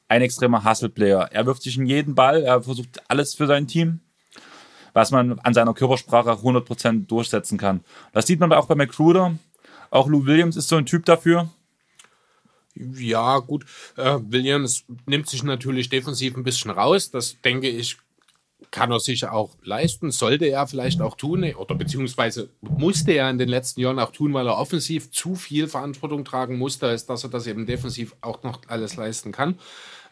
ein extremer Hustle-Player. Er wirft sich in jeden Ball, er versucht alles für sein Team, was man an seiner Körpersprache 100% durchsetzen kann. Das sieht man auch bei McCruder. Auch Lou Williams ist so ein Typ dafür. Ja, gut. Äh, Williams nimmt sich natürlich defensiv ein bisschen raus. Das denke ich, kann er sich auch leisten, sollte er vielleicht auch tun oder beziehungsweise musste er in den letzten Jahren auch tun, weil er offensiv zu viel Verantwortung tragen musste, als dass er das eben defensiv auch noch alles leisten kann.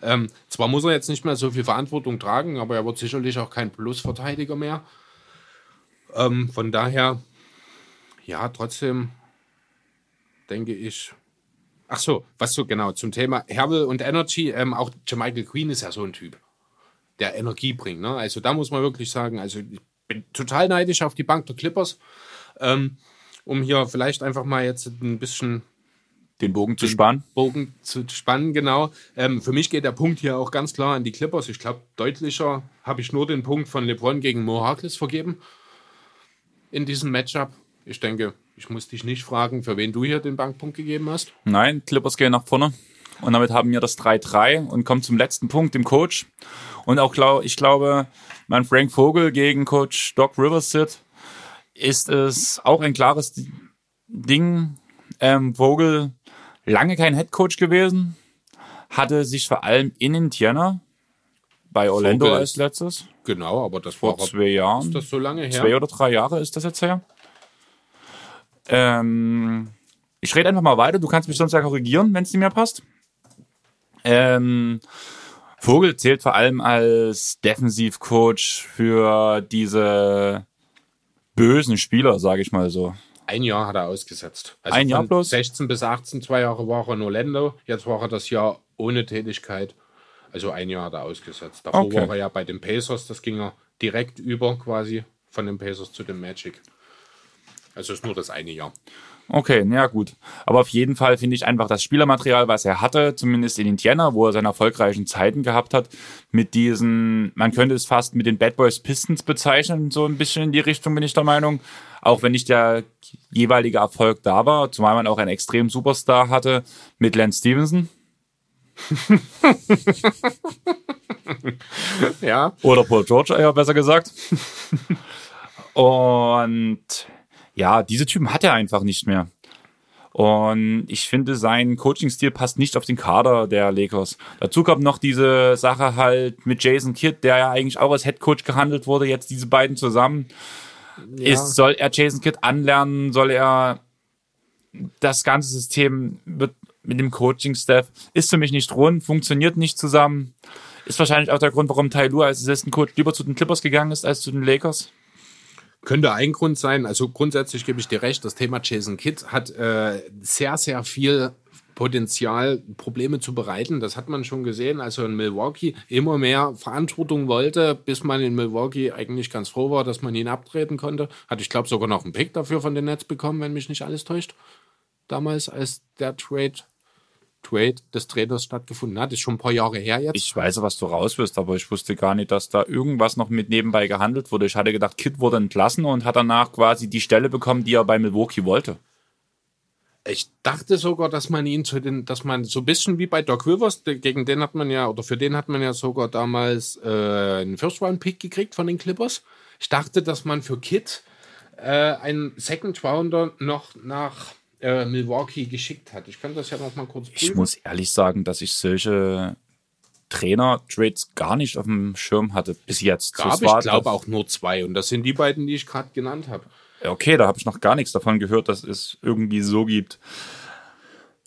Ähm, zwar muss er jetzt nicht mehr so viel Verantwortung tragen, aber er wird sicherlich auch kein Plusverteidiger mehr. Ähm, von daher, ja, trotzdem denke ich. Ach so, was so genau zum Thema Herbel und Energy. Ähm, auch Michael Queen ist ja so ein Typ der Energie bringt. Ne? Also da muss man wirklich sagen, also ich bin total neidisch auf die Bank der Clippers, ähm, um hier vielleicht einfach mal jetzt ein bisschen den Bogen zu spannen. Bogen zu spannen, genau. Ähm, für mich geht der Punkt hier auch ganz klar an die Clippers. Ich glaube, deutlicher habe ich nur den Punkt von LeBron gegen Mo Harkless vergeben in diesem Matchup. Ich denke, ich muss dich nicht fragen, für wen du hier den Bankpunkt gegeben hast. Nein, Clippers gehen nach vorne. Und damit haben wir das 3-3 und kommen zum letzten Punkt, dem Coach. Und auch, ich glaube, mein Frank Vogel gegen Coach Doc Riversit ist es auch ein klares Ding. Ähm, Vogel lange kein Head Coach gewesen, hatte sich vor allem in Indiana bei Orlando Vogel als letztes. Genau, aber das vor zwei Jahren. Ist das so lange her? Zwei oder drei Jahre ist das jetzt her. Ähm, ich rede einfach mal weiter. Du kannst mich sonst ja korrigieren, wenn es nicht mehr passt. Ähm, Vogel zählt vor allem als Defensivcoach für diese bösen Spieler, sage ich mal so. Ein Jahr hat er ausgesetzt. Also ein Jahr bloß? 16 bis 18, zwei Jahre war er in Orlando. Jetzt war er das Jahr ohne Tätigkeit. Also ein Jahr hat er ausgesetzt. Davor okay. war er ja bei den Pacers. Das ging er direkt über quasi von den Pacers zu den Magic. Also ist nur das eine Jahr. Okay, ja gut. Aber auf jeden Fall finde ich einfach das Spielermaterial, was er hatte, zumindest in Indiana, wo er seine erfolgreichen Zeiten gehabt hat, mit diesen, man könnte es fast mit den Bad Boys Pistons bezeichnen, so ein bisschen in die Richtung bin ich der Meinung. Auch wenn nicht der jeweilige Erfolg da war, zumal man auch einen extremen Superstar hatte mit Lance Stevenson. ja. Oder Paul George, eher besser gesagt. Und ja, diese Typen hat er einfach nicht mehr. Und ich finde, sein Coaching-Stil passt nicht auf den Kader der Lakers. Dazu kommt noch diese Sache halt mit Jason Kidd, der ja eigentlich auch als Head Coach gehandelt wurde, jetzt diese beiden zusammen. Ja. Ist, soll er Jason Kidd anlernen? Soll er das ganze System wird mit dem Coaching-Staff ist für mich nicht rund, funktioniert nicht zusammen. Ist wahrscheinlich auch der Grund, warum Tai Lu als Assistant Coach lieber zu den Clippers gegangen ist als zu den Lakers. Könnte ein Grund sein. Also grundsätzlich gebe ich dir recht, das Thema Jason Kidd hat äh, sehr, sehr viel Potenzial, Probleme zu bereiten. Das hat man schon gesehen, als er in Milwaukee immer mehr Verantwortung wollte, bis man in Milwaukee eigentlich ganz froh war, dass man ihn abtreten konnte. Hatte ich glaube sogar noch einen Pick dafür von den Nets bekommen, wenn mich nicht alles täuscht. Damals, als der Trade Trade des Trainers stattgefunden hat. Ist schon ein paar Jahre her jetzt. Ich weiß, was du raus wirst, aber ich wusste gar nicht, dass da irgendwas noch mit nebenbei gehandelt wurde. Ich hatte gedacht, Kid wurde entlassen und hat danach quasi die Stelle bekommen, die er bei Milwaukee wollte. Ich dachte sogar, dass man ihn zu den, dass man so ein bisschen wie bei Doc Rivers, gegen den hat man ja, oder für den hat man ja sogar damals äh, einen First-Round-Pick gekriegt von den Clippers. Ich dachte, dass man für Kid äh, einen Second-Rounder noch nach äh, Milwaukee geschickt hat. Ich kann das ja noch mal kurz prüfen. Ich muss ehrlich sagen, dass ich solche Trainer-Trades gar nicht auf dem Schirm hatte bis jetzt. Gab so, ich glaube auch nur zwei und das sind die beiden, die ich gerade genannt habe. Okay, da habe ich noch gar nichts davon gehört, dass es irgendwie so gibt.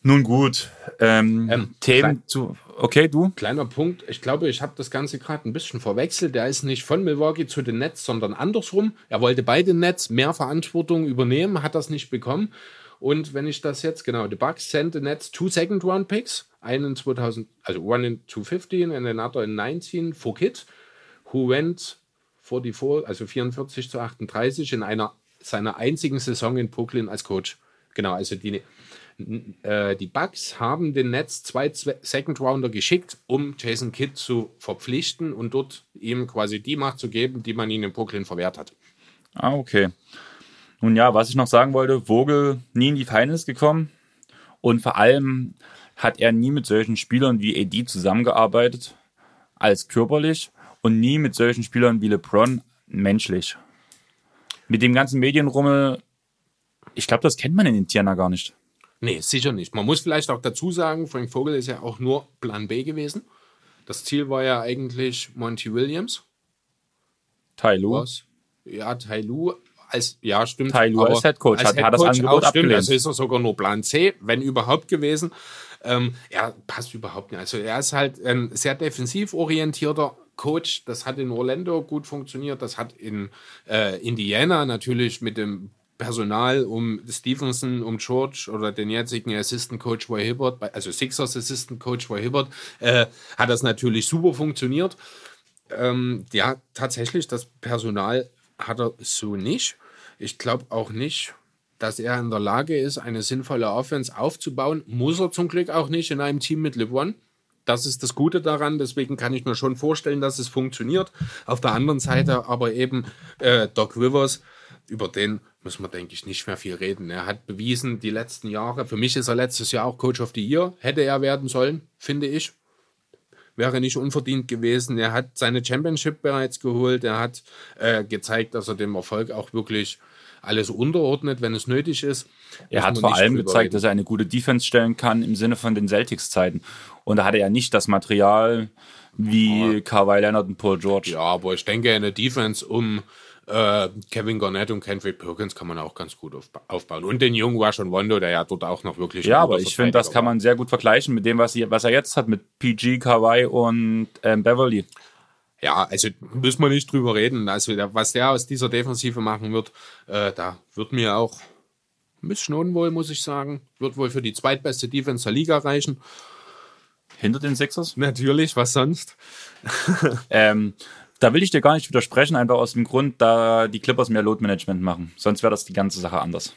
Nun gut, ähm, ähm, Themen zu. Okay, du? Kleiner Punkt. Ich glaube, ich habe das Ganze gerade ein bisschen verwechselt. Der ist nicht von Milwaukee zu den Nets, sondern andersrum. Er wollte bei den Nets mehr Verantwortung übernehmen, hat das nicht bekommen. Und wenn ich das jetzt, genau, the Bucks sent the Nets two second round picks, einen 2000, also one in 2015 and another in 19 for Kid, who went 44, also 44 zu 38 in einer seiner einzigen Saison in Brooklyn als Coach. Genau, also die, äh, die Bucks haben den Nets zwei Second Rounder geschickt, um Jason Kidd zu verpflichten und dort ihm quasi die Macht zu geben, die man ihm in Brooklyn verwehrt hat. Ah, okay. Nun ja, was ich noch sagen wollte, Vogel nie in die Finals gekommen und vor allem hat er nie mit solchen Spielern wie AD zusammengearbeitet, als körperlich und nie mit solchen Spielern wie LeBron menschlich mit dem ganzen Medienrummel, ich glaube, das kennt man in Indiana gar nicht. Nee, sicher nicht. Man muss vielleicht auch dazu sagen, Frank Vogel ist ja auch nur Plan B gewesen. Das Ziel war ja eigentlich Monty Williams. Tai Lu. Ja, Tai Lu als, ja, stimmt. Tai Lu als Head Coach hat, Head hat das Angebot auch, abgelehnt. Also ist er sogar nur Plan C, wenn überhaupt gewesen. Ähm, ja, passt überhaupt nicht. Also er ist halt ein sehr defensiv orientierter Coach. Das hat in Orlando gut funktioniert. Das hat in äh, Indiana natürlich mit dem Personal um Stevenson, um George oder den jetzigen Assistant Coach Roy Hibbert, also Sixers Assistant Coach Roy Hibbert, äh, hat das natürlich super funktioniert. Ähm, ja, tatsächlich, das Personal hat er so nicht. Ich glaube auch nicht, dass er in der Lage ist, eine sinnvolle Offense aufzubauen. Muss er zum Glück auch nicht in einem Team mit LeBron. Das ist das Gute daran, deswegen kann ich mir schon vorstellen, dass es funktioniert. Auf der anderen Seite aber eben äh, Doc Rivers, über den müssen wir, denke ich, nicht mehr viel reden. Er hat bewiesen, die letzten Jahre, für mich ist er letztes Jahr auch Coach of the Year, hätte er werden sollen, finde ich. Wäre nicht unverdient gewesen. Er hat seine Championship bereits geholt. Er hat äh, gezeigt, dass er dem Erfolg auch wirklich alles unterordnet, wenn es nötig ist. Er hat vor allem gezeigt, reden. dass er eine gute Defense stellen kann im Sinne von den Celtics-Zeiten. Und da hatte er nicht das Material wie ja. Kawhi Leonard und Paul George. Ja, aber ich denke, eine Defense um äh, Kevin Garnett und Kendrick Perkins kann man auch ganz gut aufbauen. Und den jungen Russian Wondo, der ja dort auch noch wirklich. Ja, aber ich finde, das kann man sehr gut vergleichen mit dem, was, sie, was er jetzt hat, mit PG, Kawhi und ähm, Beverly. Ja, also müssen wir nicht drüber reden. Also was der aus dieser Defensive machen wird, äh, da wird mir auch ein bisschen unwohl, muss ich sagen. Wird wohl für die zweitbeste Defense der Liga reichen. Hinter den Sixers? Natürlich, was sonst? ähm, da will ich dir gar nicht widersprechen, einfach aus dem Grund, da die Clippers mehr Load Management machen. Sonst wäre das die ganze Sache anders.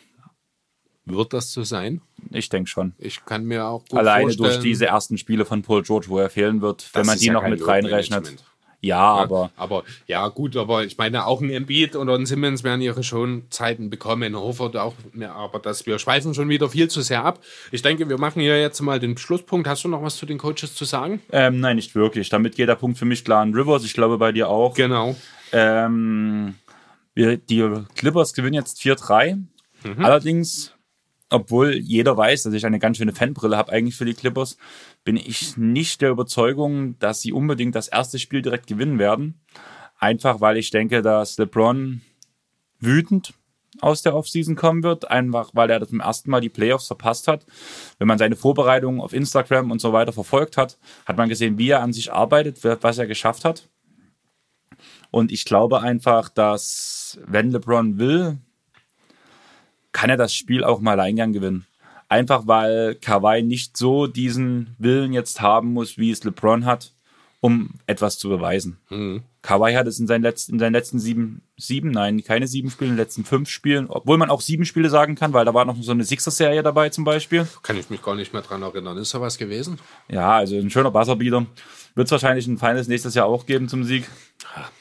Wird das so sein? Ich denke schon. Ich kann mir auch gut Alleine durch diese ersten Spiele von Paul George, wo er fehlen wird, wenn man die ja noch mit reinrechnet. Ja, ja, aber. Aber ja, gut, aber ich meine, auch ein Embiid und ein Simmons werden ihre schon Zeiten bekommen. Hoffert auch mehr, aber das, wir schweifen schon wieder viel zu sehr ab. Ich denke, wir machen hier jetzt mal den Schlusspunkt. Hast du noch was zu den Coaches zu sagen? Ähm, nein, nicht wirklich. Damit geht der Punkt für mich klar an Rivers. Ich glaube bei dir auch. Genau. Ähm, wir, die Clippers gewinnen jetzt 4-3. Mhm. Allerdings obwohl jeder weiß, dass ich eine ganz schöne Fanbrille habe eigentlich für die Clippers, bin ich nicht der Überzeugung, dass sie unbedingt das erste Spiel direkt gewinnen werden. Einfach weil ich denke, dass LeBron wütend aus der Offseason kommen wird, einfach weil er zum ersten Mal die Playoffs verpasst hat. Wenn man seine Vorbereitungen auf Instagram und so weiter verfolgt hat, hat man gesehen, wie er an sich arbeitet, was er geschafft hat. Und ich glaube einfach, dass wenn LeBron will, kann er das Spiel auch mal Alleingang gewinnen. Einfach weil Kawhi nicht so diesen Willen jetzt haben muss, wie es LeBron hat, um etwas zu beweisen. Mhm. Kawhi hat es in seinen letzten, in seinen letzten sieben, sieben, nein, keine sieben Spiele, in den letzten fünf Spielen, obwohl man auch sieben Spiele sagen kann, weil da war noch so eine Sixer-Serie dabei zum Beispiel. Kann ich mich gar nicht mehr dran erinnern. Ist da was gewesen? Ja, also ein schöner Buzzerbeater. Wird es wahrscheinlich ein Finals nächstes Jahr auch geben zum Sieg.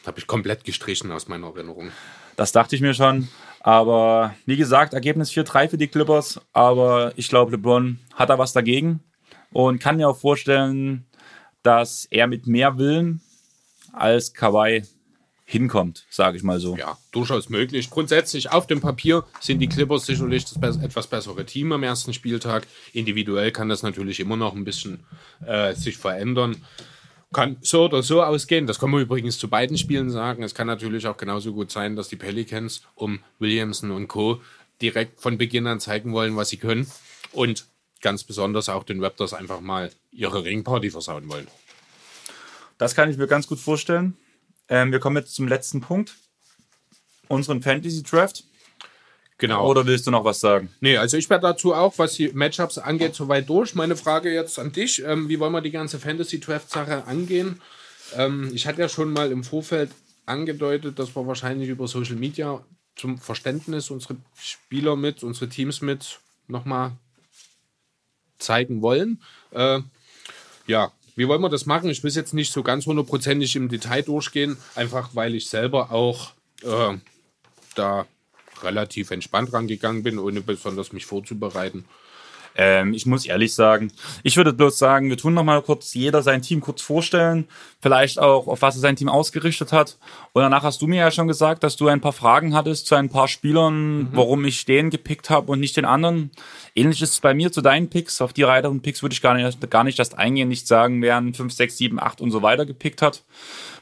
Habe ich komplett gestrichen aus meiner Erinnerung. Das dachte ich mir schon. Aber wie gesagt, Ergebnis 4-3 für die Clippers. Aber ich glaube, LeBron hat da was dagegen und kann mir auch vorstellen, dass er mit mehr Willen als Kawhi hinkommt, sage ich mal so. Ja, durchaus möglich. Grundsätzlich auf dem Papier sind die Clippers sicherlich das etwas bessere Team am ersten Spieltag. Individuell kann das natürlich immer noch ein bisschen äh, sich verändern. Kann so oder so ausgehen. Das kann man übrigens zu beiden Spielen sagen. Es kann natürlich auch genauso gut sein, dass die Pelicans um Williamson und Co. direkt von Beginn an zeigen wollen, was sie können. Und ganz besonders auch den Raptors einfach mal ihre Ringparty versauen wollen. Das kann ich mir ganz gut vorstellen. Ähm, wir kommen jetzt zum letzten Punkt. Unseren Fantasy Draft. Genau. Oder willst du noch was sagen? Nee, also ich werde dazu auch, was die Matchups angeht, soweit durch. Meine Frage jetzt an dich. Ähm, wie wollen wir die ganze Fantasy Draft Sache angehen? Ähm, ich hatte ja schon mal im Vorfeld angedeutet, dass wir wahrscheinlich über Social Media zum Verständnis unsere Spieler mit, unsere Teams mit nochmal zeigen wollen. Äh, ja, wie wollen wir das machen? Ich will jetzt nicht so ganz hundertprozentig im Detail durchgehen, einfach weil ich selber auch äh, da relativ entspannt rangegangen bin, ohne besonders mich vorzubereiten. Ähm, ich muss ehrlich sagen, ich würde bloß sagen, wir tun noch mal kurz jeder sein Team kurz vorstellen, vielleicht auch, auf was er sein Team ausgerichtet hat. Und danach hast du mir ja schon gesagt, dass du ein paar Fragen hattest zu ein paar Spielern, mhm. warum ich den gepickt habe und nicht den anderen. Ähnlich ist es bei mir zu deinen Picks. Auf die weiteren Picks würde ich gar nicht, gar nicht erst eingehen, nicht sagen, wer einen 5, 6, 7, 8 und so weiter gepickt hat.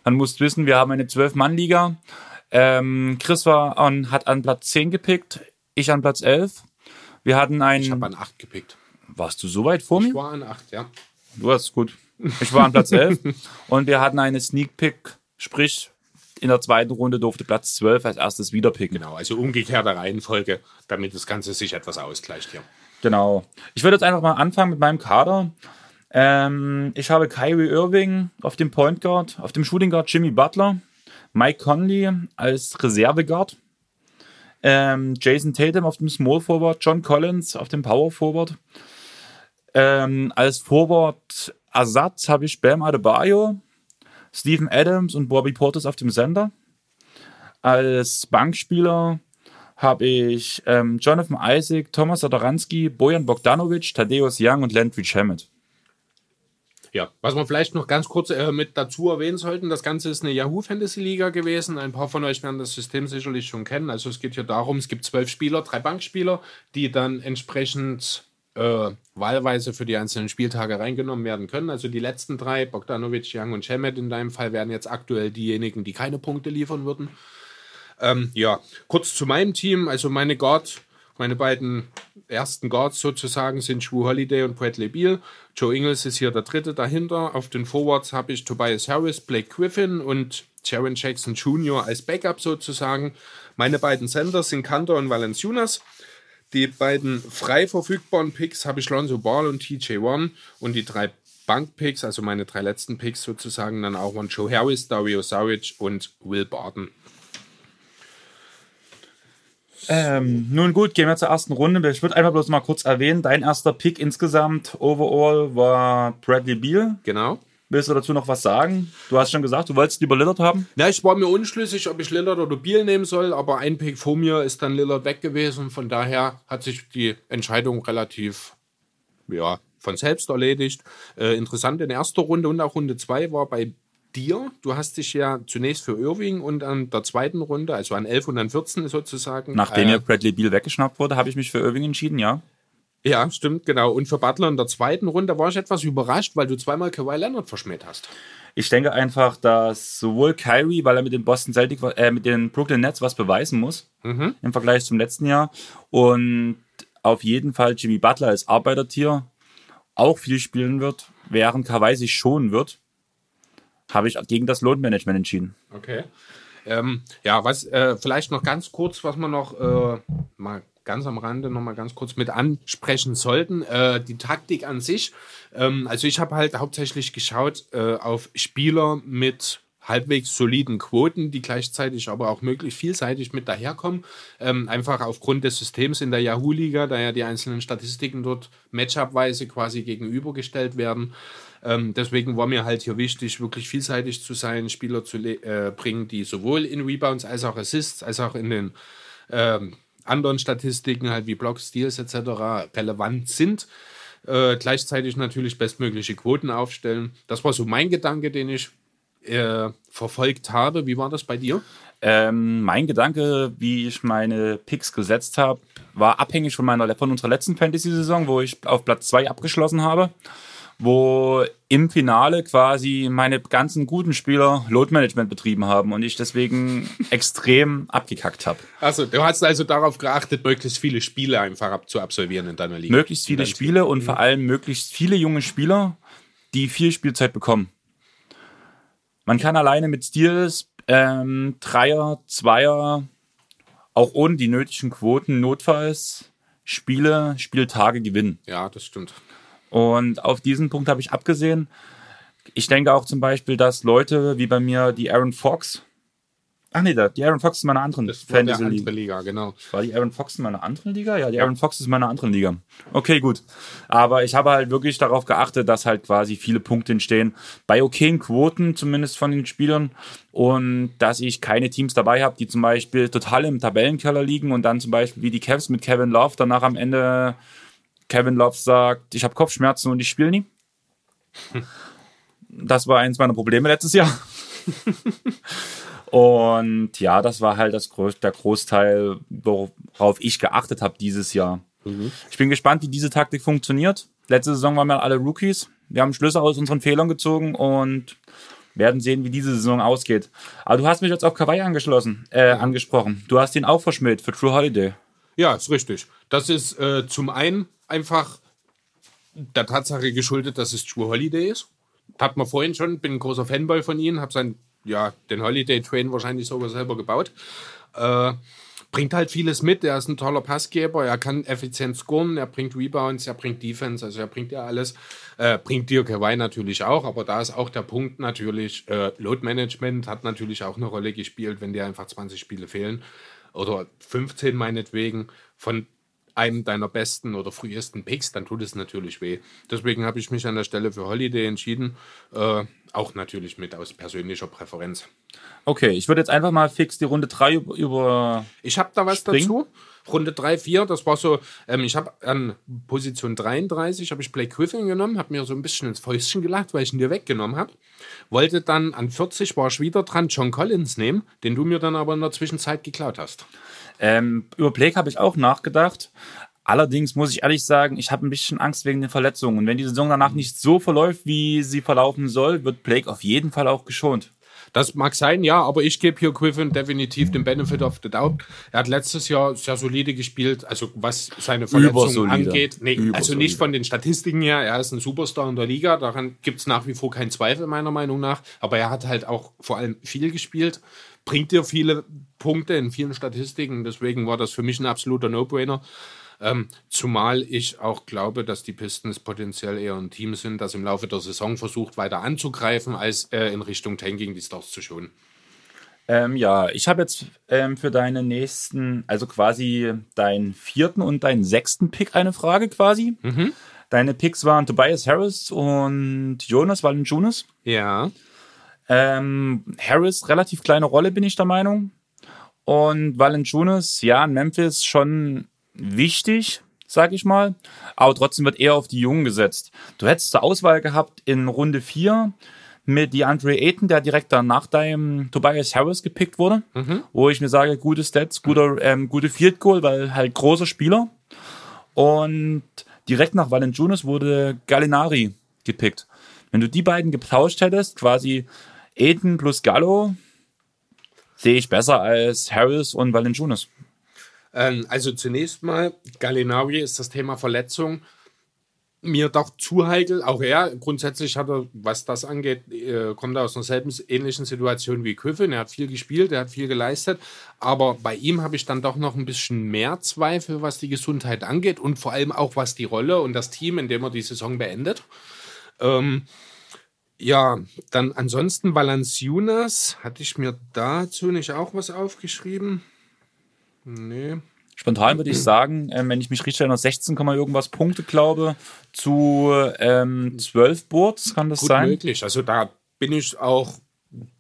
Man muss wissen, wir haben eine 12-Mann-Liga. Ähm, Chris war an, hat an Platz 10 gepickt, ich an Platz 11. Wir hatten einen. Ich habe an 8 gepickt. Warst du so weit vor mir? Ich war an 8, ja. Du hast gut. Ich war an Platz 11 und wir hatten eine Sneak Pick, sprich in der zweiten Runde durfte Platz 12 als erstes wieder picken. Genau, also umgekehrte Reihenfolge, damit das Ganze sich etwas ausgleicht hier. Genau. Ich würde jetzt einfach mal anfangen mit meinem Kader. Ähm, ich habe Kyrie Irving auf dem Point Guard, auf dem Shooting Guard Jimmy Butler, Mike Conley als Reserveguard, ähm, Jason Tatum auf dem Small Forward, John Collins auf dem Power Forward. Ähm, als Forward Ersatz habe ich Bam Adebayo, Stephen Adams und Bobby Portis auf dem Sender. Als Bankspieler habe ich ähm, Jonathan Isaac, Thomas Satoranski, Bojan Bogdanovic, Thaddeus Young und Landry Shamet. Ja, was wir vielleicht noch ganz kurz äh, mit dazu erwähnen sollten, das Ganze ist eine Yahoo Fantasy Liga gewesen. Ein paar von euch werden das System sicherlich schon kennen. Also es geht hier darum, es gibt zwölf Spieler, drei Bankspieler, die dann entsprechend äh, wahlweise für die einzelnen Spieltage reingenommen werden können. Also die letzten drei, Bogdanovic, Young und Shemet in deinem Fall, wären jetzt aktuell diejenigen, die keine Punkte liefern würden. Ähm, ja, kurz zu meinem Team. Also meine Guard meine beiden ersten Guards sozusagen sind Shrew Holiday und Bradley Beal. Joe Ingles ist hier der dritte dahinter. Auf den Forwards habe ich Tobias Harris, Blake Griffin und Jaron Jackson Jr. als Backup sozusagen. Meine beiden Centers sind Kantor und Valenciunas. Die beiden frei verfügbaren Picks habe ich Lonzo Ball und TJ One und die drei Bankpicks, also meine drei letzten Picks sozusagen, dann auch von Joe Harris, Dario Saric und Will Barton. Ähm, nun gut, gehen wir zur ersten Runde. Ich würde einfach bloß mal kurz erwähnen, dein erster Pick insgesamt overall war Bradley Beal. Genau. Willst du dazu noch was sagen? Du hast schon gesagt, du wolltest lieber Lillard haben. Ja, ich war mir unschlüssig, ob ich Lillard oder Beal nehmen soll, aber ein Pick vor mir ist dann Lillard weg gewesen. Von daher hat sich die Entscheidung relativ, ja, von selbst erledigt. Äh, interessant in erster Runde und auch Runde 2 war bei dir. Du hast dich ja zunächst für Irving und an der zweiten Runde, also an 11 und an 14 sozusagen. Nachdem äh, ja Bradley Beal weggeschnappt wurde, habe ich mich für Irving entschieden, ja. Ja, stimmt, genau. Und für Butler in der zweiten Runde war ich etwas überrascht, weil du zweimal Kawhi Leonard verschmäht hast. Ich denke einfach, dass sowohl Kyrie, weil er mit den Boston Celtics, äh, mit den Brooklyn Nets was beweisen muss mhm. im Vergleich zum letzten Jahr und auf jeden Fall Jimmy Butler als Arbeitertier auch viel spielen wird, während Kawhi sich schonen wird habe ich gegen das Lohnmanagement entschieden. Okay. Ähm, ja, was äh, vielleicht noch ganz kurz, was wir noch äh, mal ganz am Rande noch mal ganz kurz mit ansprechen sollten. Äh, die Taktik an sich. Ähm, also ich habe halt hauptsächlich geschaut äh, auf Spieler mit halbwegs soliden Quoten, die gleichzeitig aber auch möglichst vielseitig mit daherkommen. Ähm, einfach aufgrund des Systems in der Yahoo-Liga, da ja die einzelnen Statistiken dort matchupweise quasi gegenübergestellt werden. Ähm, deswegen war mir halt hier wichtig, wirklich vielseitig zu sein, Spieler zu äh, bringen, die sowohl in Rebounds als auch Assists, als auch in den ähm, anderen Statistiken, halt wie Blocks, Steals etc. relevant sind. Äh, gleichzeitig natürlich bestmögliche Quoten aufstellen. Das war so mein Gedanke, den ich äh, verfolgt habe. Wie war das bei dir? Ähm, mein Gedanke, wie ich meine Picks gesetzt habe, war abhängig von meiner von unserer letzten Fantasy-Saison, wo ich auf Platz 2 abgeschlossen habe wo im Finale quasi meine ganzen guten Spieler Load Management betrieben haben und ich deswegen extrem abgekackt habe. Also du hast also darauf geachtet, möglichst viele Spiele einfach zu absolvieren in deiner Liga. Möglichst viele Spiele und mhm. vor allem möglichst viele junge Spieler, die viel Spielzeit bekommen. Man kann alleine mit Steals, ähm, Dreier, Zweier, auch ohne die nötigen Quoten notfalls Spiele, Spieltage gewinnen. Ja, das stimmt. Und auf diesen Punkt habe ich abgesehen. Ich denke auch zum Beispiel, dass Leute wie bei mir die Aaron Fox. Ach nee, die Aaron Fox ist meine anderen das Fantasy war Liga. Liga. genau. War die Aaron Fox in meiner anderen Liga? Ja, die Aaron Fox ist in meiner anderen Liga. Okay, gut. Aber ich habe halt wirklich darauf geachtet, dass halt quasi viele Punkte entstehen. Bei okayen Quoten, zumindest von den Spielern. Und dass ich keine Teams dabei habe, die zum Beispiel total im Tabellenkeller liegen und dann zum Beispiel wie die Cavs mit Kevin Love danach am Ende Kevin Love sagt, ich habe Kopfschmerzen und ich spiele nie. Das war eins meiner Probleme letztes Jahr. und ja, das war halt das, der Großteil, worauf ich geachtet habe dieses Jahr. Mhm. Ich bin gespannt, wie diese Taktik funktioniert. Letzte Saison waren wir alle Rookies. Wir haben Schlüsse aus unseren Fehlern gezogen und werden sehen, wie diese Saison ausgeht. Aber du hast mich jetzt auf Kawaii angeschlossen, äh, angesprochen. Du hast ihn auch verschmäht für True Holiday. Ja, ist richtig. Das ist äh, zum einen einfach der Tatsache geschuldet, dass es True Holiday ist. Hat man vorhin schon, bin ein großer Fanboy von ihnen, habe sein, ja, den Holiday Train wahrscheinlich sogar selber gebaut. Äh, bringt halt vieles mit. Er ist ein toller Passgeber, er kann effizient scoren, er bringt Rebounds, er bringt Defense, also er bringt ja alles. Äh, bringt Dirk Hawaii natürlich auch, aber da ist auch der Punkt natürlich, äh, Load Management hat natürlich auch eine Rolle gespielt, wenn dir einfach 20 Spiele fehlen oder 15 meinetwegen. Von einem deiner besten oder frühesten Picks, dann tut es natürlich weh. Deswegen habe ich mich an der Stelle für Holiday entschieden. Äh, auch natürlich mit aus persönlicher Präferenz. Okay, ich würde jetzt einfach mal fix die Runde 3 über. Ich habe da was springen. dazu. Runde 3, 4, das war so, ähm, ich habe an Position 33, habe ich Blake Griffin genommen, habe mir so ein bisschen ins Fäustchen gelacht, weil ich ihn dir weggenommen habe. Wollte dann an 40, war ich wieder dran, John Collins nehmen, den du mir dann aber in der Zwischenzeit geklaut hast. Ähm, über Blake habe ich auch nachgedacht. Allerdings muss ich ehrlich sagen, ich habe ein bisschen Angst wegen den Verletzungen. Und wenn die Saison danach nicht so verläuft, wie sie verlaufen soll, wird Blake auf jeden Fall auch geschont. Das mag sein, ja, aber ich gebe hier Griffin definitiv den Benefit of the Doubt. Er hat letztes Jahr sehr solide gespielt, also was seine Verletzungen angeht. Nee, also nicht von den Statistiken her, er ist ein Superstar in der Liga, daran gibt es nach wie vor keinen Zweifel, meiner Meinung nach. Aber er hat halt auch vor allem viel gespielt bringt dir viele Punkte in vielen Statistiken. Deswegen war das für mich ein absoluter No-Brainer. Ähm, zumal ich auch glaube, dass die Pistons potenziell eher ein Team sind, das im Laufe der Saison versucht, weiter anzugreifen, als äh, in Richtung Tanking die Stars zu schonen. Ähm, ja, ich habe jetzt ähm, für deine nächsten, also quasi deinen vierten und deinen sechsten Pick eine Frage quasi. Mhm. Deine Picks waren Tobias Harris und Jonas Valanciunas. Ja. Ähm, Harris, relativ kleine Rolle, bin ich der Meinung. Und Valanciunas, ja, in Memphis schon wichtig, sag ich mal. Aber trotzdem wird eher auf die Jungen gesetzt. Du hättest zur Auswahl gehabt in Runde 4 mit DeAndre Ayton, der direkt dann nach deinem Tobias Harris gepickt wurde, mhm. wo ich mir sage, gute Stats, guter, ähm, gute Field Goal, weil halt großer Spieler. Und direkt nach Valanciunas wurde Gallinari gepickt. Wenn du die beiden getauscht hättest, quasi Aiden plus Gallo sehe ich besser als Harris und mir doch zu heikel. Auch er, grundsätzlich hat er, was das angeht, äh, kommt er aus einer selben ähnlichen Situation wie Griffin. Er hat viel gespielt, er hat viel geleistet. Aber bei ihm habe ich dann doch noch ein bisschen mehr Zweifel, was die Gesundheit angeht und vor allem auch was die Rolle und das Team, in dem er die Saison beendet. Ähm, ja, dann ansonsten Valanciunas, hatte ich mir dazu nicht auch was aufgeschrieben? Nee. Spontan würde ich sagen, äh, wenn ich mich richtig erinnere, 16, irgendwas Punkte, glaube, zu ähm, 12 Boards, kann das gut sein? möglich. Also da bin ich auch,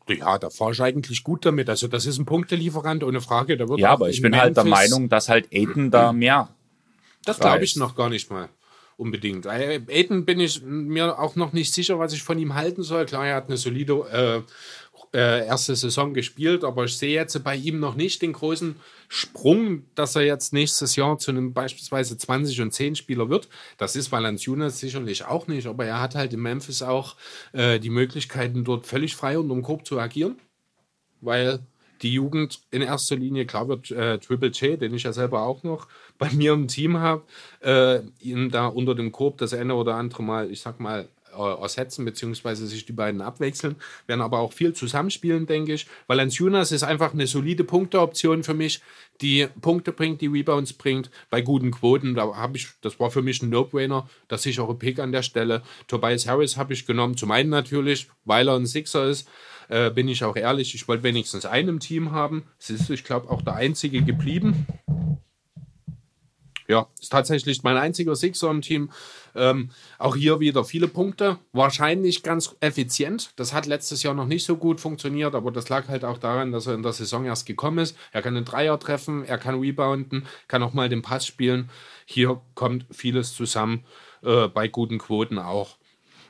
ja, da fahre ich eigentlich gut damit. Also das ist ein Punktelieferant, ohne Frage. Da wird Ja, aber ich in bin halt der Memphis- Meinung, dass halt Aiden da mehr. Das glaube ich noch gar nicht mal unbedingt. Äh, Aiden bin ich mir auch noch nicht sicher, was ich von ihm halten soll. Klar, er hat eine solide äh, äh, erste Saison gespielt, aber ich sehe jetzt bei ihm noch nicht den großen Sprung, dass er jetzt nächstes Jahr zu einem beispielsweise 20 und 10 Spieler wird. Das ist Valanciunas sicherlich auch nicht, aber er hat halt in Memphis auch äh, die Möglichkeiten, dort völlig frei unterm Korb zu agieren, weil die Jugend in erster Linie, klar wird äh, Triple J, den ich ja selber auch noch bei mir im Team habe, äh, ihn da unter dem Korb das eine oder andere Mal, ich sag mal, äh, ersetzen, beziehungsweise sich die beiden abwechseln, werden aber auch viel zusammenspielen, denke ich. Valanciunas ist einfach eine solide Punkteoption für mich, die Punkte bringt, die Rebounds bringt, bei guten Quoten, da habe ich, das war für mich ein No-Brainer, das sichere Pick an der Stelle. Tobias Harris habe ich genommen, zum einen natürlich, weil er ein Sixer ist, äh, bin ich auch ehrlich, ich wollte wenigstens einen im Team haben. Es ist, ich glaube, auch der einzige geblieben. Ja, ist tatsächlich mein einziger Sixer im Team. Ähm, auch hier wieder viele Punkte. Wahrscheinlich ganz effizient. Das hat letztes Jahr noch nicht so gut funktioniert, aber das lag halt auch daran, dass er in der Saison erst gekommen ist. Er kann einen Dreier treffen, er kann rebounden, kann auch mal den Pass spielen. Hier kommt vieles zusammen, äh, bei guten Quoten auch.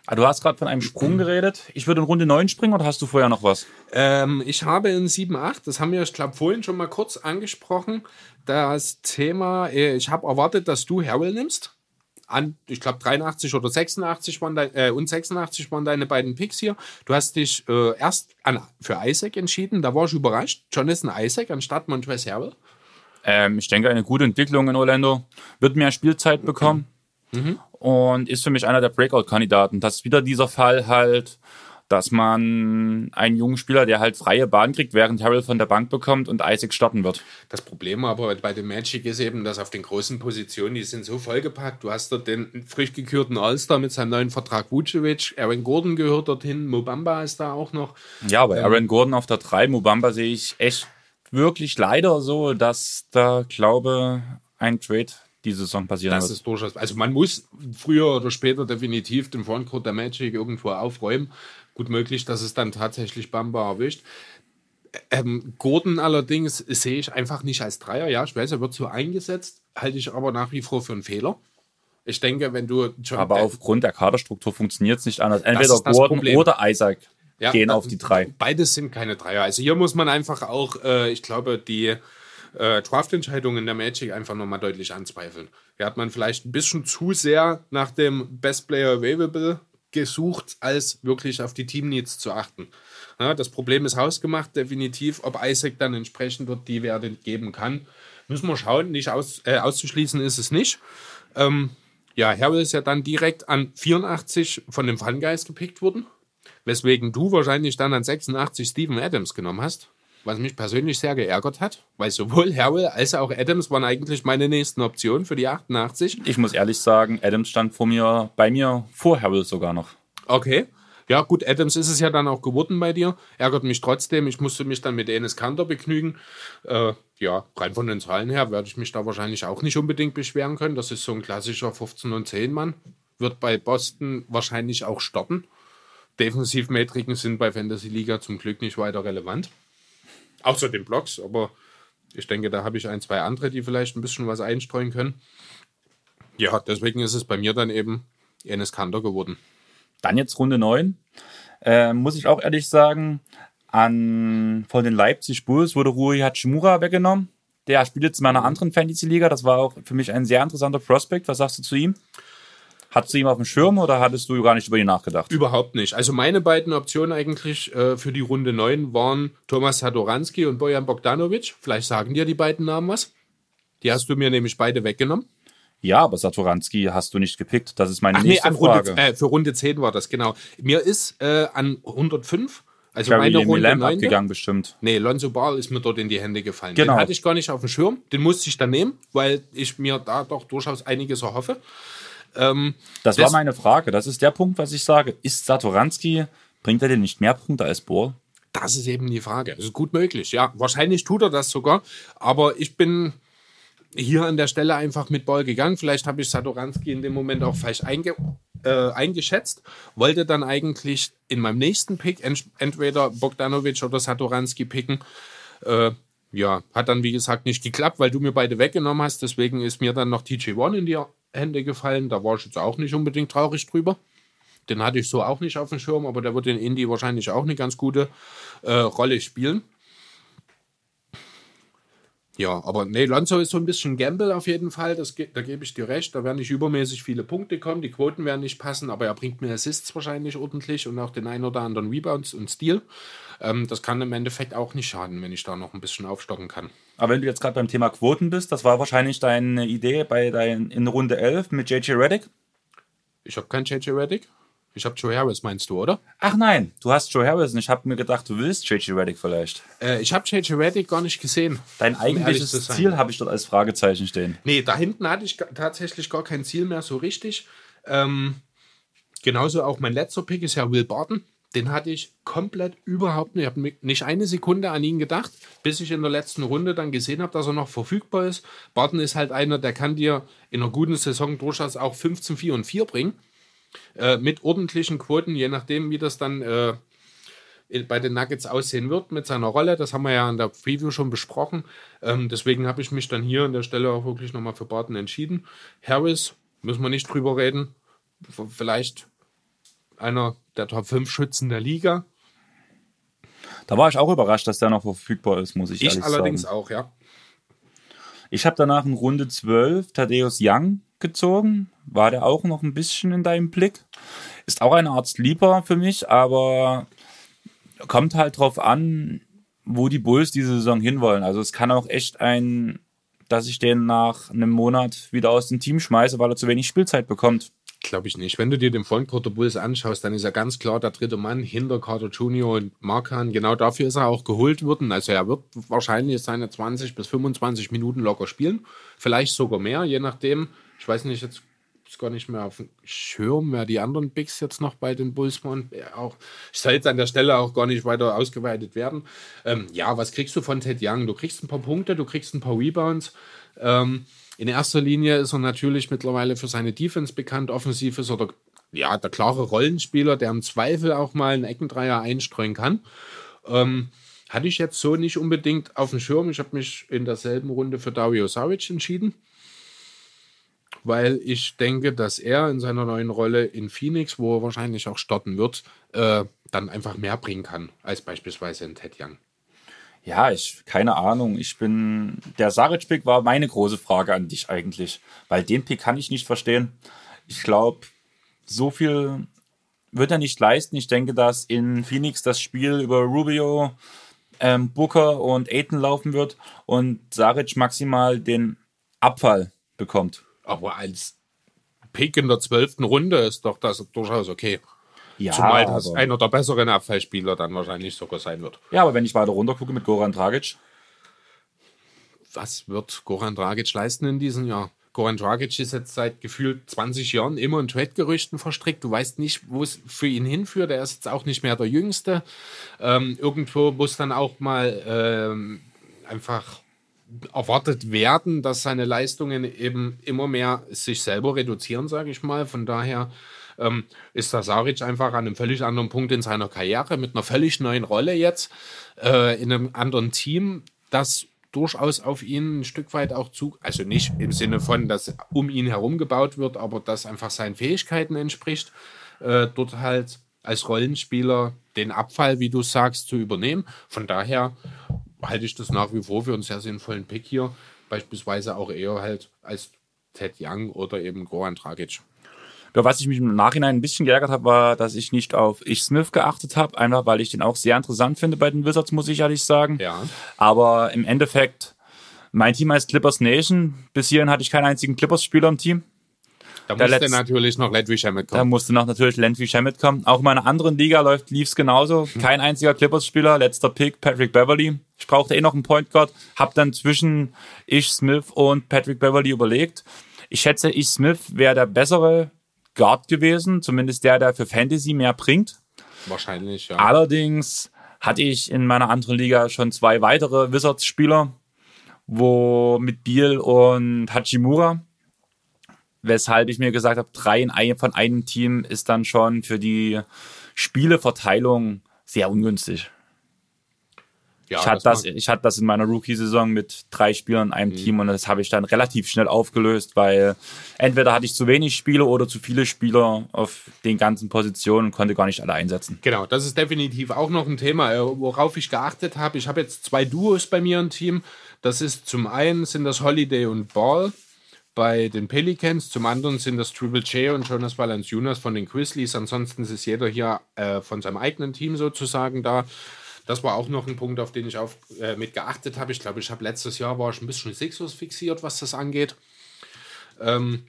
Ah, du hast gerade von einem Sprung geredet. Ich würde in Runde 9 springen oder hast du vorher noch was? Ähm, ich habe in 7.8, das haben wir, ich glaube, vorhin schon mal kurz angesprochen, das Thema, äh, ich habe erwartet, dass du Harrell nimmst. An, ich glaube, 83 oder 86 waren dein, äh, und 86 waren deine beiden Picks hier. Du hast dich äh, erst an, für Isaac entschieden, da war ich überrascht. Jonathan Isaac anstatt Montrezl Harrell. Ähm, ich denke, eine gute Entwicklung in Orlando. Wird mehr Spielzeit bekommen. Und ist für mich einer der Breakout-Kandidaten. Das ist wieder dieser Fall halt, dass man einen jungen Spieler, der halt freie Bahn kriegt, während Harrell von der Bank bekommt und Isaac starten wird. Das Problem aber bei dem Magic ist eben, dass auf den großen Positionen, die sind so vollgepackt. Du hast dort den frisch gekürten All-Star mit seinem neuen Vertrag Vucevic, Aaron Gordon gehört dorthin, Mobamba ist da auch noch. Ja, aber Aaron Gordon auf der 3, Mubamba sehe ich echt wirklich leider so, dass da, glaube ein Trade diese Saison passieren Das wird. ist durchaus. Also man muss früher oder später definitiv den Frontcourt der Magic irgendwo aufräumen. Gut möglich, dass es dann tatsächlich Bamba erwischt. Ähm, Gordon allerdings sehe ich einfach nicht als Dreier. Ja, ich weiß, er wird so eingesetzt, halte ich aber nach wie vor für einen Fehler. Ich denke, wenn du schon Aber aufgrund der Kaderstruktur funktioniert es nicht anders. Entweder das Gordon Problem. oder Isaac Ja, gehen auf die 3. Beides sind keine Dreier. Also hier muss man einfach auch, äh, ich glaube, die äh, Draft-Entscheidungen der Magic einfach nochmal deutlich anzweifeln. Hier hat man vielleicht ein bisschen zu sehr nach dem Best Player Available gesucht, als wirklich auf die Team-Needs zu achten. Ja, das Problem ist hausgemacht, definitiv. Ob Isaac dann entsprechend dort die Werte geben kann, müssen wir schauen. Nicht aus, äh, auszuschließen ist es nicht. Ähm, ja, Harrell ist ja dann direkt an 84 von dem Fungeist gepickt worden. Weswegen du wahrscheinlich dann an 86 Steven Adams genommen hast. Was mich persönlich sehr geärgert hat, weil sowohl Harrell als auch Adams waren eigentlich meine nächsten Optionen für die 88. Ich muss ehrlich sagen, Adams stand vor mir, bei mir vor Harrell sogar noch. Okay. Ja, gut, Adams ist es ja dann auch geworden bei dir. Ärgert mich trotzdem. Ich musste mich dann mit Enes Kanter begnügen. Äh, ja, rein von den Zahlen her werde ich mich da wahrscheinlich auch nicht unbedingt beschweren können. Das ist so ein klassischer 15 und 10 Mann. Wird bei Boston wahrscheinlich auch starten. Defensivmetriken sind bei Fantasy Liga zum Glück nicht weiter relevant. Außer den Blocks, aber ich denke, da habe ich ein, zwei andere, die vielleicht ein bisschen was einstreuen können. Ja, deswegen ist es bei mir dann eben Enes Kanter geworden. Dann jetzt Runde 9. Äh, muss ich auch ehrlich sagen, an, von den Leipzig Bulls wurde Rui Hachimura weggenommen. Der spielt jetzt in meiner anderen Fantasy-Liga. Das war auch für mich ein sehr interessanter Prospekt. Was sagst du zu ihm? Hattest du ihn auf dem Schirm oder hattest du gar nicht über ihn nachgedacht? Überhaupt nicht. Also meine beiden Optionen eigentlich äh, für die Runde 9 waren Thomas Sadoranski und Bojan Bogdanovic. Vielleicht sagen dir die beiden Namen was. Die hast du mir nämlich beide weggenommen. Ja, aber Satoranski hast du nicht gepickt. Das ist meine Ach nee, nächste an Frage. Runde, äh, für Runde 10 war das, genau. Mir ist äh, an 105, also Gary meine Runde Lamb 9. abgegangen bestimmt. Nee, Lonzo Ball ist mir dort in die Hände gefallen. Genau. Den hatte ich gar nicht auf dem Schirm. Den musste ich dann nehmen, weil ich mir da doch durchaus einiges erhoffe. Ähm, Das, war meine Frage. Das ist der Punkt, was ich sage. Ist Satoranski, bringt er denn nicht mehr Punkte als Ball? Das ist eben die Frage. Das ist gut möglich, ja. Wahrscheinlich tut er das sogar, aber ich bin hier an der Stelle einfach mit Ball gegangen. Vielleicht habe ich Satoranski in dem Moment auch falsch einge äh, eingeschätzt. Wollte dann eigentlich in meinem nächsten Pick ent entweder Bogdanovic oder Satoranski picken. Äh, ja, hat dann wie gesagt nicht geklappt, weil du mir beide weggenommen hast. Deswegen ist mir dann noch TJ1 in die Hände gefallen. Da war ich jetzt auch nicht unbedingt traurig drüber. Den hatte ich so auch nicht auf dem Schirm, aber der wird in Indie wahrscheinlich auch eine ganz gute äh, Rolle spielen. Ja, aber nee, Lonzo ist so ein bisschen Gamble auf jeden Fall. Das, da gebe ich dir recht. Da werden nicht übermäßig viele Punkte kommen. Die Quoten werden nicht passen, aber er bringt mir Assists wahrscheinlich ordentlich und auch den ein oder anderen Rebounds und Steal. Ähm, das kann im Endeffekt auch nicht schaden, wenn ich da noch ein bisschen aufstocken kann. Aber wenn du jetzt gerade beim Thema Quoten bist, das war wahrscheinlich deine Idee bei dein, in Runde 11 mit JJ Reddick. Ich habe keinen JJ Reddick. Ich habe Joe Harris, meinst du, oder? Ach nein, du hast Joe Harrison. Ich habe mir gedacht, du willst JJ Reddick vielleicht. Äh, ich habe JJ Reddick gar nicht gesehen. Dein eigentliches. Ziel habe ich dort als Fragezeichen stehen. Nee, da hinten hatte ich tatsächlich gar kein Ziel mehr so richtig. Ähm, genauso auch mein letzter Pick ist ja Will Barton. Den hatte ich komplett überhaupt nicht. Ich habe nicht eine Sekunde an ihn gedacht, bis ich in der letzten Runde dann gesehen habe, dass er noch verfügbar ist. Barton ist halt einer, der kann dir in einer guten Saison durchaus auch 15, 4 und 4 bringen. Äh, mit ordentlichen Quoten, je nachdem, wie das dann äh, bei den Nuggets aussehen wird mit seiner Rolle. Das haben wir ja in der Preview schon besprochen. Ähm, deswegen habe ich mich dann hier an der Stelle auch wirklich nochmal für Barton entschieden. Harris, müssen wir nicht drüber reden. Vielleicht einer der Top 5 Schützen der Liga. Da war ich auch überrascht, dass der noch verfügbar ist, muss ich, Ich ehrlich allerdings sagen. auch, ja. Ich habe danach in Runde 12 Thaddeus Young gezogen. War der auch noch ein bisschen in deinem Blick? Ist auch eine Art Sleeper für mich, aber kommt halt drauf an, wo die Bulls diese Saison hinwollen. Also es kann auch echt ein, dass ich den nach einem Monat wieder aus dem Team schmeiße, weil er zu wenig Spielzeit bekommt. Glaube ich nicht. Wenn du dir den Frontcourt der Bulls anschaust, dann ist er ganz klar der dritte Mann hinter Carter Jr. und Markan. Genau dafür ist er auch geholt worden. Also er wird wahrscheinlich seine 20 bis 25 Minuten locker spielen. Vielleicht sogar mehr, je nachdem. Ich weiß nicht, jetzt ist gar nicht mehr auf dem Schirm, wer die anderen Bigs jetzt noch bei den Bulls waren. Auch, ich soll jetzt an der Stelle auch gar nicht weiter ausgeweitet werden. Ähm, ja, was kriegst du von Ted Young? Du kriegst ein paar Punkte, du kriegst ein paar Rebounds. Ähm, in erster Linie ist er natürlich mittlerweile für seine Defense bekannt. Offensiv ist er der, ja, der klare Rollenspieler, der im Zweifel auch mal einen Eckendreier einstreuen kann. Ähm, hatte ich jetzt so nicht unbedingt auf dem Schirm. Ich habe mich in derselben Runde für Dario Saric entschieden, weil ich denke, dass er in seiner neuen Rolle in Phoenix, wo er wahrscheinlich auch starten wird, äh, dann einfach mehr bringen kann als beispielsweise in Ted Young. Ja, ich, keine Ahnung. Ich bin, der Saric-Pick war meine große Frage an dich eigentlich, weil den Pick kann ich nicht verstehen. Ich glaube, so viel wird er nicht leisten. Ich denke, dass in Phoenix das Spiel über Rubio, ähm, Booker und Aiton laufen wird und Saric maximal den Abfall bekommt. Aber als Pick in der zwölften Runde ist doch das durchaus okay. Ja, Zumal das aber, einer der besseren Abfallspieler dann wahrscheinlich sogar sein wird. ja, aber wenn ich weiter runter gucke mit Goran Dragic, Was wird Goran Dragic leisten in diesem Jahr? Goran Dragic ist jetzt seit gefühlt 20 Jahren immer in Trade-Gerüchten verstrickt. Du weißt nicht, wo es für ihn hinführt. Er ist jetzt auch nicht mehr der Jüngste. Ähm, irgendwo muss dann auch mal ähm, einfach erwartet werden, dass seine Leistungen eben immer mehr sich selber reduzieren, sage ich mal. Von daher ähm, ist der Saric einfach an einem völlig anderen Punkt in seiner Karriere mit einer völlig neuen Rolle jetzt äh, in einem anderen Team, das durchaus auf ihn ein Stück weit auch zu, also nicht im Sinne von, dass um ihn herum gebaut wird, aber das einfach seinen Fähigkeiten entspricht, äh, dort halt als Rollenspieler den Abfall, wie du sagst, zu übernehmen. Von daher halte ich das nach wie vor für einen sehr sinnvollen Pick hier, beispielsweise auch eher halt als Ted Young oder eben Goran Dragic. Ja, was ich mich im Nachhinein ein bisschen geärgert habe, war, dass ich nicht auf Ich Smith geachtet habe, einfach weil ich den auch sehr interessant finde bei den Wizards, muss ich ehrlich sagen. Ja. Aber im Endeffekt Mein Team heißt Clippers Nation. Bis hierhin hatte ich keinen einzigen Clippers-Spieler im Team. Da Der musste natürlich noch Hammett Da kommen. musste noch natürlich Landry Shamet kommen. Auch in meiner anderen Liga läuft lief's genauso. Kein einziger Clippers-Spieler. Letzter Pick, Patrick Beverly. Ich brauchte eh noch einen Point Guard. Hab dann zwischen Ish Smith und Patrick Beverly überlegt. Ich schätze, Ish Smith wäre der bessere Guard gewesen. Zumindest der, der für Fantasy mehr bringt. Wahrscheinlich, ja. Allerdings hatte ich in meiner anderen Liga schon zwei weitere Wizards-Spieler, wo mit Biel und Hachimura, weshalb ich mir gesagt habe, drei in einem, von einem Team ist dann schon für die Spieleverteilung sehr ungünstig. Ja ich, hatte das, mag- ich hatte das in meiner Rookie-Saison mit drei Spielern in einem Team und das habe ich dann relativ schnell aufgelöst, weil entweder hatte ich zu wenig Spieler oder zu viele Spieler auf den ganzen Positionen und konnte gar nicht alle einsetzen. Genau, das ist definitiv auch noch ein Thema, äh, worauf ich geachtet habe. Ich habe jetzt zwei Duos bei mir im Team. Das ist zum einen sind das Holiday und Ball bei den Pelicans, zum anderen sind das Triple J und Jonas Valanciunas von den Grizzlies. Ansonsten ist jeder hier äh, von seinem eigenen Team sozusagen da. Das war auch noch ein Punkt, auf den ich auf, äh, mit geachtet habe. Ich glaube, ich habe letztes Jahr war ich ein bisschen Sixers fixiert, was das angeht. Ähm,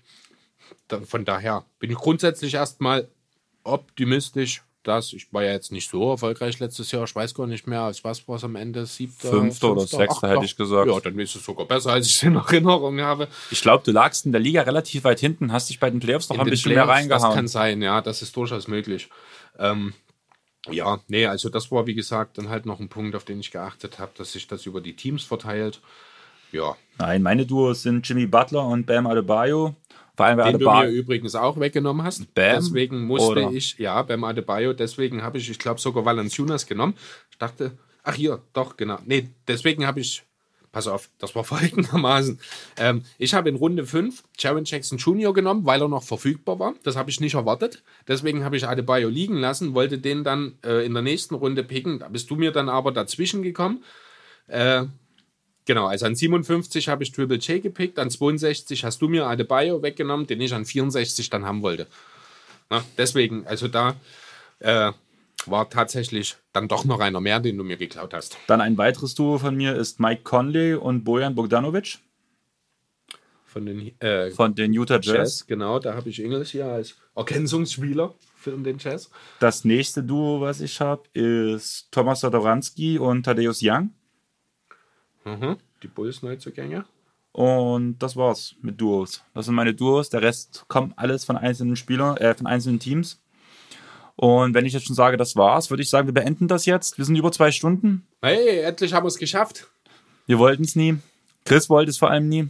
da, von daher bin ich grundsätzlich erstmal optimistisch, dass ich war ja jetzt nicht so erfolgreich letztes Jahr. Ich weiß gar nicht mehr, als was war es am Ende? Siebter, Fünfter oder sechster, hätte ich gesagt. Ja, dann ist es sogar besser, als ich es in Erinnerung habe. Ich glaube, du lagst in der Liga relativ weit hinten, hast dich bei den Playoffs noch In ein bisschen mehr Playoffs, Das kann reingehauen. sein, ja, das ist durchaus möglich. Ähm, ja, nee, also das war wie gesagt dann halt noch ein Punkt, auf den ich geachtet habe, dass sich das über die Teams verteilt. Ja, Nein, meine Duos sind Jimmy Butler und Bam Adebayo. Vor allem den du mir Adebayo. übrigens auch weggenommen hast. Bam, deswegen musste oder? ich, ja, beim Adebayo, deswegen habe ich, ich glaube, sogar Valanciunas genommen. Ich dachte, ach hier, doch, genau. Nee, deswegen habe ich, pass auf, das war folgendermaßen. Ähm, ich habe in Runde 5 Jaron Jackson Jr. genommen, weil er noch verfügbar war. Das habe ich nicht erwartet. Deswegen habe ich Adebayo liegen lassen, wollte den dann äh, in der nächsten Runde picken. Da bist du mir dann aber dazwischen gekommen. Äh, Genau, also an 57 habe ich Triple J gepickt, an 62 hast du mir Adebayo weggenommen, den ich an 64 dann haben wollte. Na, deswegen, also da äh, war tatsächlich dann doch noch einer mehr, den du mir geklaut hast. Dann ein weiteres Duo von mir ist Mike Conley und Bojan Bogdanovic Von den äh, von den Utah Jazz. Jazz, genau, da habe ich Ingels hier als Ergänzungsspieler für den Jazz. Das nächste Duo, was ich habe, ist Thomas Sadoranski und Thaddeus Young. Mhm. Die Bulls-Neuzugänge. Und das war's mit Duos. Das sind meine Duos. Der Rest kommt alles von einzelnen Spielern, äh, von einzelnen Teams. Und wenn ich jetzt schon sage, das war's, würde ich sagen, wir beenden das jetzt. Wir sind über zwei Stunden. Hey, endlich haben wir es geschafft. Wir wollten es nie. Chris wollte es vor allem nie.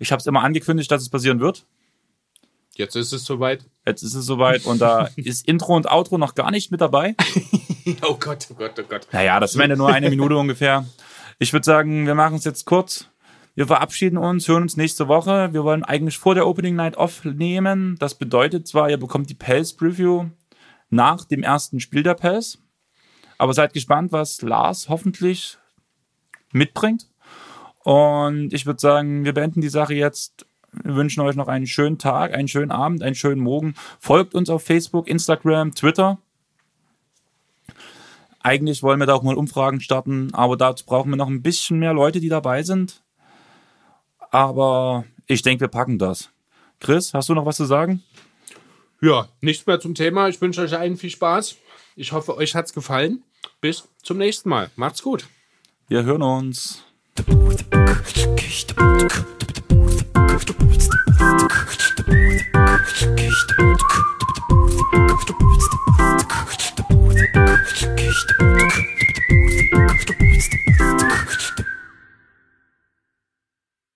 Ich habe es immer angekündigt, dass es passieren wird. Jetzt ist es soweit. Jetzt ist es soweit und da ist Intro und Outro noch gar nicht mit dabei. Oh Gott, oh Gott, oh Gott. Naja, das wäre nur eine Minute ungefähr. Ich würde sagen, wir machen es jetzt kurz. Wir verabschieden uns, hören uns nächste Woche. Wir wollen eigentlich vor der Opening Night aufnehmen. Das bedeutet zwar, ihr bekommt die Pels Preview nach dem ersten Spiel der Pels. Aber seid gespannt, was Lars hoffentlich mitbringt. Und ich würde sagen, wir beenden die Sache jetzt. Wir wünschen euch noch einen schönen Tag, einen schönen Abend, einen schönen Morgen. Folgt uns auf Facebook, Instagram, Twitter. Eigentlich wollen wir da auch mal Umfragen starten, aber dazu brauchen wir noch ein bisschen mehr Leute, die dabei sind. Aber ich denke, wir packen das. Chris, hast du noch was zu sagen? Ja, nichts mehr zum Thema. Ich wünsche euch allen viel Spaß. Ich hoffe, euch hat es gefallen. Bis zum nächsten Mal. Macht's gut. Wir hören uns. Thank you.